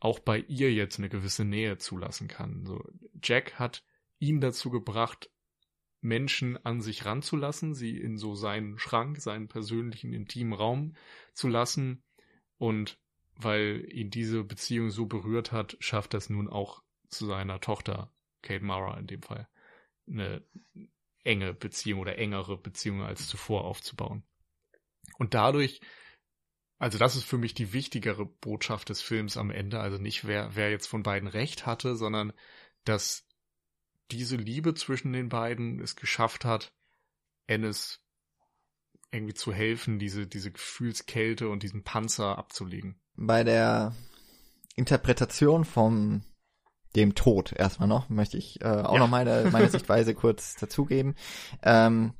auch bei ihr jetzt eine gewisse Nähe zulassen kann. So, Jack hat ihn dazu gebracht, Menschen an sich ranzulassen, sie in so seinen Schrank, seinen persönlichen intimen Raum zu lassen. Und weil ihn diese Beziehung so berührt hat, schafft es nun auch zu seiner Tochter, Kate Mara in dem Fall, eine enge Beziehung oder engere Beziehung als zuvor aufzubauen. Und dadurch, also das ist für mich die wichtigere Botschaft des Films am Ende, also nicht wer, wer jetzt von beiden recht hatte, sondern dass diese Liebe zwischen den beiden es geschafft hat, Ennis irgendwie zu helfen, diese, diese Gefühlskälte und diesen Panzer abzulegen.
Bei der Interpretation vom dem Tod erstmal noch, möchte ich äh, auch
Ja.
noch meine, meine Sichtweise kurz dazugeben. Ähm,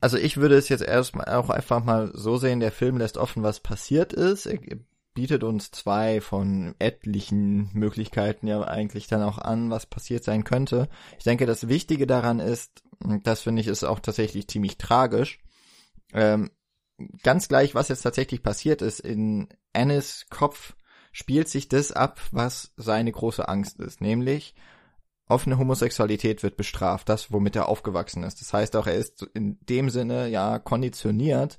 also ich würde es jetzt erstmal auch einfach mal so sehen, der Film lässt offen, was passiert ist. Er bietet uns zwei von etlichen Möglichkeiten ja eigentlich dann auch an, was passiert sein könnte. Ich denke, das Wichtige daran ist, das finde ich ist auch tatsächlich ziemlich tragisch, ähm, ganz gleich, was jetzt tatsächlich passiert ist, in Annis Kopf spielt sich das ab, was seine große Angst ist, nämlich offene Homosexualität wird bestraft, das, womit er aufgewachsen ist. Das heißt auch, er ist in dem Sinne ja konditioniert,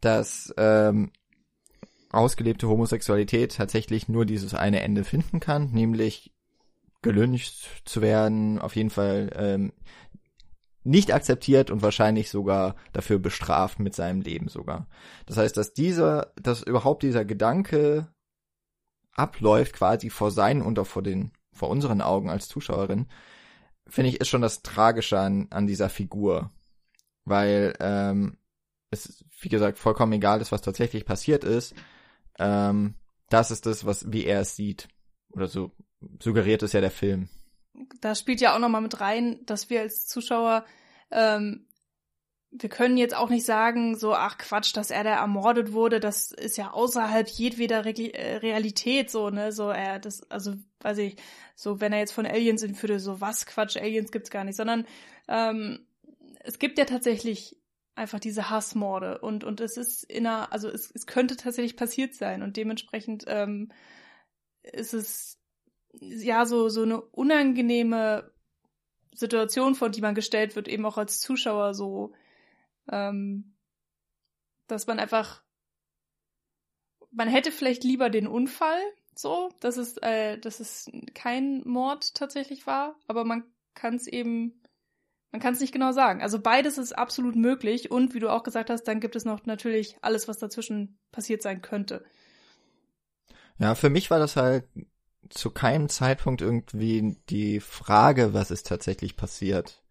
dass ähm, ausgelebte Homosexualität tatsächlich nur dieses eine Ende finden kann, nämlich gelyncht zu werden, auf jeden Fall ähm, nicht akzeptiert und wahrscheinlich sogar dafür bestraft mit seinem Leben sogar. Das heißt, dass dieser, dass überhaupt dieser Gedanke abläuft, quasi vor seinen und auch vor den, vor unseren Augen als Zuschauerin, finde ich, ist schon das Tragische an, an dieser Figur. Weil ähm, es, wie gesagt, vollkommen egal ist, was tatsächlich passiert ist. Ähm, das ist das, was, wie er es sieht. Oder so suggeriert es ja der Film.
Da spielt ja auch nochmal mit rein, dass wir als Zuschauer ähm, wir können jetzt auch nicht sagen, so, ach Quatsch, dass er da ermordet wurde, das ist ja außerhalb jedweder Re äh, Realität, so, ne, so, er, das, also, weiß ich, so, wenn er jetzt von Aliens entführt, so, was Quatsch, Aliens gibt's gar nicht, sondern, ähm, es gibt ja tatsächlich einfach diese Hassmorde und, und es ist in einer, also es, es könnte tatsächlich passiert sein und dementsprechend, ähm, ist es, ja, so, so eine unangenehme Situation, vor die man gestellt wird, eben auch als Zuschauer so, ähm, dass man einfach, man hätte vielleicht lieber den Unfall, so, dass es, äh, dass es kein Mord tatsächlich war, aber man kann es eben, man kann es nicht genau sagen. Also beides ist absolut möglich und wie du auch gesagt hast, dann gibt es noch natürlich alles, was dazwischen passiert sein könnte.
Ja, für mich war das halt zu keinem Zeitpunkt irgendwie die Frage, was ist tatsächlich passiert.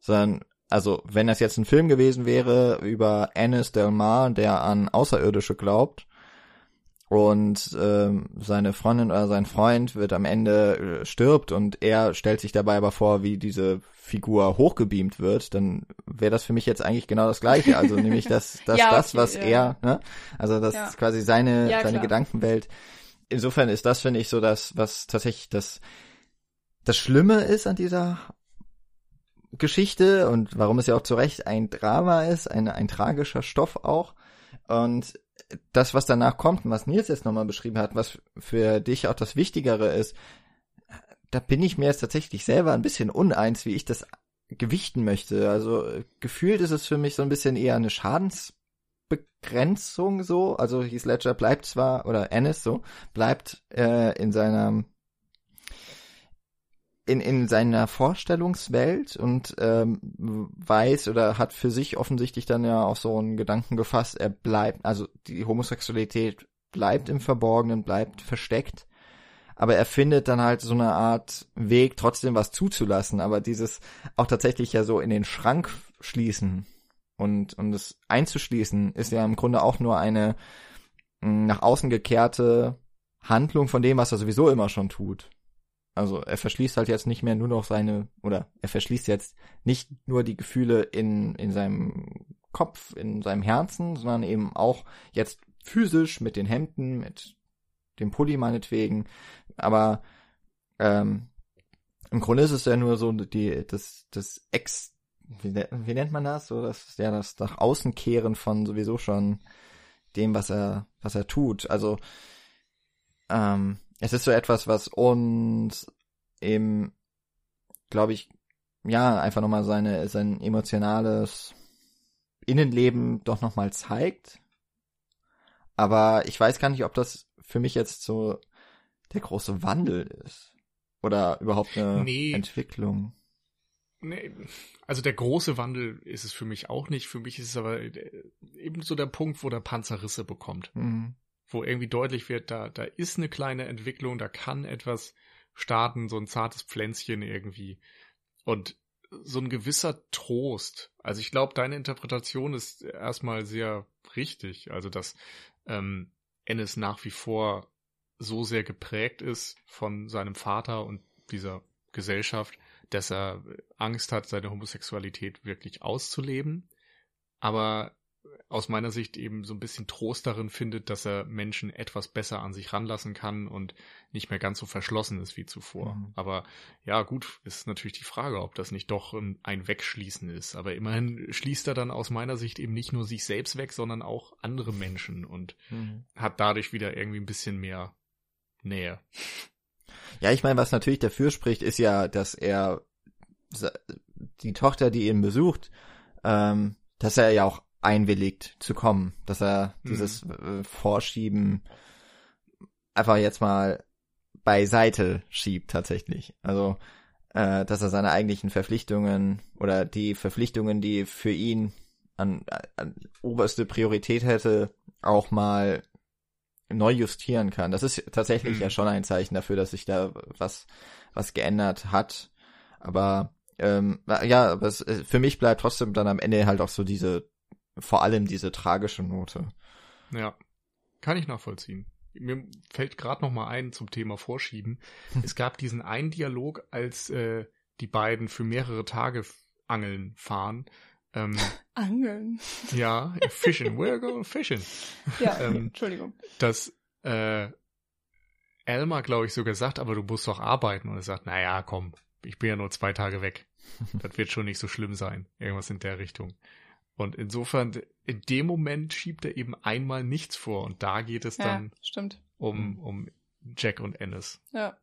Sondern also wenn das jetzt ein Film gewesen wäre über Ennis Del Mar, der an Außerirdische glaubt und ähm, seine Freundin oder sein Freund wird am Ende äh, stirbt und er stellt sich dabei aber vor, wie diese Figur hochgebeamt wird, dann wäre das für mich jetzt eigentlich genau das Gleiche. Also nämlich das, das, ja, das, was ja. er, ne? Also das ja. ist quasi seine, seine klar. Gedankenwelt. Insofern ist das, finde ich, so das, was tatsächlich das, das Schlimme ist an dieser Geschichte und warum es ja auch zu Recht ein Drama ist, ein, ein tragischer Stoff auch. Und das, was danach kommt und was Nils jetzt nochmal beschrieben hat, was für dich auch das Wichtigere ist, da bin ich mir jetzt tatsächlich selber ein bisschen uneins, wie ich das gewichten möchte. Also gefühlt ist es für mich so ein bisschen eher eine Schadensbegrenzung so. Also Heath Ledger bleibt zwar, oder Ennis so, bleibt äh, in seiner in, in seiner Vorstellungswelt und ähm, weiß oder hat für sich offensichtlich dann ja auch so einen Gedanken gefasst, er bleibt, also die Homosexualität bleibt im Verborgenen, bleibt versteckt, aber er findet dann halt so eine Art Weg, trotzdem was zuzulassen, aber dieses auch tatsächlich ja so in den Schrank schließen und, und es einzuschließen, ist ja im Grunde auch nur eine nach außen gekehrte Handlung von dem, was er sowieso immer schon tut. Also er verschließt halt jetzt nicht mehr nur noch seine, oder er verschließt jetzt nicht nur die Gefühle in, in seinem Kopf, in seinem Herzen, sondern eben auch jetzt physisch mit den Hemden, mit dem Pulli meinetwegen. Aber ähm, im Grunde ist es ja nur so die, das, das Ex, wie, wie nennt man das? So, das ist ja das nach außen kehren von sowieso schon dem, was er, was er tut. Also ähm, es ist so etwas, was uns eben, glaube ich, ja, einfach nochmal seine, sein emotionales Innenleben doch nochmal zeigt. Aber ich weiß gar nicht, ob das für mich jetzt so der große Wandel ist. Oder überhaupt eine nee. Entwicklung.
Nee, also der große Wandel ist es für mich auch nicht. Für mich ist es aber eben so der Punkt, wo der Panzer Risse bekommt. Mhm wo irgendwie deutlich wird, da, da ist eine kleine Entwicklung, da kann etwas starten, so ein zartes Pflänzchen irgendwie. Und so ein gewisser Trost. Also ich glaube, deine Interpretation ist erstmal sehr richtig. Also dass ähm, Ennis nach wie vor so sehr geprägt ist von seinem Vater und dieser Gesellschaft, dass er Angst hat, seine Homosexualität wirklich auszuleben. Aber aus meiner Sicht eben so ein bisschen Trost darin findet, dass er Menschen etwas besser an sich ranlassen kann und nicht mehr ganz so verschlossen ist wie zuvor. Mhm. Aber ja, gut, ist natürlich die Frage, ob das nicht doch ein Wegschließen ist. Aber immerhin schließt er dann aus meiner Sicht eben nicht nur sich selbst weg, sondern auch andere Menschen und mhm. hat dadurch wieder irgendwie ein bisschen mehr Nähe.
Ja, ich meine, was natürlich dafür spricht, ist ja, dass er die Tochter, die ihn besucht, ähm, dass er ja auch einwilligt zu kommen, dass er mhm. dieses äh, Vorschieben einfach jetzt mal beiseite schiebt tatsächlich. Also, äh, dass er seine eigentlichen Verpflichtungen oder die Verpflichtungen, die für ihn an, an oberste Priorität hätte, auch mal neu justieren kann. Das ist tatsächlich
Mhm.
ja schon ein Zeichen dafür, dass sich da was, was geändert hat. Aber ähm, ja, aber es, äh, für mich bleibt trotzdem dann am Ende halt auch so diese, vor allem diese tragische Note.
Ja, kann ich nachvollziehen. Mir fällt gerade noch mal ein zum Thema Vorschieben. Es gab diesen einen Dialog, als äh, die beiden für mehrere Tage angeln fahren. Ähm,
Angeln.
ja, fishing, we're going fishing.
Ja,
Ähm,
Entschuldigung.
Dass äh, Elmar, glaube ich, sogar sagt, aber du musst doch arbeiten. Und er sagt, na ja, komm, ich bin ja nur zwei Tage weg. Das wird schon nicht so schlimm sein. Irgendwas in der Richtung. Und insofern, in dem Moment schiebt er eben einmal nichts vor. Und da geht es
Ja,
dann
stimmt.
um, um Jack und Ennis.
Ja.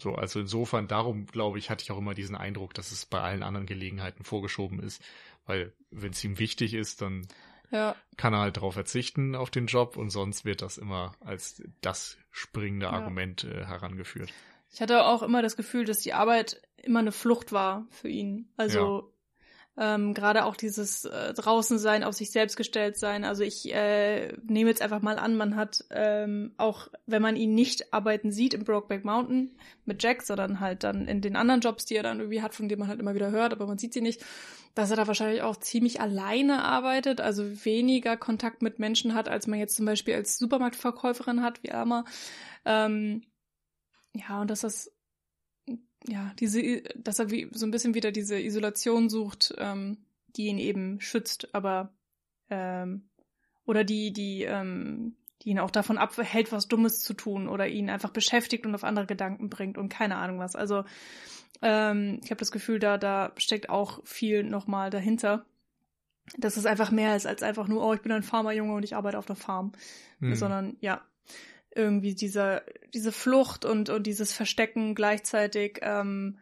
So, also insofern, darum glaube ich, hatte ich auch immer diesen Eindruck, dass es bei allen anderen Gelegenheiten vorgeschoben ist. Weil, wenn es ihm wichtig ist, dann
Ja.
kann er halt darauf verzichten auf den Job und sonst wird das immer als das springende
Ja.
Argument äh, herangeführt.
Ich hatte auch immer das Gefühl, dass die Arbeit immer eine Flucht war für ihn. Also ähm, gerade auch dieses äh, draußen sein, auf sich selbst gestellt sein. Also ich äh, nehme jetzt einfach mal an, man hat ähm, auch, wenn man ihn nicht arbeiten sieht im Brokeback Mountain mit Jack, sondern halt dann in den anderen Jobs, die er dann irgendwie hat, von denen man halt immer wieder hört, aber man sieht sie nicht, dass er da wahrscheinlich auch ziemlich alleine arbeitet, also weniger Kontakt mit Menschen hat, als man jetzt zum Beispiel als Supermarktverkäuferin hat, wie Alma. Ähm, ja, und dass das, ja, diese, dass er wie, so ein bisschen wieder diese Isolation sucht, ähm, die ihn eben schützt, aber, ähm, oder die, die, ähm, die ihn auch davon abhält, was Dummes zu tun oder ihn einfach beschäftigt und auf andere Gedanken bringt und keine Ahnung was. Also, ähm, ich habe das Gefühl, da, da steckt auch viel nochmal dahinter. Das ist einfach mehr ist als einfach nur, oh, ich bin ein Farmerjunge und ich arbeite auf der Farm
Hm.
sondern ja, irgendwie diese, diese Flucht und, und dieses Verstecken gleichzeitig ähm,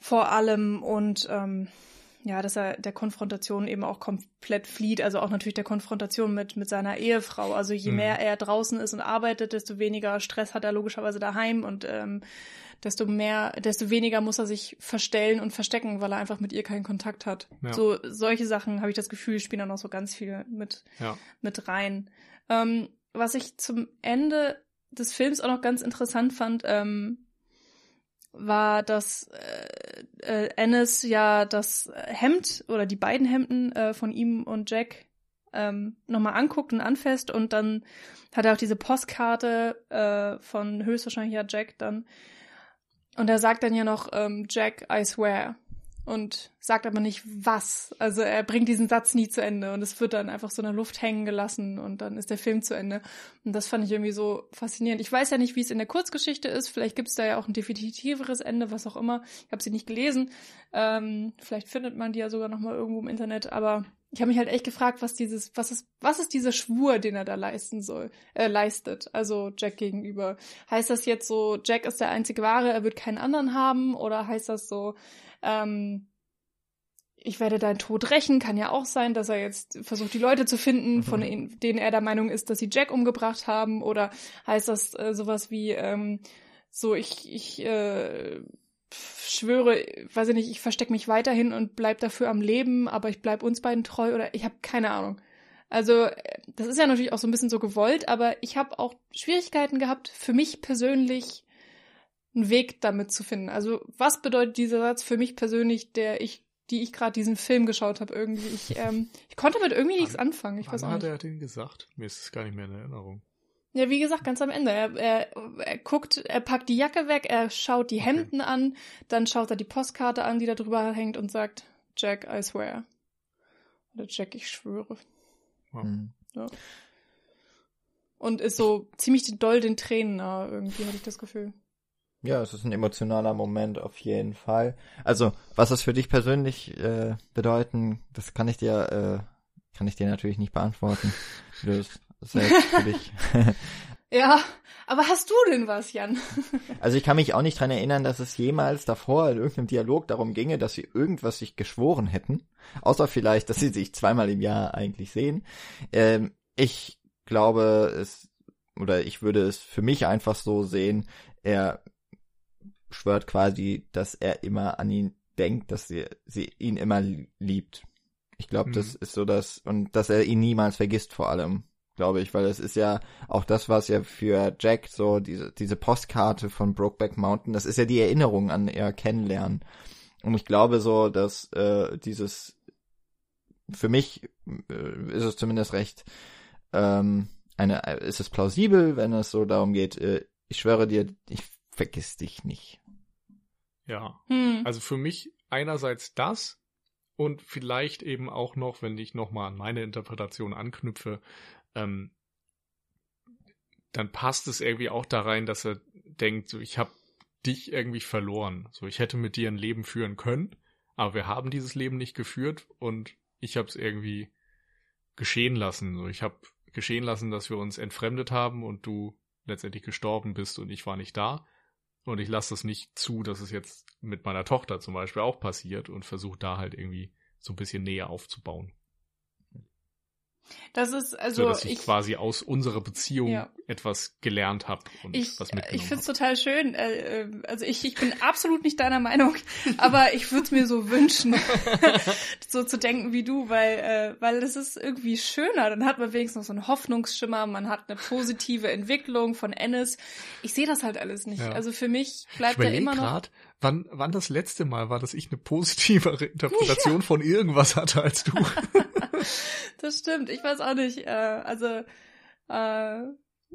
vor allem und ähm, ja, dass er der Konfrontation eben auch komplett flieht, also auch natürlich der Konfrontation mit, mit seiner Ehefrau. Also je
Mhm.
mehr er draußen ist und arbeitet, desto weniger Stress hat er logischerweise daheim und ähm, desto mehr, desto weniger muss er sich verstellen und verstecken, weil er einfach mit ihr keinen Kontakt hat.
Ja.
So solche Sachen habe ich das Gefühl, spielen da noch so ganz viel mit
Ja.
mit rein. Ähm, was ich zum Ende des Films auch noch ganz interessant fand, ähm, war, dass äh, äh, Ennis ja das Hemd oder die beiden Hemden äh, von ihm und Jack ähm, nochmal anguckt und anfasst und dann hat er auch diese Postkarte äh, von höchstwahrscheinlich ja Jack dann. Und er sagt dann ja noch ähm, Jack, I swear und sagt aber nicht was. Also er bringt diesen Satz nie zu Ende und es wird dann einfach so in der Luft hängen gelassen und dann ist der Film zu Ende. Und das fand ich irgendwie so faszinierend. Ich weiß ja nicht, wie es in der Kurzgeschichte ist. Vielleicht gibt es da ja auch ein definitiveres Ende, was auch immer. Ich habe sie nicht gelesen. Ähm, vielleicht findet man die ja sogar noch mal irgendwo im Internet. Aber ich habe mich halt echt gefragt, was dieses, was ist, was ist dieser Schwur, den er da leisten soll, äh, leistet. Also Jack gegenüber. Heißt das jetzt so, Jack ist der einzige Wahre, er wird keinen anderen haben? Oder heißt das so, ähm, ich werde deinen Tod rächen, kann ja auch sein, dass er jetzt versucht, die Leute zu finden, von
Mhm.
denen er der Meinung ist, dass sie Jack umgebracht haben. Oder heißt das äh, sowas wie, ähm, so ich, ich äh, schwöre, weiß ich nicht, ich verstecke mich weiterhin und bleib dafür am Leben, aber ich bleib uns beiden treu oder ich habe keine Ahnung. Also äh, das ist ja natürlich auch so ein bisschen so gewollt, aber ich habe auch Schwierigkeiten gehabt, für mich persönlich einen Weg damit zu finden. Also was bedeutet dieser Satz für mich persönlich, der ich, die ich gerade diesen Film geschaut habe irgendwie? Ich, ähm, ich konnte damit irgendwie nichts anfangen. Ich weiß
Wann
auch
hat
nicht.
er den gesagt? Mir ist es gar nicht mehr in Erinnerung.
Ja, wie gesagt, ganz am Ende. Er, er, er guckt, er packt die Jacke weg, er schaut die
Okay.
Hemden an, dann schaut er die Postkarte an, die da drüber hängt und sagt, Jack, I swear. Oder Jack, ich schwöre.
Hm.
Und ist so ziemlich doll den Tränen nahe, irgendwie, hatte ich das Gefühl.
Ja, es ist ein emotionaler Moment auf jeden Fall. Also, was das für dich persönlich äh, bedeuten, das kann ich dir, äh, kann ich dir natürlich nicht beantworten. Das selbst für dich.
Ja, aber hast du denn was, Jan?
Also ich kann mich auch nicht dran erinnern, dass es jemals davor in irgendeinem Dialog darum ginge, dass sie irgendwas sich geschworen hätten. Außer vielleicht, dass sie sich zweimal im Jahr eigentlich sehen. Ähm, ich glaube es, oder ich würde es für mich einfach so sehen, er schwört quasi, dass er immer an ihn denkt, dass sie, sie ihn immer liebt. Ich glaube,
Mhm.
das ist so das, und dass er ihn niemals vergisst vor allem. glaube ich, weil es ist ja auch das, was ja für Jack so diese, diese Postkarte von Brokeback Mountain, das ist ja die Erinnerung an ihr Kennenlernen. Und ich glaube so, dass äh, dieses für mich äh, ist es zumindest recht ähm, eine ist es plausibel, wenn es so darum geht, äh, ich schwöre dir, ich vergiss dich nicht.
Ja. Hm. Also für mich einerseits das und vielleicht eben auch noch, wenn ich nochmal an meine Interpretation anknüpfe, ähm, dann passt es irgendwie auch da rein, dass er denkt, so ich habe dich irgendwie verloren. So ich hätte mit dir ein Leben führen können, aber wir haben dieses Leben nicht geführt und ich habe es irgendwie geschehen lassen. So ich habe geschehen lassen, dass wir uns entfremdet haben und du letztendlich gestorben bist und ich war nicht da. Und ich lasse das nicht zu, dass es jetzt mit meiner Tochter zum Beispiel auch passiert und versuche da halt irgendwie so ein bisschen näher aufzubauen.
Das ist also
so, dass ich, ich quasi aus unserer Beziehung ja. etwas gelernt habe und
ich,
was mitgenommen
Ich finde es total schön. Äh, äh, also ich, ich bin absolut nicht deiner Meinung, aber ich würde es mir so wünschen, so zu denken wie du, weil äh, weil es ist irgendwie schöner. Dann hat man wenigstens noch so einen Hoffnungsschimmer, man hat eine positive Entwicklung von Ennis. Ich sehe das halt alles nicht. Ja. Also für mich bleibt er immer noch. Grad,
wann, wann das letzte Mal war, dass ich eine positivere Interpretation ja. von irgendwas hatte als du.
das stimmt. Ich weiß auch nicht. Äh, also äh,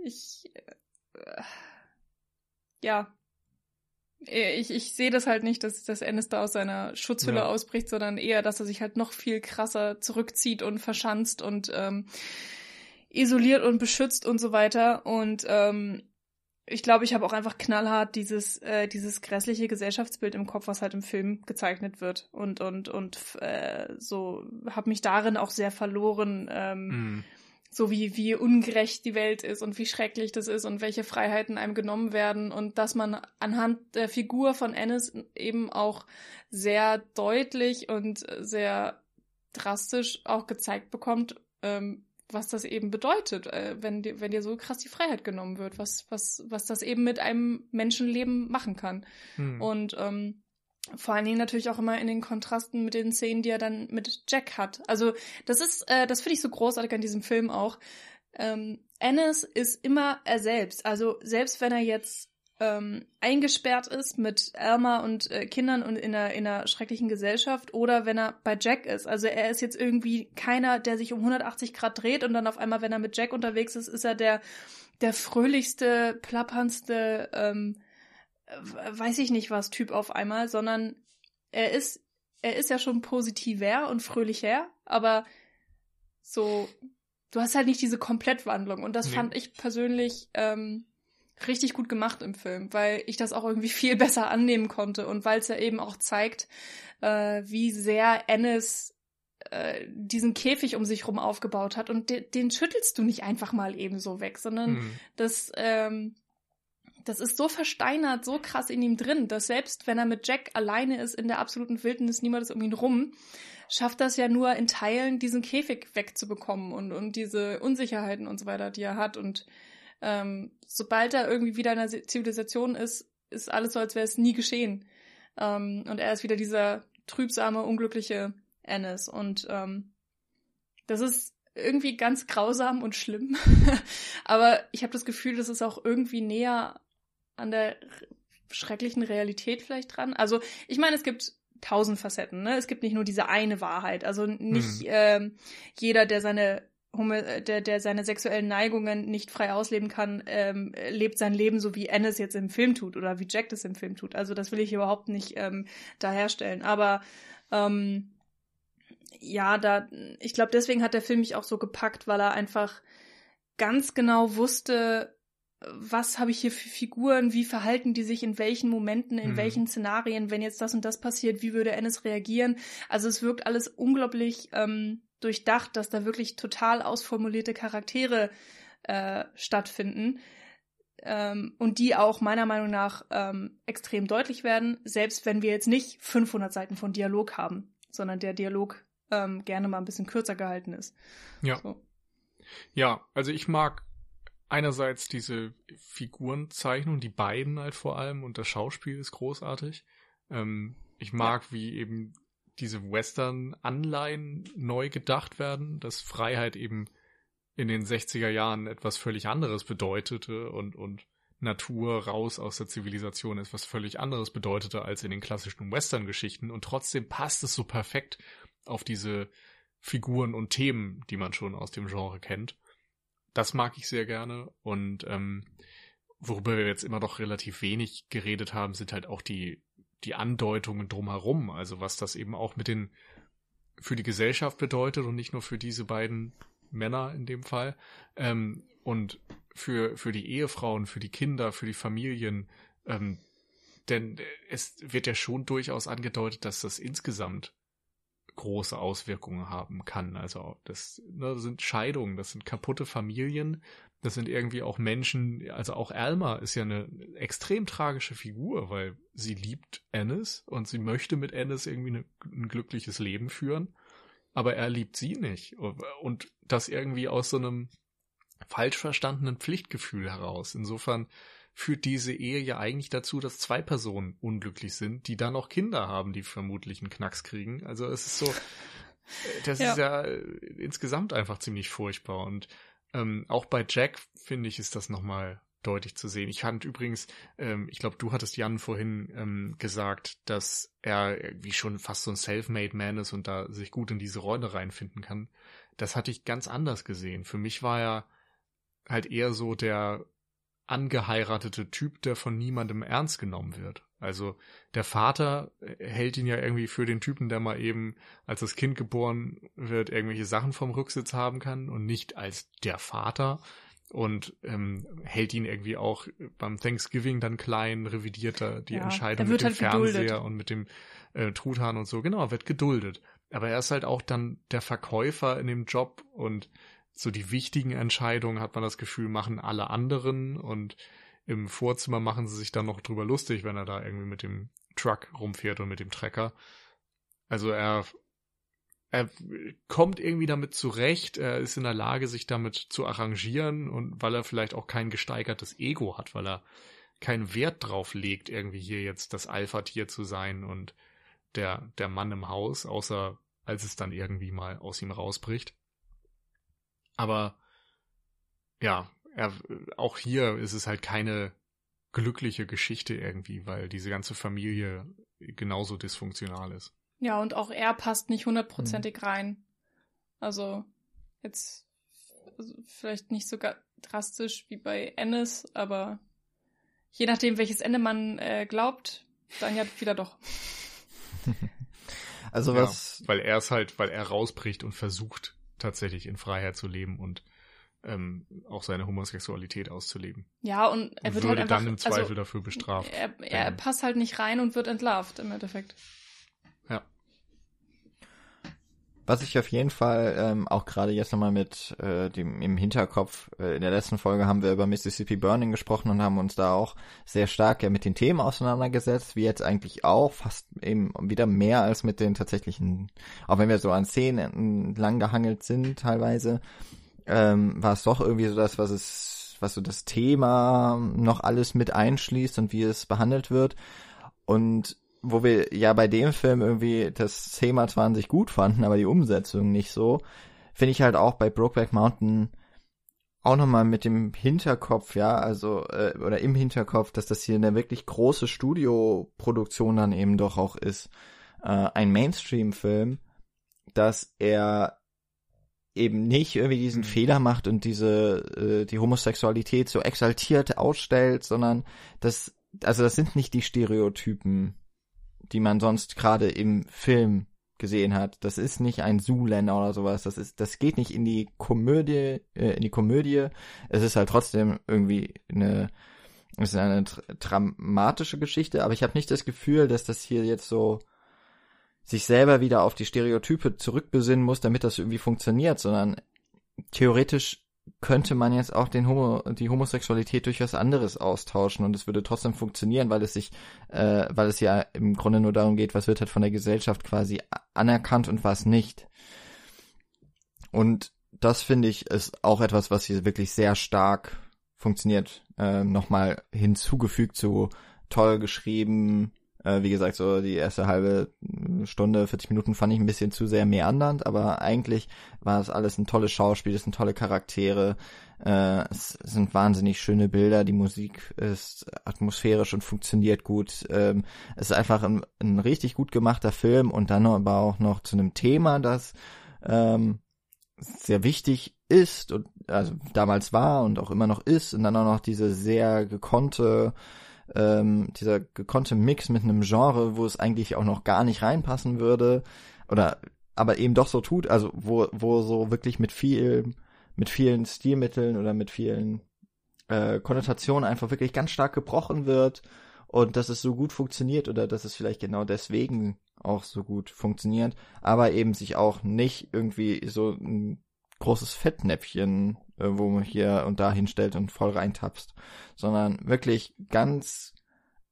ich äh, ja. Ich, ich sehe das halt nicht, dass, dass Ennis da aus seiner Schutzhülle ja. ausbricht, sondern eher, dass er sich halt noch viel krasser zurückzieht und verschanzt und ähm, isoliert und beschützt und so weiter. Und ähm, ich glaube, ich habe auch einfach knallhart dieses äh, dieses grässliche Gesellschaftsbild im Kopf, was halt im Film gezeichnet wird und und und äh, so habe mich darin auch sehr verloren, ähm, mm. so wie wie ungerecht die Welt ist und wie schrecklich das ist und welche Freiheiten einem genommen werden und dass man anhand der Figur von Ennis eben auch sehr deutlich und sehr drastisch auch gezeigt bekommt, ähm, was das eben bedeutet, äh, wenn, dir, wenn dir so krass die Freiheit genommen wird, was, was, was das eben mit einem Menschenleben machen kann. Hm. Und ähm, vor allen Dingen natürlich auch immer in den Kontrasten mit den Szenen, die er dann mit Jack hat. Also das ist, äh, das finde ich so großartig an diesem Film auch. Ähm, Ennis ist immer er selbst. Also selbst wenn er jetzt ähm, eingesperrt ist mit Elma und äh, Kindern und in einer, in einer schrecklichen Gesellschaft oder wenn er bei Jack ist. Also er ist jetzt irgendwie keiner, der sich um 180 Grad dreht und dann auf einmal, wenn er mit Jack unterwegs ist, ist er der, der fröhlichste, plapperndste, ähm, weiß ich nicht was Typ auf einmal, sondern er ist, er ist ja schon positiver und fröhlicher, aber so, du hast halt nicht diese Komplettwandlung und das nee. fand ich persönlich ähm, richtig gut gemacht im Film, weil ich das auch irgendwie viel besser annehmen konnte und weil es ja eben auch zeigt, äh, wie sehr Ennis äh, diesen Käfig um sich rum aufgebaut hat und de den schüttelst du nicht einfach mal eben so weg, sondern mhm. das ähm, das ist so versteinert, so krass in ihm drin, dass selbst wenn er mit Jack alleine ist in der absoluten Wildnis, niemand ist um ihn rum, schafft das ja nur in Teilen, diesen Käfig wegzubekommen und, und diese Unsicherheiten und so weiter, die er hat. Und ähm, sobald er irgendwie wieder in der Zivilisation ist, ist alles so, als wäre es nie geschehen. Ähm, und er ist wieder dieser trübsame, unglückliche Ennis. Und ähm, das ist irgendwie ganz grausam und schlimm. Aber ich habe das Gefühl, das ist auch irgendwie näher an der schrecklichen Realität vielleicht dran. Also ich meine, es gibt tausend Facetten. Ne? Es gibt nicht nur diese eine Wahrheit. Also nicht hm. ähm, jeder, der seine der, der seine sexuellen Neigungen nicht frei ausleben kann, ähm, lebt sein Leben so wie Ennis jetzt im Film tut oder wie Jack das im Film tut. Also das will ich überhaupt nicht ähm, da herstellen. Aber ähm, ja, da, ich glaube, deswegen hat der Film mich auch so gepackt, weil er einfach ganz genau wusste, was habe ich hier für Figuren, wie verhalten die sich in welchen Momenten, in mhm. welchen Szenarien, wenn jetzt das und das passiert, wie würde Ennis reagieren. Also es wirkt alles unglaublich ähm, durchdacht, dass da wirklich total ausformulierte Charaktere äh, stattfinden. Ähm, und die auch meiner Meinung nach ähm, extrem deutlich werden, selbst wenn wir jetzt nicht 500 Seiten von Dialog haben, sondern der Dialog ähm, gerne mal ein bisschen kürzer gehalten ist.
Ja. So. Ja, also ich mag einerseits diese Figurenzeichnung, die beiden halt vor allem und das Schauspiel ist großartig. Ähm, ich mag, ja. wie eben diese Western-Anleihen neu gedacht werden, dass Freiheit eben in den 60er Jahren etwas völlig anderes bedeutete und, und Natur raus aus der Zivilisation etwas völlig anderes bedeutete als in den klassischen Western-Geschichten und trotzdem passt es so perfekt auf diese Figuren und Themen, die man schon aus dem Genre kennt. Das mag ich sehr gerne und ähm, worüber wir jetzt immer noch relativ wenig geredet haben, sind halt auch die die Andeutungen drumherum, also was das eben auch mit den für die Gesellschaft bedeutet und nicht nur für diese beiden Männer in dem Fall ähm, und für für die Ehefrauen, für die Kinder, für die Familien, ähm, denn es wird ja schon durchaus angedeutet, dass das insgesamt große Auswirkungen haben kann. Also das, ne, das sind Scheidungen, das sind kaputte Familien, das sind irgendwie auch Menschen, also auch Alma ist ja eine extrem tragische Figur, weil sie liebt Ennis und sie möchte mit Ennis irgendwie eine, ein glückliches Leben führen, aber er liebt sie nicht. Und das irgendwie aus so einem falsch verstandenen Pflichtgefühl heraus. Insofern führt diese Ehe ja eigentlich dazu, dass zwei Personen unglücklich sind, die dann auch Kinder haben, die vermutlich einen Knacks kriegen. Also es ist so, das ja. ist ja insgesamt einfach ziemlich furchtbar und ähm, auch bei Jack, finde ich, ist das nochmal deutlich zu sehen. Ich fand übrigens, ähm, ich glaube, du hattest Jan vorhin ähm, gesagt, dass er wie schon fast so ein Self-Made Man ist und da sich gut in diese Rolle reinfinden kann. Das hatte ich ganz anders gesehen. Für mich war er halt eher so der angeheiratete Typ, der von niemandem ernst genommen wird. Also der Vater hält ihn ja irgendwie für den Typen, der mal eben, als das Kind geboren wird, irgendwelche Sachen vom Rücksitz haben kann und nicht als der Vater und ähm, hält ihn irgendwie auch beim Thanksgiving dann klein, revidiert er die ja, Entscheidung mit dem halt Fernseher geduldet. und mit dem äh, Truthahn und so. Genau, wird geduldet. Aber er ist halt auch dann der Verkäufer in dem Job und so die wichtigen Entscheidungen hat man das Gefühl, machen alle anderen und im Vorzimmer machen sie sich dann noch drüber lustig, wenn er da irgendwie mit dem Truck rumfährt und mit dem Trecker. Also er, er kommt irgendwie damit zurecht, er ist in der Lage, sich damit zu arrangieren und weil er vielleicht auch kein gesteigertes Ego hat, weil er keinen Wert drauf legt, irgendwie hier jetzt das Alpha-Tier zu sein und der, der Mann im Haus, außer als es dann irgendwie mal aus ihm rausbricht. Aber ja, er, auch hier ist es halt keine glückliche Geschichte irgendwie, weil diese ganze Familie genauso dysfunktional ist.
Ja, und auch er passt nicht hundertprozentig mhm. rein. Also jetzt also vielleicht nicht so drastisch wie bei Ennis, aber je nachdem, welches Ende man äh, glaubt, dann ja wieder doch.
also was? Ja, weil er es halt, weil er rausbricht und versucht tatsächlich in Freiheit zu leben und ähm, auch seine Homosexualität auszuleben.
Ja, und er wird
würde
halt
einfach, dann im Zweifel also, dafür bestraft.
Er, er ähm, passt halt nicht rein und wird entlarvt im Endeffekt.
Ja.
Was ich auf jeden Fall ähm, auch gerade jetzt nochmal mit äh, dem im Hinterkopf, äh, in der letzten Folge haben wir über Mississippi Burning gesprochen und haben uns da auch sehr stark ja mit den Themen auseinandergesetzt, wie jetzt eigentlich auch, fast eben wieder mehr als mit den tatsächlichen, auch wenn wir so an Szenen lang gehangelt sind teilweise, ähm, war es doch irgendwie so das, was es, was so das Thema noch alles mit einschließt und wie es behandelt wird. Und wo wir ja bei dem Film irgendwie das Thema zwar an sich gut fanden, aber die Umsetzung nicht so, finde ich halt auch bei Brokeback Mountain auch nochmal mit dem Hinterkopf, ja, also, äh, oder im Hinterkopf, dass das hier eine wirklich große Studioproduktion dann eben doch auch ist, äh, ein Mainstream-Film, dass er eben nicht irgendwie diesen mhm. Fehler macht und diese äh, die Homosexualität so exaltiert ausstellt, sondern das also das sind nicht die Stereotypen, die man sonst gerade im Film gesehen hat. Das ist nicht ein Zuländer oder sowas. Das ist das geht nicht in die Komödie äh, in die Komödie. Es ist halt trotzdem irgendwie eine es ist eine dramatische Geschichte, aber ich habe nicht das Gefühl, dass das hier jetzt so sich selber wieder auf die Stereotype zurückbesinnen muss, damit das irgendwie funktioniert, sondern theoretisch könnte man jetzt auch den Homo, die Homosexualität durch was anderes austauschen und es würde trotzdem funktionieren, weil es sich, äh, weil es ja im Grunde nur darum geht, was wird halt von der Gesellschaft quasi anerkannt und was nicht. Und das finde ich ist auch etwas, was hier wirklich sehr stark funktioniert. Äh, Nochmal hinzugefügt zu toll geschrieben, Äh, wie gesagt, so die erste halbe Stunde, 40 Minuten fand ich ein bisschen zu sehr meandernd, aber eigentlich war es alles ein tolles Schauspiel, es sind tolle Charaktere, äh, es sind wahnsinnig schöne Bilder, die Musik ist atmosphärisch und funktioniert gut. Ähm, es ist einfach ein, ein richtig gut gemachter Film und dann aber auch noch zu einem Thema, das ähm, sehr wichtig ist und also damals war und auch immer noch ist und dann auch noch diese sehr gekonnte ähm, dieser gekonnte Mix mit einem Genre, wo es eigentlich auch noch gar nicht reinpassen würde oder aber eben doch so tut, also wo wo so wirklich mit viel mit vielen Stilmitteln oder mit vielen äh, Konnotationen einfach wirklich ganz stark gebrochen wird und dass es so gut funktioniert oder dass es vielleicht genau deswegen auch so gut funktioniert, aber eben sich auch nicht irgendwie so ein großes Fettnäpfchen, äh, wo man hier und da hinstellt und voll reintapst, sondern wirklich ganz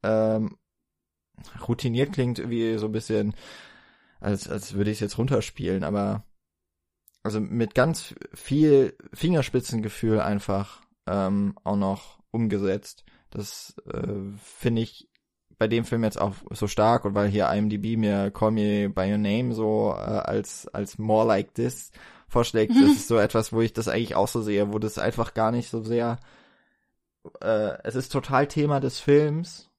ähm, routiniert klingt wie so ein bisschen, als, als würde ich es jetzt runterspielen, aber also mit ganz viel Fingerspitzengefühl einfach ähm, auch noch umgesetzt. Das äh, finde ich bei dem Film jetzt auch so stark und weil hier IMDb mir Call Me By Your Name so äh, als als More Like This vorschlägt, mhm. das ist so etwas, wo ich das eigentlich auch so sehe, wo das einfach gar nicht so sehr äh, es ist total Thema des Films,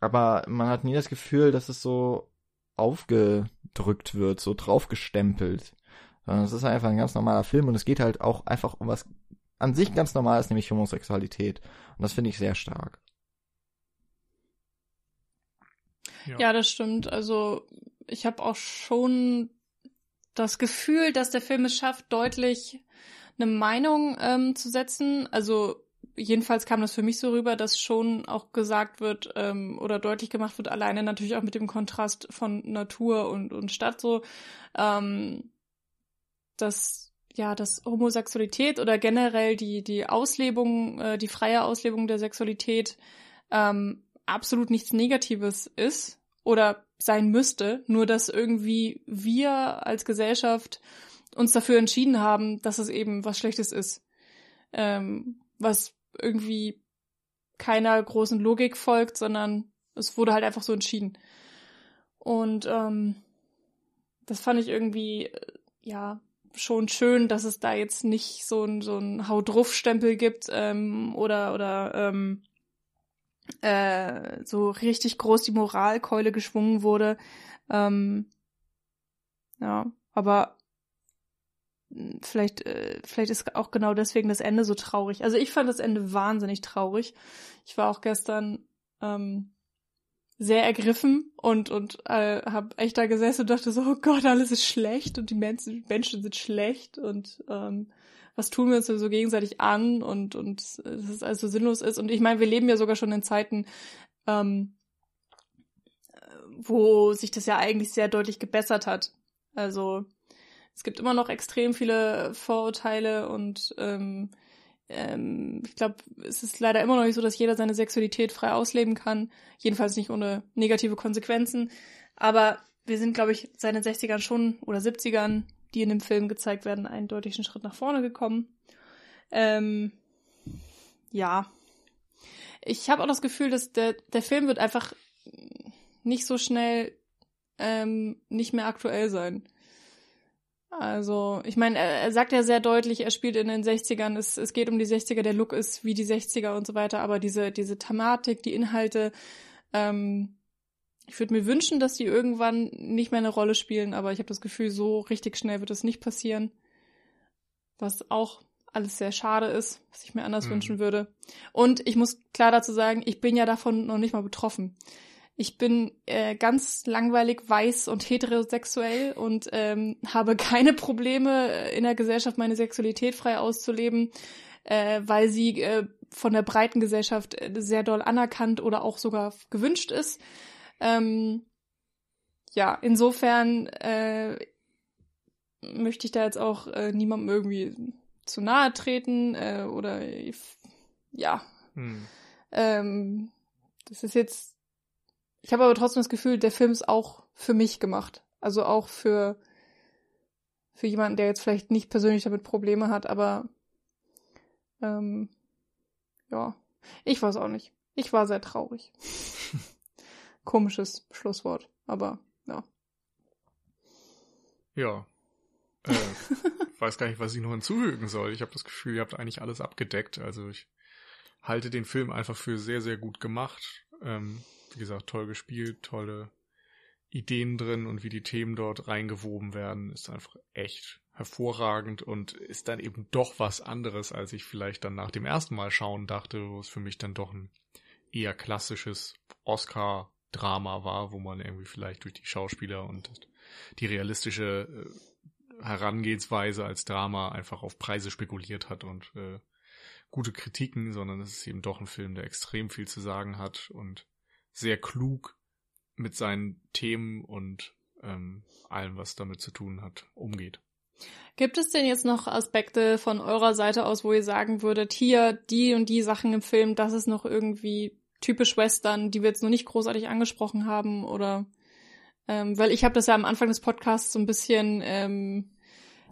aber man hat nie das Gefühl, dass es so aufgedrückt wird, so draufgestempelt. Sondern es ist einfach ein ganz normaler Film und es geht halt auch einfach um was an sich ganz normales, nämlich Homosexualität. Und das finde ich sehr stark.
Ja. ja, das stimmt. Also ich habe auch schon das Gefühl, dass der Film es schafft, deutlich eine Meinung ähm, zu setzen. Also jedenfalls kam das für mich so rüber, dass schon auch gesagt wird ähm, oder deutlich gemacht wird, alleine natürlich auch mit dem Kontrast von Natur und, und Stadt so, ähm, dass ja, dass Homosexualität oder generell die die Auslebung, äh, die freie Auslebung der Sexualität ähm, absolut nichts Negatives ist oder sein müsste, nur dass irgendwie wir als Gesellschaft uns dafür entschieden haben, dass es eben was Schlechtes ist, ähm, was irgendwie keiner großen Logik folgt, sondern es wurde halt einfach so entschieden. Und ähm, das fand ich irgendwie, äh, ja, schon schön, dass es da jetzt nicht so ein so ein Hau drauf Stempel gibt ähm, oder oder ähm, äh, so richtig groß die Moralkeule geschwungen wurde. Ähm, ja, aber hm, vielleicht äh, vielleicht ist auch genau deswegen das Ende so traurig. Also ich fand das Ende wahnsinnig traurig. Ich war auch gestern ähm, sehr ergriffen und und äh, habe echt da gesessen und dachte so, oh Gott, alles ist schlecht und die Menschen, Menschen sind schlecht und ähm, was tun wir uns denn so gegenseitig an und und dass es alles so sinnlos ist. Und ich meine, wir leben ja sogar schon in Zeiten, ähm, wo sich das ja eigentlich sehr deutlich gebessert hat. Also es gibt immer noch extrem viele Vorurteile und ähm, ähm, ich glaube, es ist leider immer noch nicht so, dass jeder seine Sexualität frei ausleben kann. Jedenfalls nicht ohne negative Konsequenzen. Aber wir sind, glaube ich, seit den 60ern schon oder 70ern, die in dem Film gezeigt werden, einen deutlichen Schritt nach vorne gekommen. Ähm, ja. Ich habe auch das Gefühl, dass der, der Film wird einfach nicht so schnell ähm, nicht mehr aktuell sein. Also, ich meine, er, er, sagt ja sehr deutlich, er spielt in den 60ern, es, es geht um die 60er, der Look ist wie die 60er und so weiter, aber diese, diese Thematik, die Inhalte, ähm, ich würde mir wünschen, dass die irgendwann nicht mehr eine Rolle spielen, aber ich habe das Gefühl, so richtig schnell wird das nicht passieren. Was auch alles sehr schade ist, was ich mir anders mhm. wünschen würde. Und ich muss klar dazu sagen, ich bin ja davon noch nicht mal betroffen ich bin äh, ganz langweilig weiß und heterosexuell und ähm, habe keine Probleme äh, in der Gesellschaft meine Sexualität frei auszuleben, äh, weil sie äh, von der breiten Gesellschaft äh, sehr doll anerkannt oder auch sogar gewünscht ist. Ähm, ja, insofern äh, möchte ich da jetzt auch äh, niemandem irgendwie zu nahe treten äh, oder ja. Hm. Ähm, das ist jetzt ich habe aber trotzdem das Gefühl, der Film ist auch für mich gemacht. Also auch für, für jemanden, der jetzt vielleicht nicht persönlich damit Probleme hat, aber ähm, ja, ich weiß auch nicht. Ich war sehr traurig. komisches Schlusswort, aber ja.
Ja. Äh, weiß gar nicht, was ich noch hinzufügen soll. Ich habe das Gefühl, ihr habt eigentlich alles abgedeckt. Also ich halte den Film einfach für sehr, sehr gut gemacht. Ähm, wie gesagt, toll gespielt, tolle Ideen drin und wie die Themen dort reingewoben werden, ist einfach echt hervorragend und ist dann eben doch was anderes, als ich vielleicht dann nach dem ersten Mal schauen dachte, wo es für mich dann doch ein eher klassisches Oscar-Drama war, wo man irgendwie vielleicht durch die Schauspieler und die realistische äh, Herangehensweise als Drama einfach auf Preise spekuliert hat und äh, gute Kritiken, sondern es ist eben doch ein Film, der extrem viel zu sagen hat und sehr klug mit seinen Themen und ähm, allem, was damit zu tun hat, umgeht.
Gibt es denn jetzt noch Aspekte von eurer Seite aus, wo ihr sagen würdet, hier die und die Sachen im Film, das ist noch irgendwie typisch Western, die wir jetzt noch nicht großartig angesprochen haben oder ähm, weil ich habe das ja am Anfang des Podcasts so ein bisschen ähm,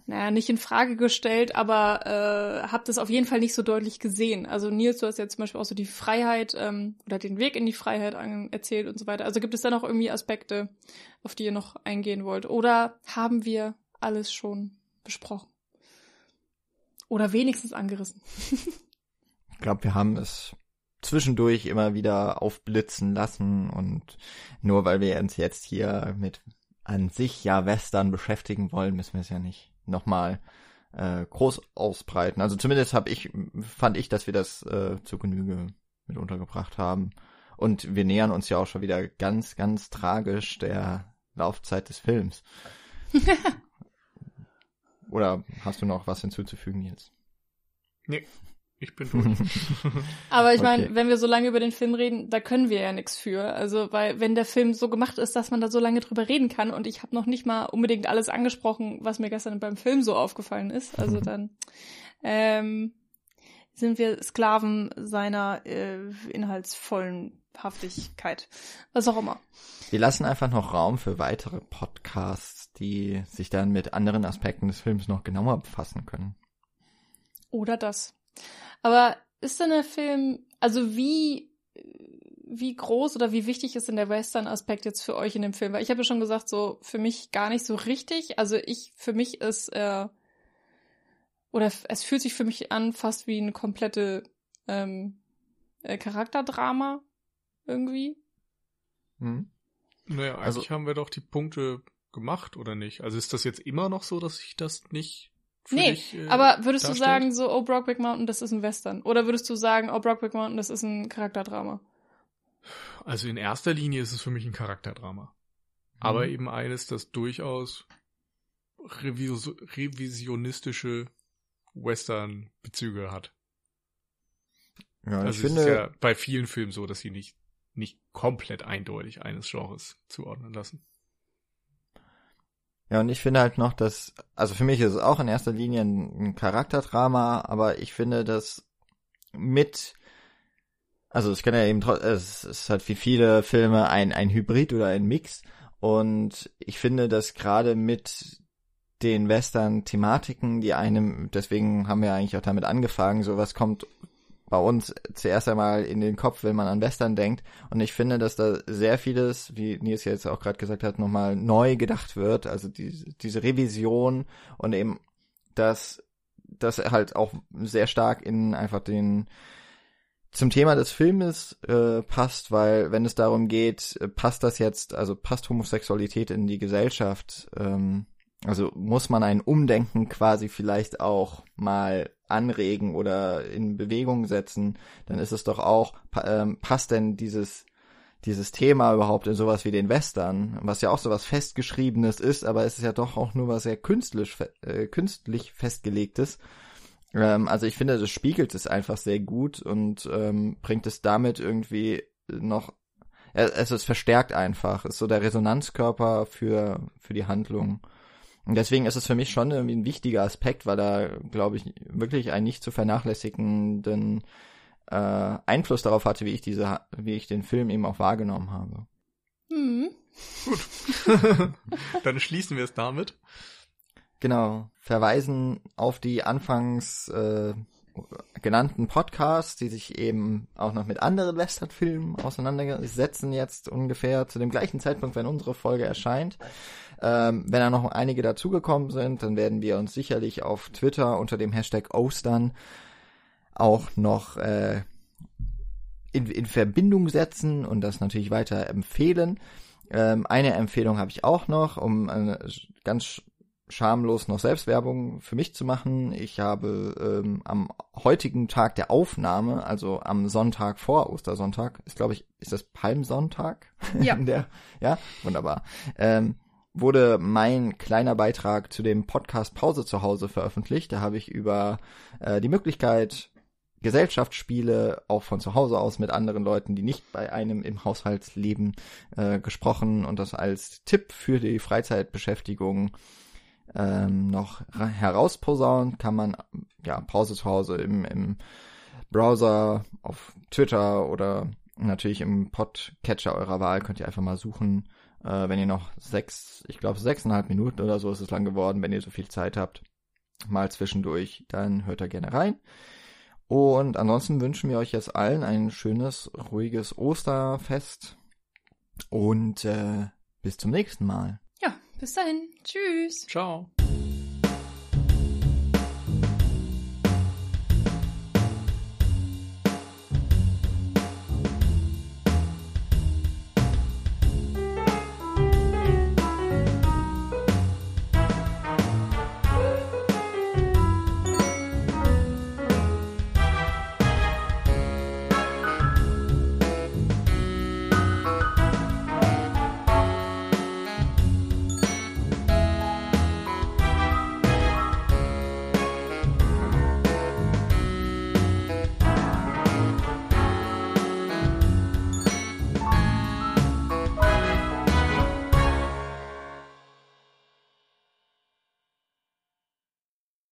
naja, nicht in Frage gestellt, aber äh, habe das auf jeden Fall nicht so deutlich gesehen. Also Nils, du hast ja zum Beispiel auch so die Freiheit ähm, oder den Weg in die Freiheit an, erzählt und so weiter. Also gibt es da noch irgendwie Aspekte, auf die ihr noch eingehen wollt? Oder haben wir alles schon besprochen? Oder wenigstens angerissen?
ich glaube, wir haben es zwischendurch immer wieder aufblitzen lassen und nur weil wir uns jetzt hier mit an sich ja Western beschäftigen wollen, müssen wir es ja nicht nochmal äh, groß ausbreiten. Also zumindest habe ich, fand ich, dass wir das äh, zur Genüge mit untergebracht haben. Und wir nähern uns ja auch schon wieder ganz, ganz tragisch der Laufzeit des Films. Oder hast du noch was hinzuzufügen jetzt?
Nee, ich bin durch.
Aber ich meine, okay. wenn wir so lange über den Film reden, da können wir ja nichts für. Also, weil wenn der Film so gemacht ist, dass man da so lange drüber reden kann und ich habe noch nicht mal unbedingt alles angesprochen, was mir gestern beim Film so aufgefallen ist. Also dann ähm, sind wir Sklaven seiner äh, inhaltsvollen Haftigkeit. Was auch immer.
Wir lassen einfach noch Raum für weitere Podcasts, die sich dann mit anderen Aspekten des Films noch genauer befassen können.
Oder das. Aber ist denn der Film, also wie, wie groß oder wie wichtig ist denn der Western-Aspekt jetzt für euch in dem Film? Weil ich habe ja schon gesagt, so für mich gar nicht so richtig. Also ich, für mich ist, äh, oder es fühlt sich für mich an fast wie eine komplette ähm, äh, Charakterdrama irgendwie.
Hm. Naja, eigentlich also, haben wir doch die Punkte gemacht, oder nicht? Also ist das jetzt immer noch so, dass ich das nicht
nee,
dich,
äh, aber würdest darstellt? du sagen, so, oh, Brockback Mountain, das ist ein Western? Oder würdest du sagen, oh, Brockback Mountain, das ist ein Charakterdrama?
Also in erster Linie ist es für mich ein Charakterdrama. Mhm. Aber eben eines, das durchaus revis revisionistische Western-Bezüge hat. Ja, also ich finde, es ist ja bei vielen Filmen so, dass sie nicht, nicht komplett eindeutig eines Genres zuordnen lassen.
Ja, und ich finde halt noch, dass, also für mich ist es auch in erster Linie ein, Charakterdrama, aber ich finde, dass mit, also es kann ja eben, es ist halt wie viele Filme ein, ein Hybrid oder ein Mix. Und ich finde, dass gerade mit den Western-Thematiken, die einem, deswegen haben wir eigentlich auch damit angefangen, sowas kommt bei uns zuerst einmal in den Kopf, wenn man an Western denkt. Und ich finde, dass da sehr vieles, wie Nils jetzt auch gerade gesagt hat, nochmal neu gedacht wird. Also die, diese Revision und eben dass das halt auch sehr stark in einfach den zum Thema des Filmes äh, passt, weil wenn es darum geht, äh, passt das jetzt, also passt Homosexualität in die Gesellschaft, ähm, also muss man ein Umdenken quasi vielleicht auch mal anregen oder in Bewegung setzen, dann ist es doch auch, ähm, passt denn dieses, dieses Thema überhaupt in sowas wie den Western, was ja auch sowas festgeschriebenes ist, aber es ist ja doch auch nur was sehr künstlich, äh, künstlich festgelegtes. Ähm, also ich finde, das spiegelt es einfach sehr gut und ähm, bringt es damit irgendwie noch, äh, es ist verstärkt einfach, ist so der Resonanzkörper für, für die Handlung. Und deswegen ist es für mich schon irgendwie ein wichtiger Aspekt, weil er, glaube ich, wirklich einen nicht zu vernachlässigenden äh, Einfluss darauf hatte, wie ich diese, wie ich den Film eben auch wahrgenommen habe.
Hm.
Gut. Dann schließen wir es damit.
Genau. Verweisen auf die anfangs äh, genannten Podcasts, die sich eben auch noch mit anderen Western-Filmen auseinandersetzen jetzt ungefähr zu dem gleichen Zeitpunkt, wenn unsere Folge erscheint. Ähm, wenn da noch einige dazugekommen sind, dann werden wir uns sicherlich auf Twitter unter dem Hashtag Ostern auch noch äh, in, in Verbindung setzen und das natürlich weiter empfehlen. Ähm, eine Empfehlung habe ich auch noch, um eine ganz schamlos noch Selbstwerbung für mich zu machen. Ich habe ähm, am heutigen Tag der Aufnahme, also am Sonntag vor Ostersonntag, ist glaube ich, ist das Palmsonntag?
Ja.
der, ja, wunderbar. Ähm, wurde mein kleiner Beitrag zu dem Podcast Pause zu Hause veröffentlicht. Da habe ich über äh, die Möglichkeit, Gesellschaftsspiele auch von zu Hause aus mit anderen Leuten, die nicht bei einem im Haushaltsleben äh, gesprochen und das als Tipp für die Freizeitbeschäftigung ähm, noch herausposaunt, kann man ja Pause zu Hause im, im Browser, auf Twitter oder natürlich im Podcatcher eurer Wahl könnt ihr einfach mal suchen, äh, wenn ihr noch sechs, ich glaube sechseinhalb Minuten oder so ist es lang geworden, wenn ihr so viel Zeit habt, mal zwischendurch, dann hört da gerne rein. Und ansonsten wünschen wir euch jetzt allen ein schönes, ruhiges Osterfest und äh, bis zum nächsten Mal.
Ja, bis dahin. Tschüss.
Ciao.